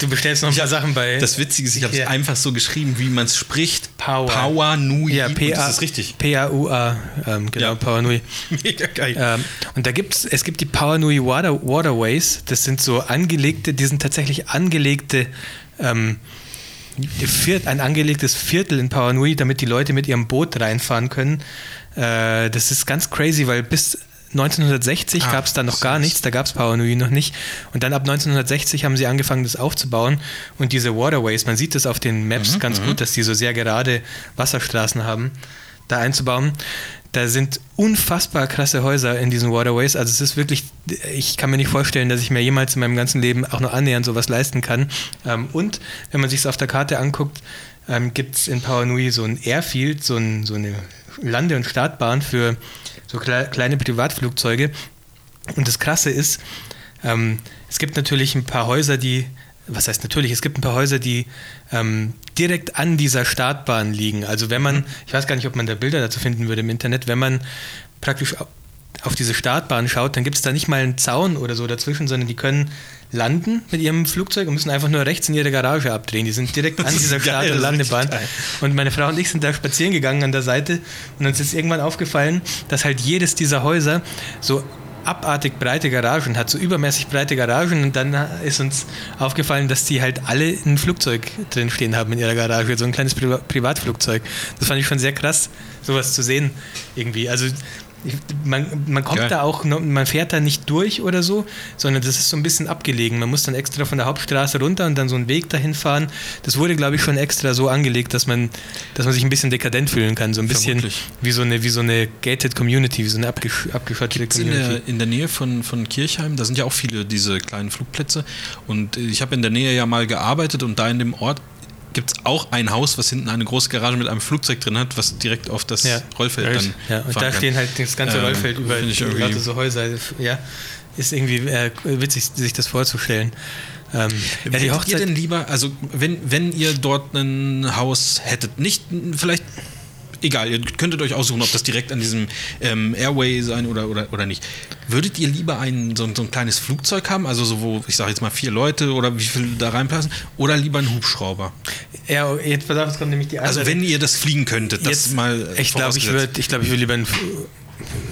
Speaker 2: Du bestellst noch ein paar Sachen bei.
Speaker 3: Das Witzige ist, ich habe es einfach so geschrieben, wie man es spricht.
Speaker 2: Power.
Speaker 3: Power Nui.
Speaker 2: ja,
Speaker 3: Und
Speaker 2: P-A-
Speaker 3: das ist richtig.
Speaker 2: P-A-U-A, ähm, genau,
Speaker 3: Ja.
Speaker 2: Power Nui.
Speaker 3: Mega geil.
Speaker 2: Ähm, und da gibt's, es gibt die Power Nui Water, Waterways. Das sind so angelegte, die sind tatsächlich angelegte, ähm, Viert, ein angelegtes Viertel in Power Nui, damit die Leute mit ihrem Boot reinfahren können. Äh, das ist ganz crazy, weil bis 1960
Speaker 3: Ah,
Speaker 2: gab es da noch gar nichts, da gab es Power Nui noch nicht. Und dann ab 1960 haben sie angefangen, das aufzubauen. Und diese Waterways, man sieht das auf den Maps ganz gut, dass die so sehr gerade Wasserstraßen haben, da einzubauen. Da sind unfassbar krasse Häuser in diesen Waterways. Also es ist wirklich, ich kann mir nicht vorstellen, dass ich mir jemals in meinem ganzen Leben auch nur annähernd sowas leisten kann. Ähm, und wenn man sich es auf der Karte anguckt, ähm, gibt es in Power Nui so ein Airfield, so, ein, so eine Lande- und Startbahn für so kle kleine Privatflugzeuge. Und das Krasse ist, ähm, es gibt natürlich ein paar Häuser, die, was heißt natürlich, es gibt ein paar Häuser, die ähm, direkt an dieser Startbahn liegen. Also wenn man, ich weiß gar nicht, ob man da Bilder dazu finden würde im Internet, wenn man praktisch au- auf diese Startbahn schaut, dann gibt es da nicht mal einen Zaun oder so dazwischen, sondern die können landen mit ihrem Flugzeug und müssen einfach nur rechts in ihre Garage abdrehen. Die sind direkt an
Speaker 3: Das
Speaker 2: dieser Start- und Landebahn. Und meine Frau und ich sind da spazieren gegangen an der Seite und uns ist irgendwann aufgefallen, dass halt jedes dieser Häuser so abartig breite Garagen hat, so übermäßig breite Garagen und dann ist uns aufgefallen, dass die halt alle ein Flugzeug drin stehen haben in ihrer Garage, so ein kleines Priva Privatflugzeug. Das fand ich schon sehr krass, sowas zu sehen irgendwie. Also man, man kommt
Speaker 3: Geil.
Speaker 2: da auch, man fährt da nicht durch oder so, sondern das ist so ein bisschen abgelegen. Man muss dann extra von der Hauptstraße runter und dann so einen Weg dahin fahren. Das wurde, glaube ich, schon extra so angelegt, dass man, dass man sich ein bisschen dekadent fühlen kann. So ein bisschen
Speaker 3: Vermutlich.
Speaker 2: wie so eine, wie so eine gated Community, wie so eine abgesch abgeschottete
Speaker 3: Gibt's in,
Speaker 2: Community.
Speaker 3: der, in der Nähe von, von Kirchheim, da sind ja auch viele diese kleinen Flugplätze. Und ich habe in der Nähe ja mal gearbeitet und da in dem Ort gibt es auch ein Haus, was hinten eine große Garage mit einem Flugzeug drin hat, was direkt auf das Rollfeld dann.
Speaker 2: Ja, und da
Speaker 3: kann.
Speaker 2: stehen halt das ganze
Speaker 3: Ähm,
Speaker 2: Rollfeld
Speaker 3: ich irgendwie-
Speaker 2: lauter so Häuser. Ja, ist irgendwie äh, witzig, sich das vorzustellen. Ähm, ja, die
Speaker 3: Hättet ihr
Speaker 2: Hochzeit.
Speaker 3: denn lieber, also wenn, wenn ihr dort ein Haus hättet, nicht vielleicht, egal, ihr könntet euch aussuchen, ob das direkt an diesem ähm, Airway sein oder, oder, oder nicht. Würdet ihr lieber ein, so, ein- so ein kleines Flugzeug haben, also so, wo, ich sage jetzt mal vier Leute oder wie viel da reinpassen, oder lieber einen Hubschrauber?
Speaker 2: Ja, jetzt auf, jetzt kommt nämlich die andere.
Speaker 3: Also wenn ihr das fliegen könntet, das
Speaker 2: jetzt,
Speaker 3: mal äh,
Speaker 2: Ich glaube, ich würde ich glaub, ich würd lieber ein F-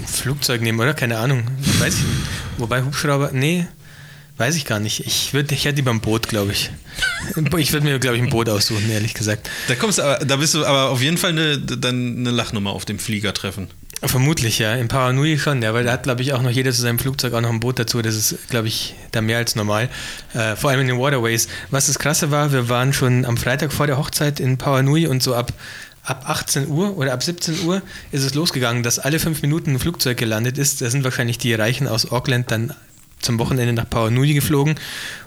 Speaker 2: Flugzeug nehmen, oder? Keine Ahnung. Weiß ich nicht. Wobei Hubschrauber, nee, weiß ich gar nicht. Ich, würd, ich hätte lieber ein Boot, glaube ich. Ich würde mir, glaube ich, ein Boot aussuchen, ehrlich gesagt.
Speaker 3: Da kommst du aber, da bist du aber auf jeden Fall eine, dann eine Lachnummer auf dem Flieger treffen.
Speaker 2: Vermutlich, ja. In Paranui schon, ja, weil da hat, glaube ich, auch noch jeder zu seinem Flugzeug auch noch ein Boot dazu. Das ist, glaube ich, da mehr als normal. Äh, vor allem in den Waterways. Was das Krasse war, wir waren schon am Freitag vor der Hochzeit in Paranui und so ab, ab 18 Uhr oder ab 17 Uhr ist es losgegangen, dass alle fünf Minuten ein Flugzeug gelandet ist. Da sind wahrscheinlich die Reichen aus Auckland dann zum Wochenende nach Paranui geflogen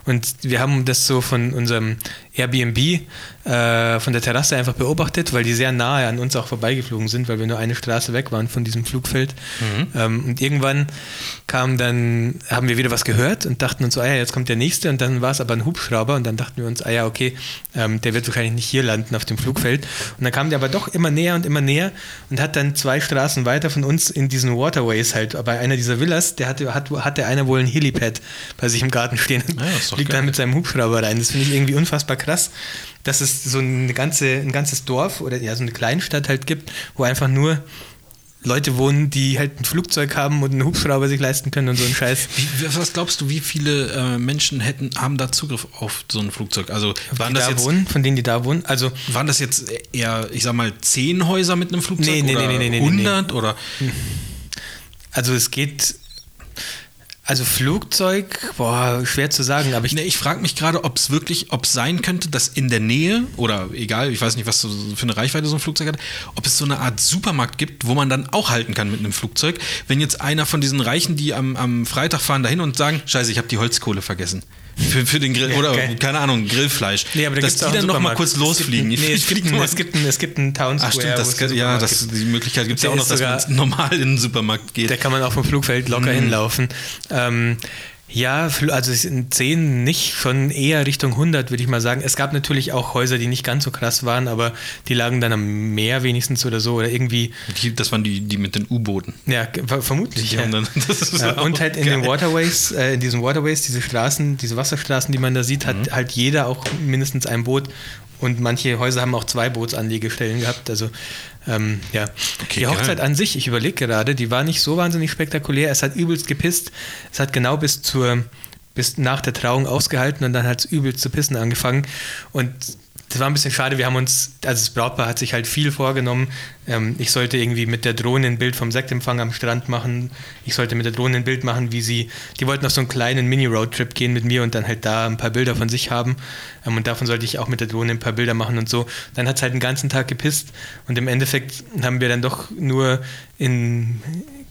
Speaker 2: und wir haben das so von unserem Airbnb äh, von der Terrasse einfach beobachtet, weil die sehr nahe an uns auch vorbeigeflogen sind, weil wir nur eine Straße weg waren von diesem Flugfeld. Ähm, und irgendwann kam dann, haben wir wieder was gehört und dachten uns so, ah ja, jetzt kommt der nächste und dann war es aber ein Hubschrauber und dann dachten wir uns, ah ja, okay, ähm, der wird wahrscheinlich nicht hier landen auf dem Flugfeld. Und dann kam der aber doch immer näher und immer näher und hat dann zwei Straßen weiter von uns in diesen Waterways halt, bei einer dieser Villas, der hatte, hat, hatte einer wohl ein Helipad bei sich im Garten stehen.
Speaker 3: Ah
Speaker 2: fliegt dann mit seinem Hubschrauber rein. Das finde ich irgendwie unfassbar krass, dass es so eine ganze, ein ganzes Dorf oder ja so eine Kleinstadt halt gibt, wo einfach nur Leute wohnen, die halt ein Flugzeug haben und einen Hubschrauber sich leisten können und so ein Scheiß.
Speaker 3: Wie, was glaubst du, wie viele äh, Menschen hätten, haben da Zugriff auf so ein Flugzeug? Also waren
Speaker 2: die
Speaker 3: das
Speaker 2: da
Speaker 3: jetzt
Speaker 2: wohnen, von denen die da wohnen. Also
Speaker 3: waren das jetzt eher, ich sag mal, zehn Häuser mit einem Flugzeug
Speaker 2: Nee, nee,
Speaker 3: oder
Speaker 2: nee, nee, nee, nee,
Speaker 3: 100 oder
Speaker 2: Also es geht. Also Flugzeug, boah, schwer zu sagen, aber ich.
Speaker 3: Nee, ich frage mich gerade, ob es wirklich, ob es sein könnte, dass in der Nähe oder egal, ich weiß nicht, was so für eine Reichweite so ein Flugzeug hat, ob es so eine Art Supermarkt gibt, wo man dann auch halten kann mit einem Flugzeug. Wenn jetzt einer von diesen Reichen, die am, am Freitag fahren dahin und sagen, Scheiße, ich habe die Holzkohle vergessen. Für, für den Grill
Speaker 2: Ja,
Speaker 3: oder
Speaker 2: geil.
Speaker 3: keine Ahnung, Grillfleisch.
Speaker 2: Nee, aber da
Speaker 3: dass die dann noch mal
Speaker 2: Supermarkt.
Speaker 3: kurz losfliegen.
Speaker 2: Es gibt, nee, es gibt, einen, es, gibt einen, es gibt einen Town Square.
Speaker 3: Ach stimmt, das,
Speaker 2: einen
Speaker 3: ja, das, die Möglichkeit gibt es ja auch noch, dass man normal in den Supermarkt geht.
Speaker 2: Da kann man auch vom Flugfeld locker
Speaker 3: Mhm.
Speaker 2: hinlaufen. Ähm, ja, also es sind 10 nicht, schon eher Richtung 100, würde ich mal sagen. Es gab natürlich auch Häuser, die nicht ganz so krass waren, aber die lagen dann am Meer wenigstens oder so oder irgendwie,
Speaker 3: Das waren die, die mit den U-Booten.
Speaker 2: ja, vermutlich. Ja.
Speaker 3: dann-
Speaker 2: Ja, und halt in den
Speaker 3: geil.
Speaker 2: Waterways, äh, in diesen Waterways, diese Straßen, diese Wasserstraßen, die man da sieht, hat
Speaker 3: Mhm.
Speaker 2: halt jeder auch mindestens ein Boot. Und manche Häuser haben auch zwei Bootsanlegestellen gehabt. Also ähm, ja.
Speaker 3: Okay,
Speaker 2: die
Speaker 3: geil.
Speaker 2: Hochzeit an sich, ich überlege gerade, die war nicht so wahnsinnig spektakulär. Es hat übelst gepisst. Es hat genau bis zur bis nach der Trauung ausgehalten und dann hat es übelst zu pissen angefangen. Und das war ein bisschen schade. Wir haben uns, also das Brautpaar hat sich halt viel vorgenommen. Ähm, ich sollte irgendwie mit der Drohne ein Bild vom Sektempfang am Strand machen. Ich sollte mit der Drohne ein Bild machen, wie sie, die wollten auf so einen kleinen Mini-Roadtrip gehen mit mir und dann halt da ein paar Bilder von sich haben. Ähm, und davon sollte ich auch mit der Drohne ein paar Bilder machen und so. Dann hat es halt den ganzen Tag gepisst und im Endeffekt haben wir dann doch nur in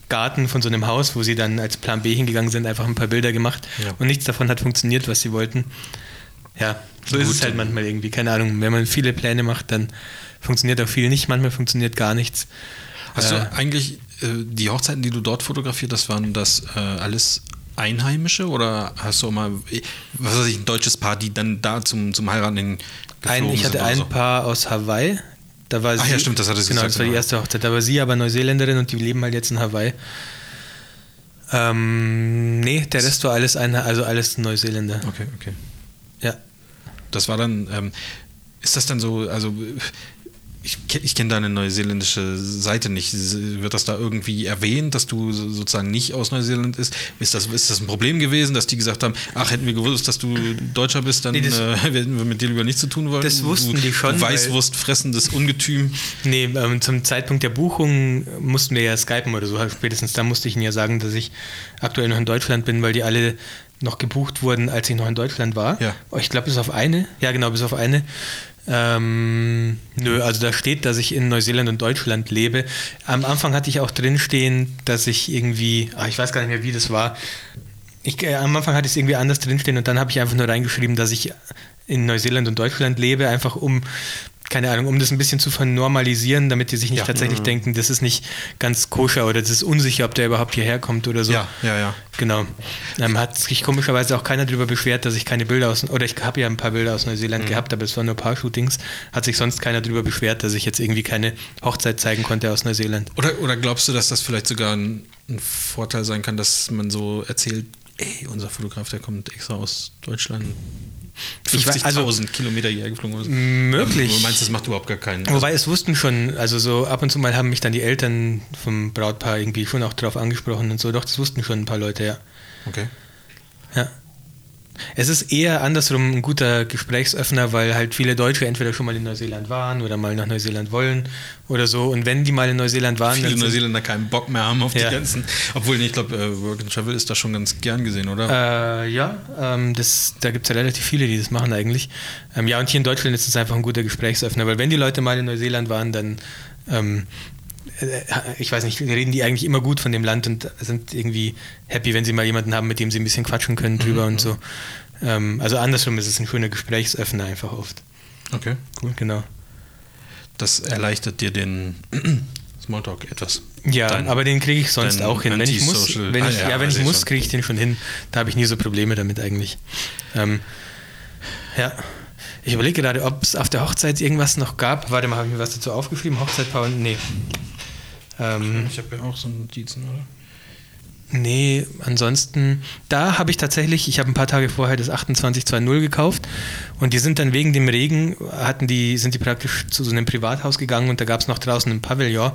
Speaker 2: Garten von so einem Haus, wo sie dann als Plan B hingegangen sind, einfach ein paar Bilder gemacht
Speaker 3: Ja.
Speaker 2: und nichts davon hat funktioniert, was sie wollten. Ja, so ist
Speaker 3: Gut.
Speaker 2: es halt manchmal irgendwie. Keine Ahnung, wenn man viele Pläne macht, dann funktioniert auch viel nicht, manchmal funktioniert gar nichts.
Speaker 3: Hast
Speaker 2: Äh,
Speaker 3: du eigentlich äh, die Hochzeiten, die du dort fotografiert hast, waren das äh, alles Einheimische oder hast du auch mal, was weiß ich, ein deutsches Paar, die dann da zum, zum Heiraten
Speaker 2: ein, ich hatte ein
Speaker 3: so?
Speaker 2: Paar aus Hawaii. Da war
Speaker 3: Ach
Speaker 2: sie,
Speaker 3: ja, stimmt, das hattest du
Speaker 2: Genau,
Speaker 3: gesagt,
Speaker 2: das war die
Speaker 3: genau.
Speaker 2: erste Hochzeit. Da war sie aber Neuseeländerin und die leben halt jetzt in Hawaii. Ähm, nee, der Rest war alles ein, also alles Neuseeländer.
Speaker 3: Okay, okay. Das war dann, ähm, ist das dann so, also ich, ich kenne deine neuseeländische Seite nicht. Wird das da irgendwie erwähnt, dass du so- sozusagen nicht aus Neuseeland ist? Ist das, ist das ein Problem gewesen, dass die gesagt haben, ach, hätten wir gewusst, dass du Deutscher bist, dann
Speaker 2: Nee,
Speaker 3: äh, hätten wir mit dir lieber nichts zu tun wollen?
Speaker 2: Das wussten
Speaker 3: Du-
Speaker 2: die schon,
Speaker 3: du
Speaker 2: weil-
Speaker 3: Weißwurst fressendes Ungetüm.
Speaker 2: Nee, ähm, zum Zeitpunkt der Buchung mussten wir ja skypen oder so. Spätestens da musste ich ihnen ja sagen, dass ich aktuell noch in Deutschland bin, weil die alle noch gebucht wurden, als ich noch in Deutschland war.
Speaker 3: Ja.
Speaker 2: Oh, Ich glaube, bis auf eine. Ja, genau, bis auf eine. Ähm, nö, also da steht, dass ich in Neuseeland und Deutschland lebe. Am Anfang hatte ich auch drinstehen, dass ich irgendwie, ah, ich weiß gar nicht mehr, wie das war. Ich, äh, am Anfang hatte ich es irgendwie anders drinstehen und dann habe ich einfach nur reingeschrieben, dass ich in Neuseeland und Deutschland lebe, einfach um, keine Ahnung, um das ein bisschen zu vernormalisieren, damit die sich nicht
Speaker 3: Ja.
Speaker 2: tatsächlich
Speaker 3: Mhm.
Speaker 2: denken, das ist nicht ganz koscher oder das ist unsicher, ob der überhaupt hierher kommt oder so.
Speaker 3: Ja, ja, ja.
Speaker 2: Genau. Ähm, hat sich komischerweise auch keiner darüber beschwert, dass ich keine Bilder aus, oder ich habe ja ein paar Bilder aus Neuseeland gehabt, aber es waren nur ein paar Shootings. Hat sich sonst keiner darüber beschwert, dass ich jetzt irgendwie keine Hochzeit zeigen konnte aus Neuseeland.
Speaker 3: Oder, oder glaubst du, dass das vielleicht sogar ein, ein Vorteil sein kann, dass man so erzählt, ey, unser Fotograf, der kommt extra aus Deutschland.
Speaker 2: Ich weiß-
Speaker 3: 50.000
Speaker 2: also-
Speaker 3: Kilometer hierher geflogen ist.
Speaker 2: Möglich.
Speaker 3: Du meinst, das macht überhaupt gar keinen.
Speaker 2: Wobei es wussten schon, also so ab und zu mal haben mich dann die Eltern vom Brautpaar irgendwie schon auch drauf angesprochen und so. Doch, das wussten schon ein paar Leute, ja.
Speaker 3: okay.
Speaker 2: Ja. Es ist eher andersrum ein guter Gesprächsöffner, weil halt viele Deutsche entweder schon mal in Neuseeland waren oder mal nach Neuseeland wollen oder so. Und wenn die mal in Neuseeland waren,
Speaker 3: Viele Neuseeländer keinen Bock mehr haben auf
Speaker 2: Ja.
Speaker 3: die ganzen. Obwohl, nee, ich glaube, äh, Work and Travel ist da schon ganz gern gesehen, oder?
Speaker 2: Äh, ja, ähm, das, da gibt es ja relativ viele, die das machen eigentlich. Ähm, ja, und hier in Deutschland ist es einfach ein guter Gesprächsöffner, weil wenn die Leute mal in Neuseeland waren, dann, ähm, äh, ich weiß nicht, reden die eigentlich immer gut von dem Land und sind irgendwie happy, wenn sie mal jemanden haben, mit dem sie ein bisschen quatschen können drüber und so. Ähm, also andersrum ist es ein schöner Gesprächsöffner einfach oft.
Speaker 3: Okay, cool.
Speaker 2: Genau.
Speaker 3: Das erleichtert dir den Smalltalk etwas.
Speaker 2: Ja,
Speaker 3: Dein-
Speaker 2: aber den kriege ich sonst auch hin. Wenn ich muss, wenn
Speaker 3: Ah,
Speaker 2: ich,
Speaker 3: ja,
Speaker 2: ja, wenn ich muss, kriege ich den schon hin. Da habe ich nie so Probleme damit eigentlich. Ähm, ja. Ich überlege gerade, ob es auf der Hochzeit irgendwas noch gab. Warte mal, habe ich mir was dazu aufgeschrieben? Hochzeit, Paul? Nee. Ähm,
Speaker 3: Ich habe ja auch so Notizen, oder?
Speaker 2: Nee, ansonsten, da habe ich tatsächlich, ich habe ein paar Tage vorher das 2820 gekauft und die sind dann wegen dem Regen, hatten die, sind die praktisch zu so einem Privathaus gegangen und da gab es noch draußen ein Pavillon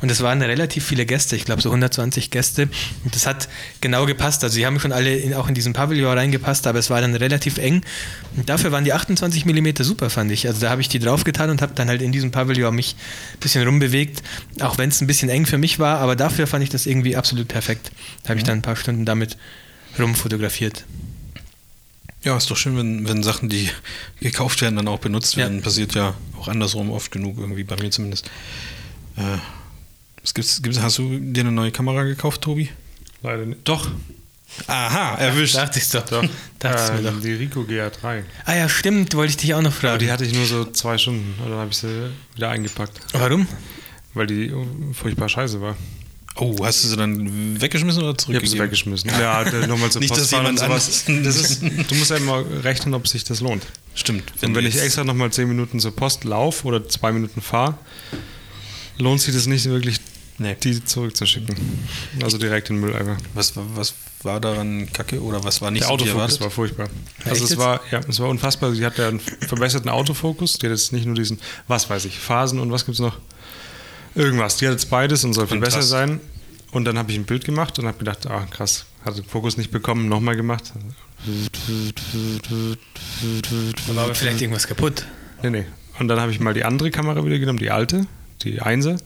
Speaker 2: und es waren relativ viele Gäste, ich glaube so 120 Gäste. Und das hat genau gepasst, also sie haben schon alle in, auch in diesen Pavillon reingepasst, aber es war dann relativ eng. Und dafür waren die 28 mm super, fand ich, also da habe ich die draufgetan und habe dann halt in diesem Pavillon mich ein bisschen rumbewegt, auch wenn es ein bisschen eng für mich war, aber dafür fand ich das irgendwie absolut perfekt. Da habe ich dann ein paar Stunden damit rumfotografiert.
Speaker 3: Ja, ist doch schön, wenn, wenn Sachen, die gekauft werden, dann auch benutzt werden.
Speaker 2: Ja.
Speaker 3: Passiert ja auch andersrum oft genug, irgendwie bei mir zumindest. Äh, was gibt's, gibt's, hast du dir eine neue Kamera gekauft, Tobi?
Speaker 1: Leider nicht. Doch.
Speaker 3: Aha, erwischt.
Speaker 2: Dachte ich doch.
Speaker 1: Doch.
Speaker 2: Dachte ich mir doch.
Speaker 1: die Rico GR3.
Speaker 2: Ah ja, stimmt, wollte ich dich auch noch
Speaker 1: Aber
Speaker 2: fragen.
Speaker 1: die hatte ich nur so zwei Stunden. Und dann habe ich sie wieder eingepackt.
Speaker 2: Warum?
Speaker 1: Weil die furchtbar scheiße war.
Speaker 3: Oh, hast du sie dann weggeschmissen oder
Speaker 1: Ich habe
Speaker 3: zurückgegeben?
Speaker 1: sie weggeschmissen. Ja, nochmal zur
Speaker 3: Nicht,
Speaker 1: Post
Speaker 3: dass
Speaker 1: fahren und
Speaker 3: jemand
Speaker 1: sowas. Das ist, du musst ja immer rechnen, ob sich das lohnt.
Speaker 3: Stimmt.
Speaker 1: Und wenn ich extra nochmal 10 Minuten zur Post laufe oder zwei Minuten fahre, lohnt sich das nicht wirklich,
Speaker 3: Nee.
Speaker 1: die zurückzuschicken. Also direkt in den Mülleimer.
Speaker 3: Was, war- was war daran kacke oder was war nicht
Speaker 1: Der
Speaker 3: so
Speaker 1: Autofokus war furchtbar. Also es war, ja, es war unfassbar. Sie hat ja einen verbesserten Autofokus. Die hat jetzt nicht nur diesen, was weiß ich, Phasen und was gibt's noch? Irgendwas. Die hat jetzt beides und soll viel besser
Speaker 3: Kontrast.
Speaker 1: sein. Und dann habe ich ein Bild gemacht und habe gedacht, ah krass, hat den Fokus nicht bekommen, nochmal gemacht.
Speaker 2: Da war aber vielleicht irgendwas kaputt.
Speaker 1: Nee, nee. Und dann habe ich mal die andere Kamera wieder genommen, die alte, die Einser,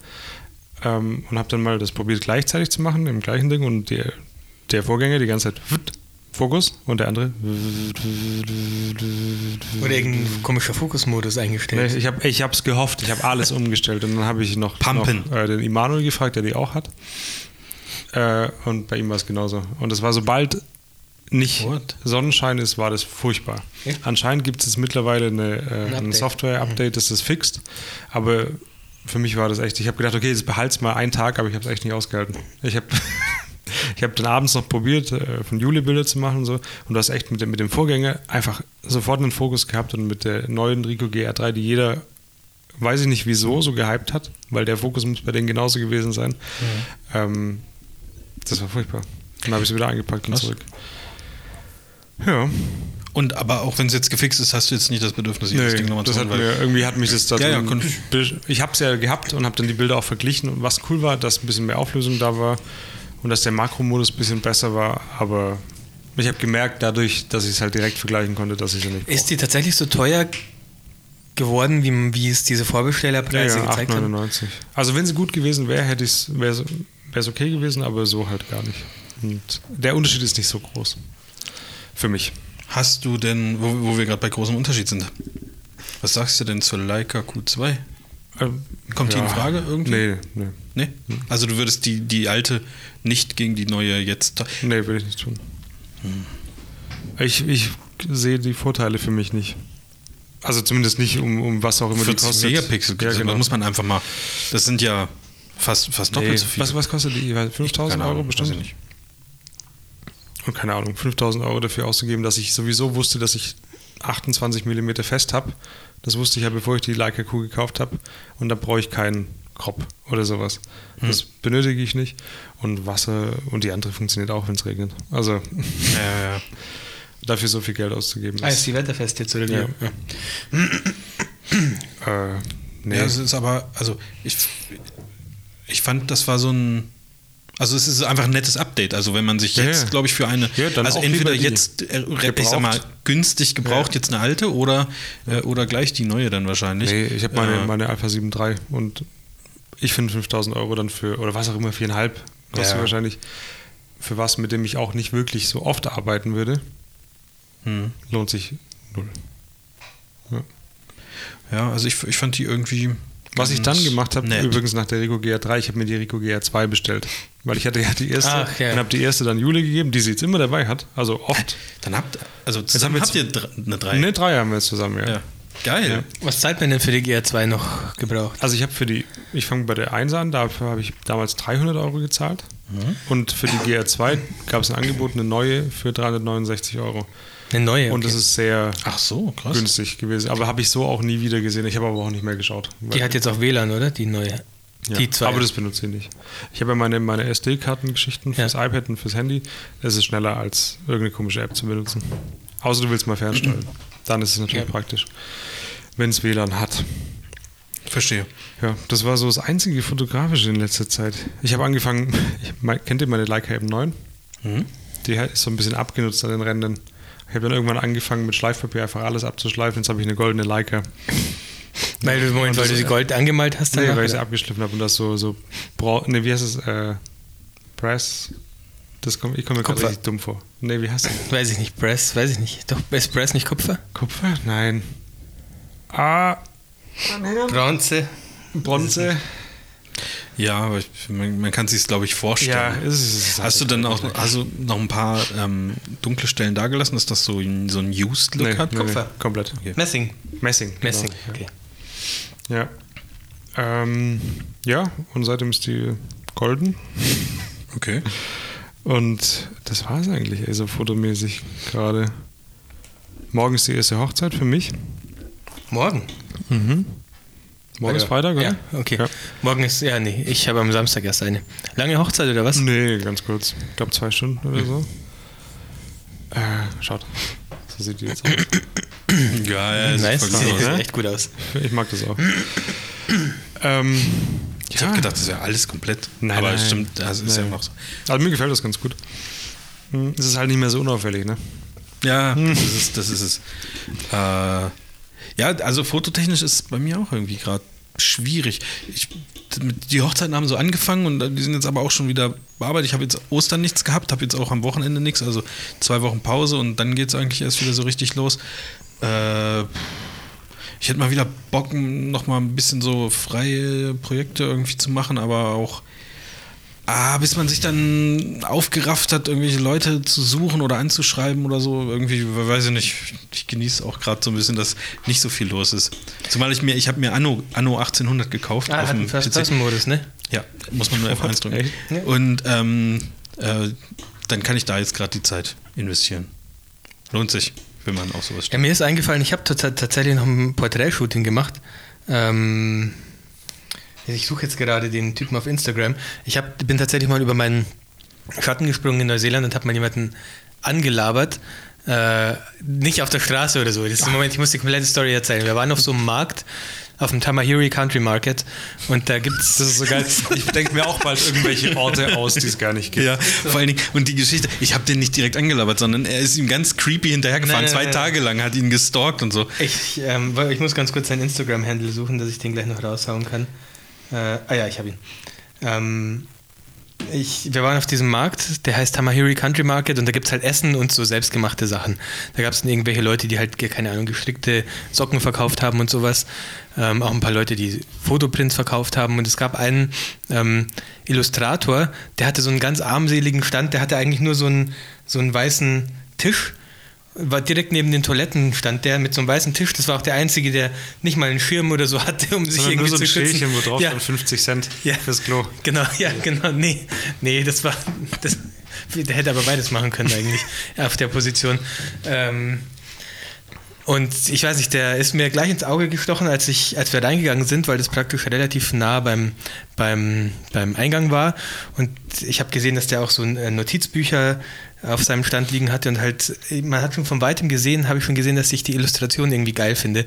Speaker 1: ähm, und habe dann mal das probiert gleichzeitig zu machen, im gleichen Ding. Und die, der Vorgänger die ganze Zeit Fokus und der andere.
Speaker 2: Oder irgendein komischer Fokusmodus eingestellt.
Speaker 1: Nee, ich habe ich hab's gehofft, ich habe alles umgestellt. Und dann habe ich noch,
Speaker 3: Pumpen.
Speaker 1: noch äh, den Immanuel gefragt, der die auch hat. Äh, und bei ihm war es genauso. Und es war sobald nicht
Speaker 3: What?
Speaker 1: Sonnenschein ist, war das furchtbar.
Speaker 2: Echt?
Speaker 1: Anscheinend gibt es mittlerweile eine, äh, ein,
Speaker 2: Update.
Speaker 1: Software-Update, das ist fixt. Aber für mich war das echt, ich habe gedacht, okay, jetzt behalt's mal einen Tag, aber ich habe es echt nicht ausgehalten. Ich habe ich hab dann abends noch probiert, äh, von Juli Bilder zu machen und so. Und du hast echt mit dem, mit dem Vorgänger einfach sofort einen Fokus gehabt und mit der neuen Rico GR3, die jeder, weiß ich nicht wieso, so gehypt hat, weil der Fokus muss bei denen genauso gewesen sein. Ähm, das war furchtbar. Dann habe ich sie wieder eingepackt und
Speaker 3: Was?
Speaker 1: zurück. Ja.
Speaker 3: Und aber auch wenn es jetzt gefixt ist, hast du jetzt nicht das Bedürfnis,
Speaker 1: Nee,
Speaker 3: das Ding nochmal zu
Speaker 1: hat
Speaker 3: holen,
Speaker 1: mir, irgendwie hat mich das da
Speaker 3: Ja, ja,
Speaker 1: Ich habe es ja gehabt und habe dann die Bilder auch verglichen. Und was cool war, dass ein bisschen mehr Auflösung da war und dass der Makromodus ein bisschen besser war. Aber ich habe gemerkt, dadurch, dass ich es halt direkt vergleichen konnte, dass ich es nicht
Speaker 2: Ist die tatsächlich so teuer geworden, wie, wie es diese
Speaker 1: ja,
Speaker 2: Vorbestellerpreise
Speaker 1: ja,
Speaker 2: gezeigt haben?
Speaker 1: 8,99. Also wenn sie gut gewesen wäre, hätte ich es wäre es okay gewesen, aber so halt gar nicht. Und der Unterschied ist nicht so groß. Für mich.
Speaker 3: Hast du denn, wo, wo wir gerade bei großem Unterschied sind, was sagst du denn zur Leica Q2?
Speaker 1: Ähm,
Speaker 3: Kommt die in Frage irgendwie?
Speaker 1: Nee, nee.
Speaker 3: Nee? Also du würdest die, die alte nicht gegen die neue jetzt.
Speaker 1: Nee, will ich nicht tun. Ich, ich sehe die Vorteile für mich nicht. Also zumindest nicht um, um was auch immer die
Speaker 3: 40
Speaker 1: kostet.
Speaker 3: Megapixel,
Speaker 1: ja,
Speaker 3: das
Speaker 1: genau.
Speaker 3: muss man einfach mal. Das sind ja fast, fast doppelt
Speaker 1: nee,
Speaker 3: so viel.
Speaker 1: was, was kostet die? 5000
Speaker 3: Keine
Speaker 1: Euro bestimmt?
Speaker 3: nicht.
Speaker 1: Und keine Ahnung, 5000 Euro dafür auszugeben, dass ich sowieso wusste, dass ich 28 mm fest habe. Das wusste ich ja, bevor ich die Leica Q gekauft habe. Und da brauche ich keinen Crop oder sowas. Das benötige ich nicht. Und Wasser und die andere funktioniert auch, wenn es regnet. Also
Speaker 3: Ja, ja, ja.
Speaker 1: dafür so viel Geld auszugeben.
Speaker 2: Ah, ist die wetterfest jetzt, oder wie?
Speaker 1: Ja. äh, nee.
Speaker 3: Ja, es ist aber, also ich, ich fand, das war so ein. Also es ist einfach ein nettes Update. Also wenn man sich jetzt,
Speaker 1: ja.
Speaker 3: glaube ich, für eine,
Speaker 1: Ja,
Speaker 3: also entweder jetzt, äh, ich sag mal, günstig gebraucht
Speaker 1: Ja.
Speaker 3: jetzt eine alte oder, äh, oder gleich die neue dann wahrscheinlich.
Speaker 1: Nee, ich habe meine,
Speaker 3: Äh,
Speaker 1: meine Alpha 7 III und ich finde 5000 Euro dann für, oder was auch immer, 4,5 kostet
Speaker 3: Ja.
Speaker 1: wahrscheinlich, für was, mit dem ich auch nicht wirklich so oft arbeiten würde,
Speaker 3: hm.
Speaker 1: lohnt sich null.
Speaker 3: Ja, also ich, ich fand die irgendwie.
Speaker 1: Was ich dann gemacht habe,
Speaker 3: nett.
Speaker 1: übrigens nach der Rico GR3, ich habe mir die Rico GR2 bestellt. Weil ich hatte ja die erste
Speaker 2: Ach, ja.
Speaker 1: und habe die erste dann Jule gegeben, die sie jetzt immer dabei hat, also oft.
Speaker 3: Dann habt also
Speaker 1: haben
Speaker 3: zusammen
Speaker 1: wir
Speaker 3: habt ihr eine drei.
Speaker 1: Ne, drei haben wir jetzt zusammen, ja.
Speaker 3: Ja. Geil.
Speaker 1: Ja.
Speaker 2: Was zahlt man denn für die GR2 noch gebraucht?
Speaker 1: Also ich habe für die, ich fange bei der 1 an, dafür habe ich damals 300 Euro gezahlt.
Speaker 3: Mhm.
Speaker 1: Und für die GR2 gab es ein Angebot, eine neue für 369 Euro.
Speaker 2: Eine neue.
Speaker 1: Und das ist sehr
Speaker 3: so,
Speaker 1: günstig gewesen. Aber habe ich so auch nie wieder gesehen. Ich habe aber auch nicht mehr geschaut.
Speaker 2: die hat jetzt auch WLAN, oder? Die neue.
Speaker 1: Ja,
Speaker 2: Die zwei.
Speaker 1: Aber das benutze ich nicht. Ich habe ja meine, meine SD-Kartengeschichten fürs iPad und fürs Handy. Das ist schneller als irgendeine komische App zu benutzen. Außer du willst mal fernsteuern. Dann ist es natürlich
Speaker 2: Ja.
Speaker 1: praktisch, wenn es WLAN hat.
Speaker 3: Verstehe.
Speaker 1: Ja, das war so das einzige Fotografische in letzter Zeit. Ich habe angefangen, ich, kennt ihr meine Leica M9?
Speaker 3: Mhm.
Speaker 1: Die ist so ein bisschen abgenutzt an den Rändern. Ich habe dann irgendwann angefangen mit Schleifpapier einfach alles abzuschleifen. Jetzt habe ich eine goldene Leica.
Speaker 2: Weil du, Moment, weil du sie Gold angemalt hast?
Speaker 1: Nee, weil ich sie abgeschliffen habe und das so, so ne, wie heißt es? Äh, Brass? Das komm, ich komme mir gerade richtig dumm vor. Nee, wie heißt das?
Speaker 2: Weiß ich nicht. Brass, weiß ich nicht. Doch, ist Brass nicht Kupfer?
Speaker 1: Kupfer? Nein. Ah,
Speaker 2: Bronze.
Speaker 1: Bronze?
Speaker 3: Ja, aber ich, man, man kann sich glaube ich,
Speaker 1: Ja,
Speaker 3: vorstellen.
Speaker 1: ist es. Ist es
Speaker 3: Hast du dann auch also noch ein paar ähm, dunkle Stellen dagelassen, dass das so ein, so ein Used-Look
Speaker 1: nee,
Speaker 3: hat?
Speaker 1: nee,
Speaker 2: Kupfer.
Speaker 1: Nee, komplett.
Speaker 3: Okay.
Speaker 2: Messing.
Speaker 1: Messing.
Speaker 2: Messing,
Speaker 1: Genau.
Speaker 2: okay.
Speaker 1: Ja. Ähm, ja, und seitdem ist die golden.
Speaker 3: okay.
Speaker 1: Und das war es eigentlich, also fotomäßig gerade. Morgen ist die erste Hochzeit für mich.
Speaker 2: Morgen.
Speaker 1: Morgen ist
Speaker 2: Ja.
Speaker 1: Freitag, oder?
Speaker 2: Ja, okay.
Speaker 1: Ja.
Speaker 2: Morgen ist, ja, nee, ich habe am Samstag erst eine. Lange Hochzeit oder was?
Speaker 1: Nee, ganz kurz. Ich glaube zwei Stunden oder so. Äh, schaut. So sieht die jetzt aus.
Speaker 3: Ja, ja, sieht
Speaker 2: nice.
Speaker 3: gut
Speaker 2: Sieht
Speaker 3: aus.
Speaker 1: ne?
Speaker 2: echt gut aus.
Speaker 1: Ich mag das auch. ähm,
Speaker 3: Ich habe gedacht, das wäre alles komplett.
Speaker 1: Nein,
Speaker 3: aber
Speaker 1: nein.
Speaker 3: es stimmt, das ist ja
Speaker 1: Nein.
Speaker 3: noch so.
Speaker 1: Also mir gefällt das ganz gut. Hm, Es ist halt nicht mehr so unauffällig, ne?
Speaker 3: Ja, das ist, das ist es. Äh, ja, also fototechnisch ist es bei mir auch irgendwie gerade schwierig. Ich, die Hochzeiten haben so angefangen und die sind jetzt aber auch schon wieder bearbeitet. Ich habe jetzt Ostern nichts gehabt, habe jetzt auch am Wochenende nichts, also zwei Wochen Pause und dann geht es eigentlich erst wieder so richtig los. Äh, ich hätte mal wieder Bock, noch mal ein bisschen so freie Projekte irgendwie zu machen, aber auch Ah, bis man sich dann aufgerafft hat, irgendwelche Leute zu suchen oder anzuschreiben oder so. Irgendwie, weiß ich nicht. Ich genieße auch gerade so ein bisschen, dass nicht so viel los ist. Zumal ich mir, ich habe mir Anno, Anno 1800 gekauft.
Speaker 2: Ah,
Speaker 3: auf dem
Speaker 2: First-Person-Modus, ne?
Speaker 3: Ja, muss man nur F1 drücken.
Speaker 2: Ja.
Speaker 3: Und ähm, äh, dann kann ich da jetzt gerade die Zeit investieren. Lohnt sich, wenn man auf sowas
Speaker 2: Ja,
Speaker 3: steht.
Speaker 2: mir ist eingefallen, ich habe tats- tatsächlich noch ein Porträtshooting gemacht. Ähm, ich suche jetzt gerade den Typen auf Instagram. Ich hab, bin tatsächlich mal über meinen Schatten gesprungen in Neuseeland und habe mal jemanden angelabert. Äh, nicht auf der Straße oder so. Das ist im Moment, ich muss die komplette Story erzählen. Wir waren auf so einem Markt, auf dem Tamahiri Country Market und da gibt es.
Speaker 1: Das ist so geil. Ich denke mir auch bald irgendwelche Orte aus, die es gar nicht gibt.
Speaker 3: Ja, vor allen Dingen, und die Geschichte, ich habe den nicht direkt angelabert, sondern er ist ihm ganz creepy hinterhergefahren,
Speaker 2: Nein, nein,
Speaker 3: zwei
Speaker 2: nein.
Speaker 3: Tage lang, hat ihn gestalkt und so.
Speaker 2: Ich, ähm, ich muss ganz kurz seinen Instagram-Handle suchen, dass ich den gleich noch raushauen kann. Äh, ah ja, ich habe ihn. Ähm, ich, wir waren auf diesem Markt, der heißt Tamahiri Country Market und da gibt es halt Essen und so selbstgemachte Sachen. Da gab es dann irgendwelche Leute, die halt, keine Ahnung, gestrickte Socken verkauft haben und sowas. Ähm, auch ein paar Leute, die Fotoprints verkauft haben. Und es gab einen ähm, Illustrator, der hatte so einen ganz armseligen Stand, der hatte eigentlich nur so einen, so einen weißen Tisch war direkt neben den Toiletten stand der mit so einem weißen Tisch. Das war auch der einzige, der nicht mal einen Schirm oder so hatte, um sich irgendwie
Speaker 1: nur so ein
Speaker 2: zu schützen.
Speaker 1: Schälchen, wo drauf
Speaker 2: ja,
Speaker 1: stand 50 Cent
Speaker 2: ja,
Speaker 1: fürs Klo.
Speaker 2: Genau, ja, genau. Nee, nee, das war. Das, der hätte aber beides machen können eigentlich auf der Position. Ähm, und ich weiß nicht, der ist mir gleich ins Auge gestochen, als, ich, als wir reingegangen sind, weil das praktisch relativ nah beim, beim, beim Eingang war. Und ich habe gesehen, dass der auch so äh, Notizbücher auf seinem Stand liegen hatte und halt, man hat schon von weitem gesehen, habe ich schon gesehen, dass ich die Illustration irgendwie geil finde,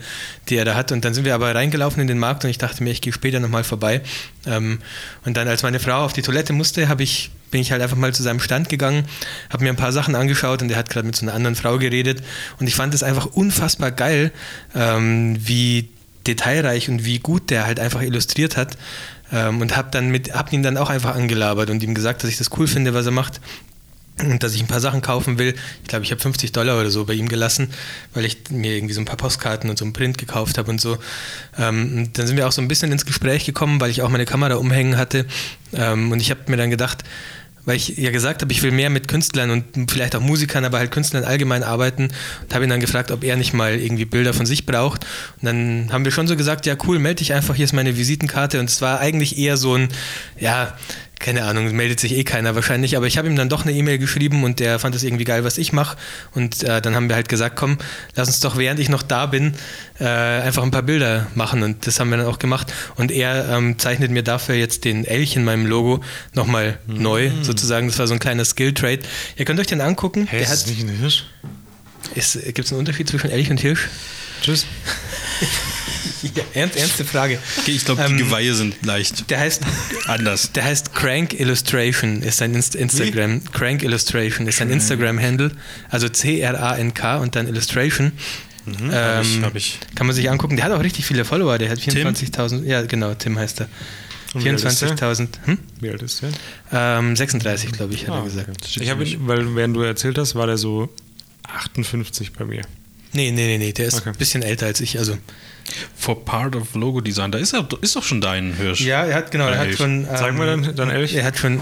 Speaker 2: die er da hat. Und dann sind wir aber reingelaufen in den Markt und ich dachte mir, ich gehe später nochmal vorbei. Ähm, und dann, als meine Frau auf die Toilette musste, habe ich bin ich halt einfach mal zu seinem Stand gegangen, habe mir ein paar Sachen angeschaut und er hat gerade mit so einer anderen Frau geredet und ich fand es einfach unfassbar geil, ähm, wie detailreich und wie gut der halt einfach illustriert hat ähm, und habe dann mit, hab ihn dann auch einfach angelabert und ihm gesagt, dass ich das cool finde, was er macht und dass ich ein paar Sachen kaufen will. Ich glaube, ich habe 50 Dollar oder so bei ihm gelassen, weil ich mir irgendwie so ein paar Postkarten und so einen Print gekauft habe und so. Ähm, dann sind wir auch so ein bisschen ins Gespräch gekommen, weil ich auch meine Kamera umhängen hatte. Ähm, und ich habe mir dann gedacht, weil ich ja gesagt habe, ich will mehr mit Künstlern und vielleicht auch Musikern, aber halt Künstlern allgemein arbeiten und habe ihn dann gefragt, ob er nicht mal irgendwie Bilder von sich braucht. Und dann haben wir schon so gesagt, ja cool, melde dich einfach, hier ist meine Visitenkarte. Und es war eigentlich eher so ein, ja, keine Ahnung, meldet sich eh keiner wahrscheinlich, aber ich habe ihm dann doch eine E-Mail geschrieben und der fand es irgendwie geil, was ich mache. Und äh, dann haben wir halt gesagt, komm, lass uns doch, während ich noch da bin, äh, einfach ein paar Bilder machen. Und das haben wir dann auch gemacht. Und er ähm, zeichnet mir dafür jetzt den Elch in meinem Logo nochmal mhm. neu, sozusagen. Das war so ein kleiner Skill-Trade. Ihr könnt euch den angucken.
Speaker 1: Hey,
Speaker 2: der
Speaker 1: ist
Speaker 2: hat,
Speaker 1: das nicht ein Hirsch?
Speaker 2: Gibt es einen Unterschied zwischen Elch und Hirsch?
Speaker 1: Tschüss.
Speaker 2: Ja, ernst, ernste Frage.
Speaker 3: Okay, ich glaube, die
Speaker 2: Ähm,
Speaker 3: Geweihe sind leicht
Speaker 2: Der heißt,
Speaker 3: anders.
Speaker 2: der heißt Crank Illustration, ist sein Inst Instagram. Crank Illustration ist sein Instagram-Handle. Also C-R-A-N-K und dann Illustration.
Speaker 3: Mhm, hab ich,
Speaker 2: Ähm,
Speaker 3: hab ich.
Speaker 2: Kann man sich angucken. Der hat auch richtig viele Follower. Der hat 24.000. Ja, genau, Tim heißt er.
Speaker 1: Und wie alt ist der?
Speaker 2: 24.000. Hm?
Speaker 1: Wie alt ist der?
Speaker 2: Ähm, 36, glaube ich, hat
Speaker 1: Ah,
Speaker 2: er gesagt.
Speaker 1: Ich habe weil während du erzählt hast, war der so 58 bei mir.
Speaker 2: Nee, nee, nee, nee, der ist
Speaker 1: Okay.
Speaker 2: ein bisschen älter als ich. Also.
Speaker 3: For Part of Logo Design, da ist, er, ist doch schon dein Hirsch.
Speaker 2: Ja, er hat, genau, er hat
Speaker 3: Elch.
Speaker 2: schon.
Speaker 1: Sag mal dann, dann Elch.
Speaker 2: Er hat schon,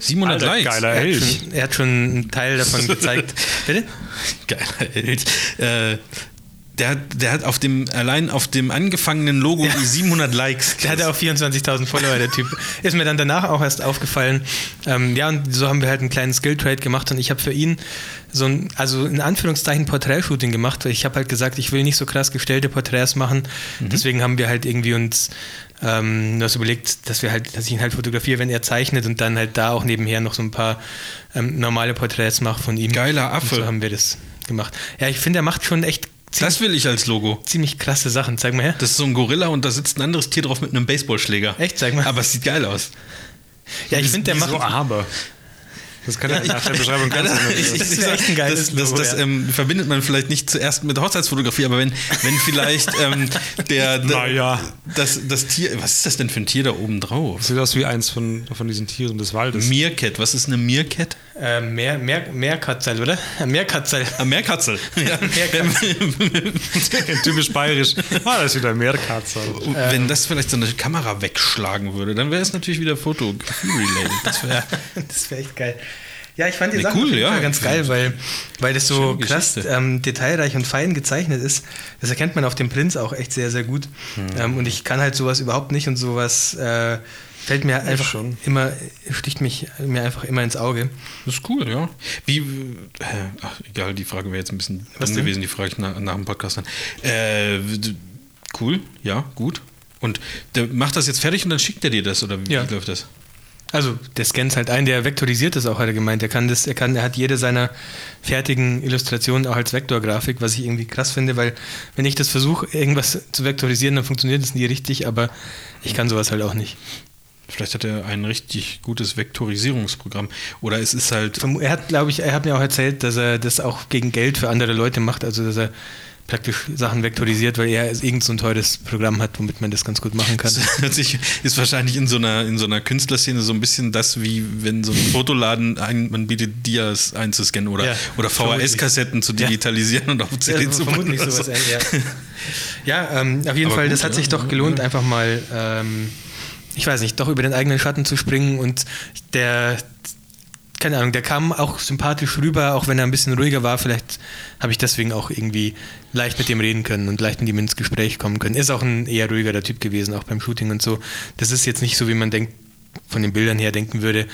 Speaker 3: 700
Speaker 1: Alter,
Speaker 3: Likes.
Speaker 1: geiler
Speaker 2: er hat
Speaker 1: Elch.
Speaker 2: schon, er hat schon einen Teil davon gezeigt. Bitte?
Speaker 3: Geiler Elch. Äh, der, hat, der hat auf dem, allein auf dem angefangenen Logo die 700 Likes.
Speaker 2: Der hatte auch 24.000 Follower, der Typ. Ist mir dann danach auch erst aufgefallen. Ähm, ja, und so haben wir halt einen kleinen Skill-Trade gemacht und ich habe für ihn so ein, also in Anführungszeichen Porträtshooting gemacht, weil ich habe halt gesagt, ich will nicht so krass gestellte Porträts machen. Deswegen haben wir halt irgendwie uns ähm, das überlegt, dass wir halt, dass ich ihn halt fotografiere, wenn er zeichnet und dann halt da auch nebenher noch so ein paar ähm, normale Porträts mache von ihm.
Speaker 3: Geiler
Speaker 2: Und
Speaker 3: Affe.
Speaker 2: so haben wir das gemacht. Ja, ich finde, er macht schon echt
Speaker 3: Das will ich als Logo.
Speaker 2: ziemlich krasse Sachen. Zeig mal her.
Speaker 3: Das ist so ein Gorilla und da sitzt ein anderes Tier drauf mit einem Baseballschläger.
Speaker 2: Echt? Zeig mal.
Speaker 3: Aber es sieht geil aus.
Speaker 2: Ja, ich finde, der macht.
Speaker 1: so aber. Das kann er nach der Beschreibung ganz
Speaker 3: Ja, ich-.
Speaker 2: Das ist echt ein geiles
Speaker 3: das, das,
Speaker 2: Logo,
Speaker 3: das
Speaker 2: ja.
Speaker 3: ähm, verbindet man vielleicht nicht zuerst mit Hochzeitsfotografie, aber wenn, wenn vielleicht ähm, der, der
Speaker 1: Naja.
Speaker 3: das, das Tier, was ist das denn für ein Tier da oben drauf?
Speaker 1: Sieht aus wie eins von, von diesen Tieren des Waldes.
Speaker 3: Meerkat, was ist eine Meerkat?
Speaker 2: Äh, mehr, mehr, Meerkatzel, oder? Äh, Meerkatzel.
Speaker 3: Ah, Meerkatzel. Ja.
Speaker 1: Typisch bayerisch. Ah, das ist wieder Meerkatze.
Speaker 3: Wenn das vielleicht so eine Kamera wegschlagen würde, dann wäre es natürlich wieder Fotografie-related. Das wäre
Speaker 2: das wäre echt geil. Ja, ich fand die
Speaker 3: Nee,
Speaker 2: Sache
Speaker 3: cool, ja.
Speaker 2: Ganz geil, weil, weil das so
Speaker 3: Schöne
Speaker 2: krass ähm, detailreich und fein gezeichnet ist. Das erkennt man auf dem Prinz auch echt sehr, sehr gut.
Speaker 3: Hm.
Speaker 2: Ähm, und ich kann halt sowas überhaupt nicht und sowas äh, fällt mir einfach
Speaker 1: schon.
Speaker 2: immer, sticht mich mir einfach immer ins Auge.
Speaker 3: Das ist cool, ja. Wie, äh, ach, egal, die Frage wäre jetzt ein bisschen
Speaker 2: Was
Speaker 3: dumm
Speaker 2: denn?
Speaker 3: gewesen, die frage ich nach, nach dem Podcast dann. Äh, cool, ja, gut. Und der macht das jetzt fertig und dann schickt er dir das, oder wie,
Speaker 2: Ja.
Speaker 3: wie läuft das?
Speaker 2: Also, der scannt halt ein, der vektorisiert das auch, hat er gemeint. Er kann das, er kann, er hat jede seiner fertigen Illustrationen auch als Vektorgrafik, was ich irgendwie krass finde, weil wenn ich das versuche, irgendwas zu vektorisieren, dann funktioniert das nie richtig, aber ich kann sowas halt auch nicht.
Speaker 3: Vielleicht hat er ein richtig gutes Vektorisierungsprogramm. Oder es ist halt.
Speaker 2: Er hat, glaube ich, er hat mir auch erzählt, dass er das auch gegen Geld für andere Leute macht, also dass er praktisch Sachen vektorisiert, weil er irgend so ein teures Programm hat, womit man das ganz gut machen kann.
Speaker 3: Das ist wahrscheinlich in so einer, in so einer Künstlerszene so ein bisschen das, wie wenn so ein Fotoladen ein, man bietet Dias einzuscannen oder,
Speaker 2: Ja,
Speaker 3: oder VHS-Kassetten zu
Speaker 2: Ja.
Speaker 3: digitalisieren und auf CD
Speaker 2: Ja,
Speaker 3: zu
Speaker 2: vermutlich
Speaker 3: packen.
Speaker 2: sowas, ja. ja, ähm, auf jeden
Speaker 3: Aber
Speaker 2: Fall,
Speaker 3: gut,
Speaker 2: das hat
Speaker 3: ja,
Speaker 2: sich doch
Speaker 3: ja,
Speaker 2: gelohnt,
Speaker 3: ja.
Speaker 2: einfach mal, ähm, ich weiß nicht, doch über den eigenen Schatten zu springen und der, keine Ahnung, der kam auch sympathisch rüber, auch wenn er ein bisschen ruhiger war. Vielleicht habe ich deswegen auch irgendwie leicht mit dem reden können und leicht mit ihm ins Gespräch kommen können. Ist auch ein eher ruhigerer Typ gewesen, auch beim Shooting und so. Das ist jetzt nicht so, wie man denkt, von den Bildern her denken würde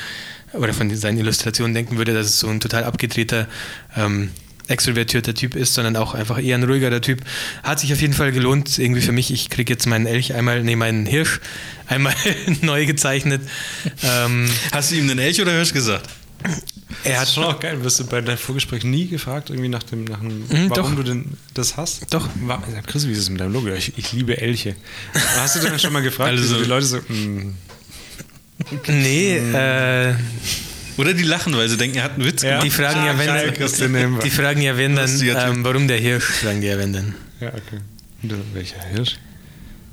Speaker 2: oder von seinen Illustrationen denken würde, dass es so ein total abgedrehter, ähm, extrovertierter Typ ist, sondern auch einfach eher ein ruhigerer Typ. Hat sich auf jeden Fall gelohnt, irgendwie für mich. Ich kriege jetzt meinen Elch einmal, nee, meinen Hirsch einmal neu gezeichnet. Ähm,
Speaker 3: Hast du ihm den Elch oder Hirsch gesagt?
Speaker 2: Er
Speaker 1: Das
Speaker 2: hat
Speaker 1: ist schon auch geil. Wirst du bei deinem Vorgespräch nie gefragt, irgendwie nach dem, nach dem
Speaker 2: Mhm,
Speaker 1: warum
Speaker 2: doch.
Speaker 1: du denn das hast?
Speaker 2: Doch.
Speaker 1: Wa- Ja, Chris, wie ist es mit deinem Logo? Ich, ich liebe Elche. Hast du denn schon mal gefragt,
Speaker 3: Also-
Speaker 1: die Leute so, mm,
Speaker 2: Nee, äh,
Speaker 3: Oder die lachen, weil sie denken, er hat einen Witz
Speaker 1: Ja.
Speaker 3: gemacht.
Speaker 2: die fragen ja,
Speaker 1: Ah, geil,
Speaker 2: wenn
Speaker 1: nehmen wir.
Speaker 2: die fragen ja, wenn dann, ähm, warum der Hirsch, fragen die ja, wenn dann.
Speaker 1: ja, okay. Äh, welcher Hirsch?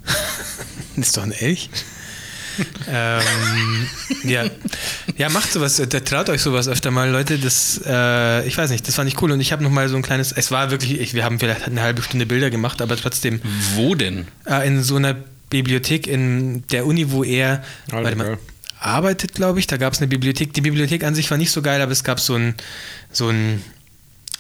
Speaker 2: Das ist doch ein Elch. Ähm, ja. ja, macht sowas, äh, traut euch sowas öfter mal, Leute. Das, äh, ich weiß nicht, das fand ich cool. Und ich habe noch mal so ein kleines, es war wirklich, ich, wir haben vielleicht eine halbe Stunde Bilder gemacht, aber trotzdem
Speaker 3: Wo denn?
Speaker 2: äh, in so einer Bibliothek in der Uni, wo er
Speaker 1: Alter,
Speaker 2: warte mal, arbeitet, glaube ich. Da gab es eine Bibliothek. Die Bibliothek an sich war nicht so geil, aber es gab so ein, so ein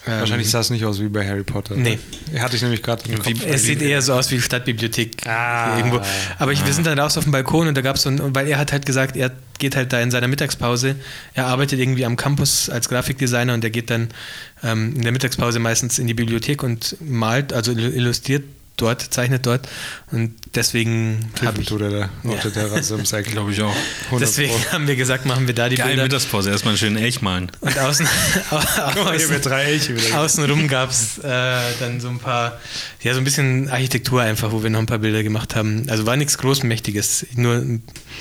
Speaker 1: Wahrscheinlich sah es nicht aus wie bei Harry Potter.
Speaker 2: Nee.
Speaker 1: Er hatte ich nämlich gerade.
Speaker 2: Es sieht eher so aus wie Stadtbibliothek
Speaker 1: Ah.
Speaker 2: irgendwo. Aber ich, wir sind dann raus auf dem Balkon und da gab es so ein, weil er hat halt gesagt, er geht halt da in seiner Mittagspause, er arbeitet irgendwie am Campus als Grafikdesigner und er geht dann ähm, in der Mittagspause meistens in die Bibliothek und malt, also illustriert dort, zeichnet dort und deswegen habe ich
Speaker 1: tut er da auf
Speaker 2: Ja.
Speaker 1: der Terrasse im Sack.
Speaker 3: Glaube ich auch.
Speaker 1: 100
Speaker 2: Deswegen
Speaker 1: Pro.
Speaker 2: haben wir gesagt, machen wir da die
Speaker 3: Geil,
Speaker 2: Bilder.
Speaker 3: Mittagspause. Erstmal einen schönen Elch malen.
Speaker 2: Und außen, außen,
Speaker 1: wird drei Elche wieder.
Speaker 2: außenrum gab es äh, dann so ein paar, ja, so ein bisschen Architektur einfach, wo wir noch ein paar Bilder gemacht haben. Also war nichts Großmächtiges, nur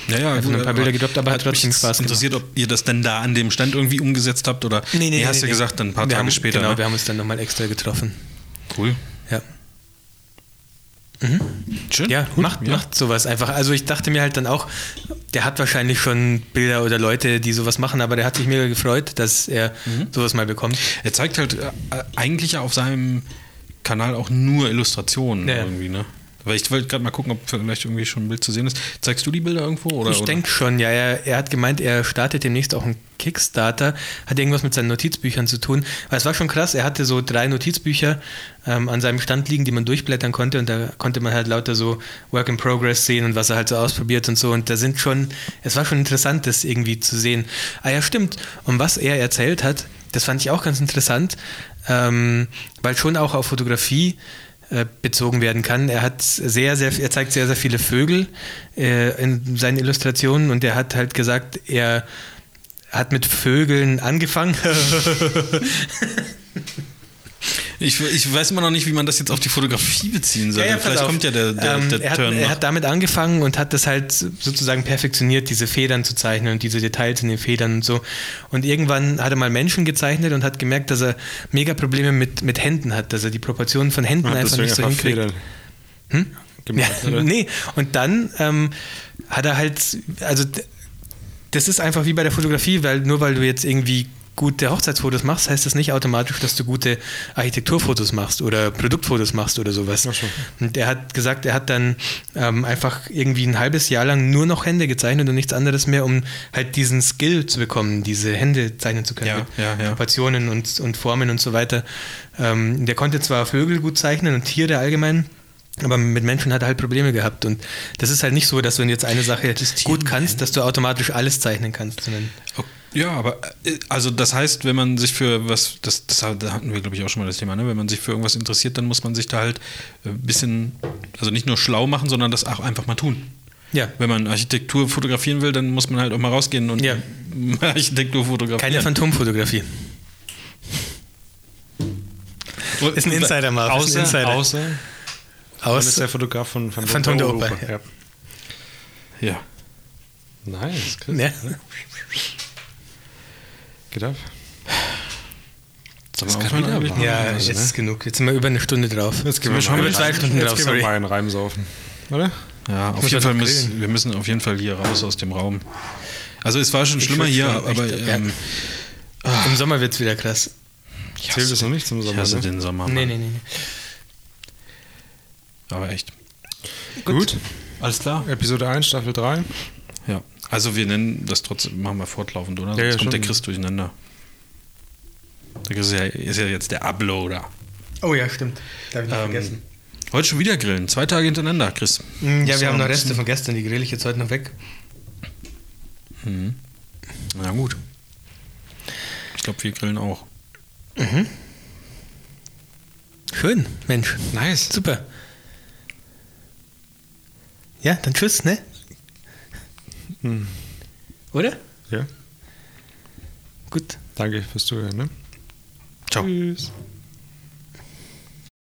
Speaker 3: Ja, ja,
Speaker 2: nur ein paar Bilder gedroppt, aber hat trotzdem Spaß gemacht.
Speaker 3: interessiert, ob ihr das denn da an dem Stand irgendwie umgesetzt habt oder nee, hast du gesagt, dann ein paar
Speaker 2: wir
Speaker 3: Tage
Speaker 2: haben,
Speaker 3: später.
Speaker 2: Genau,
Speaker 3: ne?
Speaker 2: wir haben uns dann nochmal extra getroffen.
Speaker 3: Cool.
Speaker 2: Ja.
Speaker 3: Schön.
Speaker 2: Ja,
Speaker 3: Gut.
Speaker 2: macht, macht sowas einfach. Also ich dachte mir halt dann auch, der hat wahrscheinlich schon Bilder oder Leute, die sowas machen, aber der hat sich mega gefreut, dass er
Speaker 3: Mhm.
Speaker 2: sowas mal bekommt.
Speaker 3: Er zeigt halt äh, eigentlich auf seinem Kanal auch nur Illustrationen
Speaker 2: Ja, ja.
Speaker 3: irgendwie, ne? Weil ich wollte gerade mal gucken, ob vielleicht irgendwie schon ein Bild zu sehen ist. Zeigst du die Bilder irgendwo? Oder,
Speaker 2: ich denke schon, ja, er, er hat gemeint, er startet demnächst auch einen Kickstarter, hat irgendwas mit seinen Notizbüchern zu tun. Weil es war schon krass, er hatte so drei Notizbücher ähm, an seinem Stand liegen, die man durchblättern konnte und da konnte man halt lauter so Work in Progress sehen und was er halt so ausprobiert und so. Und da sind schon, es war schon interessant, das irgendwie zu sehen. Ah ja, stimmt. Und was er erzählt hat, das fand ich auch ganz interessant, ähm, weil schon auch auf Fotografie bezogen werden kann. Er hat sehr, sehr, er zeigt sehr, sehr viele Vögel äh, in seinen Illustrationen und er hat halt gesagt, er hat mit Vögeln angefangen.
Speaker 3: Ich, ich weiß immer noch nicht, wie man das jetzt auf die Fotografie beziehen soll.
Speaker 2: pass
Speaker 3: vielleicht
Speaker 2: auf.
Speaker 3: kommt ja der, der,
Speaker 2: Ähm,
Speaker 3: der
Speaker 2: er, hat,
Speaker 3: Turn
Speaker 2: er
Speaker 3: noch.
Speaker 2: hat damit angefangen und hat das halt sozusagen perfektioniert, diese Federn zu zeichnen und diese Details in den Federn und so. Und irgendwann hat er mal Menschen gezeichnet und hat gemerkt, dass er mega Probleme mit, mit Händen hat, dass er die Proportionen von Händen
Speaker 1: Hat
Speaker 2: einfach nicht so
Speaker 1: einfach
Speaker 2: hinkriegt.
Speaker 1: Federn
Speaker 2: Hm?
Speaker 1: gemacht,
Speaker 2: ja, nee, und dann ähm, hat er halt, also das ist einfach wie bei der Fotografie, weil nur weil du jetzt irgendwie gute Hochzeitsfotos machst, heißt das nicht automatisch, dass du gute Architekturfotos machst oder Produktfotos machst oder sowas. Und er hat gesagt, er hat dann ähm, einfach irgendwie ein halbes Jahr lang nur noch Hände gezeichnet und nichts anderes mehr, um halt diesen Skill zu bekommen, diese Hände zeichnen zu können.
Speaker 3: Ja, ja, ja.
Speaker 2: Proportionen und, und Formen und so weiter. Ähm, der konnte zwar Vögel gut zeichnen und Tiere allgemein, aber mit Menschen hat er halt Probleme gehabt. Und das ist halt nicht so, dass wenn du jetzt eine Sache gut kannst, dass du automatisch alles zeichnen kannst. Sondern
Speaker 3: Ja, aber äh, also das heißt, wenn man sich für was, das, das da hatten wir glaube ich auch schon mal das Thema, ne? wenn man sich für irgendwas interessiert, dann muss man sich da halt ein bisschen, also nicht nur schlau machen, sondern das auch einfach mal tun.
Speaker 2: ja,
Speaker 3: Wenn man Architektur fotografieren will, dann muss man halt auch mal rausgehen und
Speaker 2: Ja.
Speaker 3: Architektur fotografieren.
Speaker 2: keine Phantomfotografie. Ist ein Insider, Marv. ist ein
Speaker 1: Außer,
Speaker 2: Insider.
Speaker 1: außer
Speaker 2: Aus,
Speaker 1: ist der Fotograf von Phantom,
Speaker 2: Phantom der Oper,
Speaker 1: Ja.
Speaker 3: Ja.
Speaker 1: Nice, Chris.
Speaker 2: ja.
Speaker 1: Geht ab.
Speaker 3: Sollen
Speaker 1: Ist
Speaker 3: wir aufhören
Speaker 1: wieder
Speaker 2: ja,
Speaker 1: also,
Speaker 2: jetzt
Speaker 1: ne?
Speaker 2: ist genug. Jetzt sind wir über eine Stunde drauf.
Speaker 1: Jetzt gehen
Speaker 3: wir schon
Speaker 1: mal
Speaker 2: über zwei Stunden
Speaker 1: jetzt
Speaker 2: drauf,
Speaker 1: gehen
Speaker 2: sorry.
Speaker 1: wir mal einen Reim saufen. Oder?
Speaker 3: Ja, auf jeden Fall müssen wir müssen auf jeden Fall hier raus aus dem Raum. Also es war schon
Speaker 2: Ich
Speaker 3: schlimmer hier, aber
Speaker 2: echt- ja.
Speaker 3: ähm,
Speaker 2: Im Sommer wird es wieder krass.
Speaker 3: ich
Speaker 1: Zählt es noch nicht zum
Speaker 3: ich
Speaker 1: Sommer,
Speaker 3: hasse
Speaker 1: ne?
Speaker 3: den Sommer.
Speaker 2: Nee,
Speaker 3: Mann.
Speaker 2: nee, nee. nee.
Speaker 3: Aber echt.
Speaker 1: Gut.
Speaker 3: Alles klar.
Speaker 1: Episode 1, Staffel 3.
Speaker 3: Also wir nennen das trotzdem, machen wir fortlaufend, oder?
Speaker 1: Ja,
Speaker 3: Sonst
Speaker 1: ja,
Speaker 3: kommt der. Chris durcheinander. Der Chris ist ja, ist ja jetzt der Uploader.
Speaker 2: Oh ja, stimmt. Darf ich nicht
Speaker 3: Ähm,
Speaker 2: vergessen.
Speaker 3: Heute schon wieder grillen. Zwei Tage hintereinander, Chris.
Speaker 2: Mm, Ja, wir haben noch. Reste von gestern, die grill ich jetzt heute noch weg.
Speaker 3: Na gut. Ich glaube, wir grillen auch.
Speaker 2: Schön, Mensch.
Speaker 1: Nice.
Speaker 2: Super. Ja, dann tschüss, ne?
Speaker 1: Hm.
Speaker 2: Oder?
Speaker 1: Ja.
Speaker 2: Gut.
Speaker 1: Danke fürs Zuhören. Ne?
Speaker 3: Ciao.
Speaker 1: Tschüss.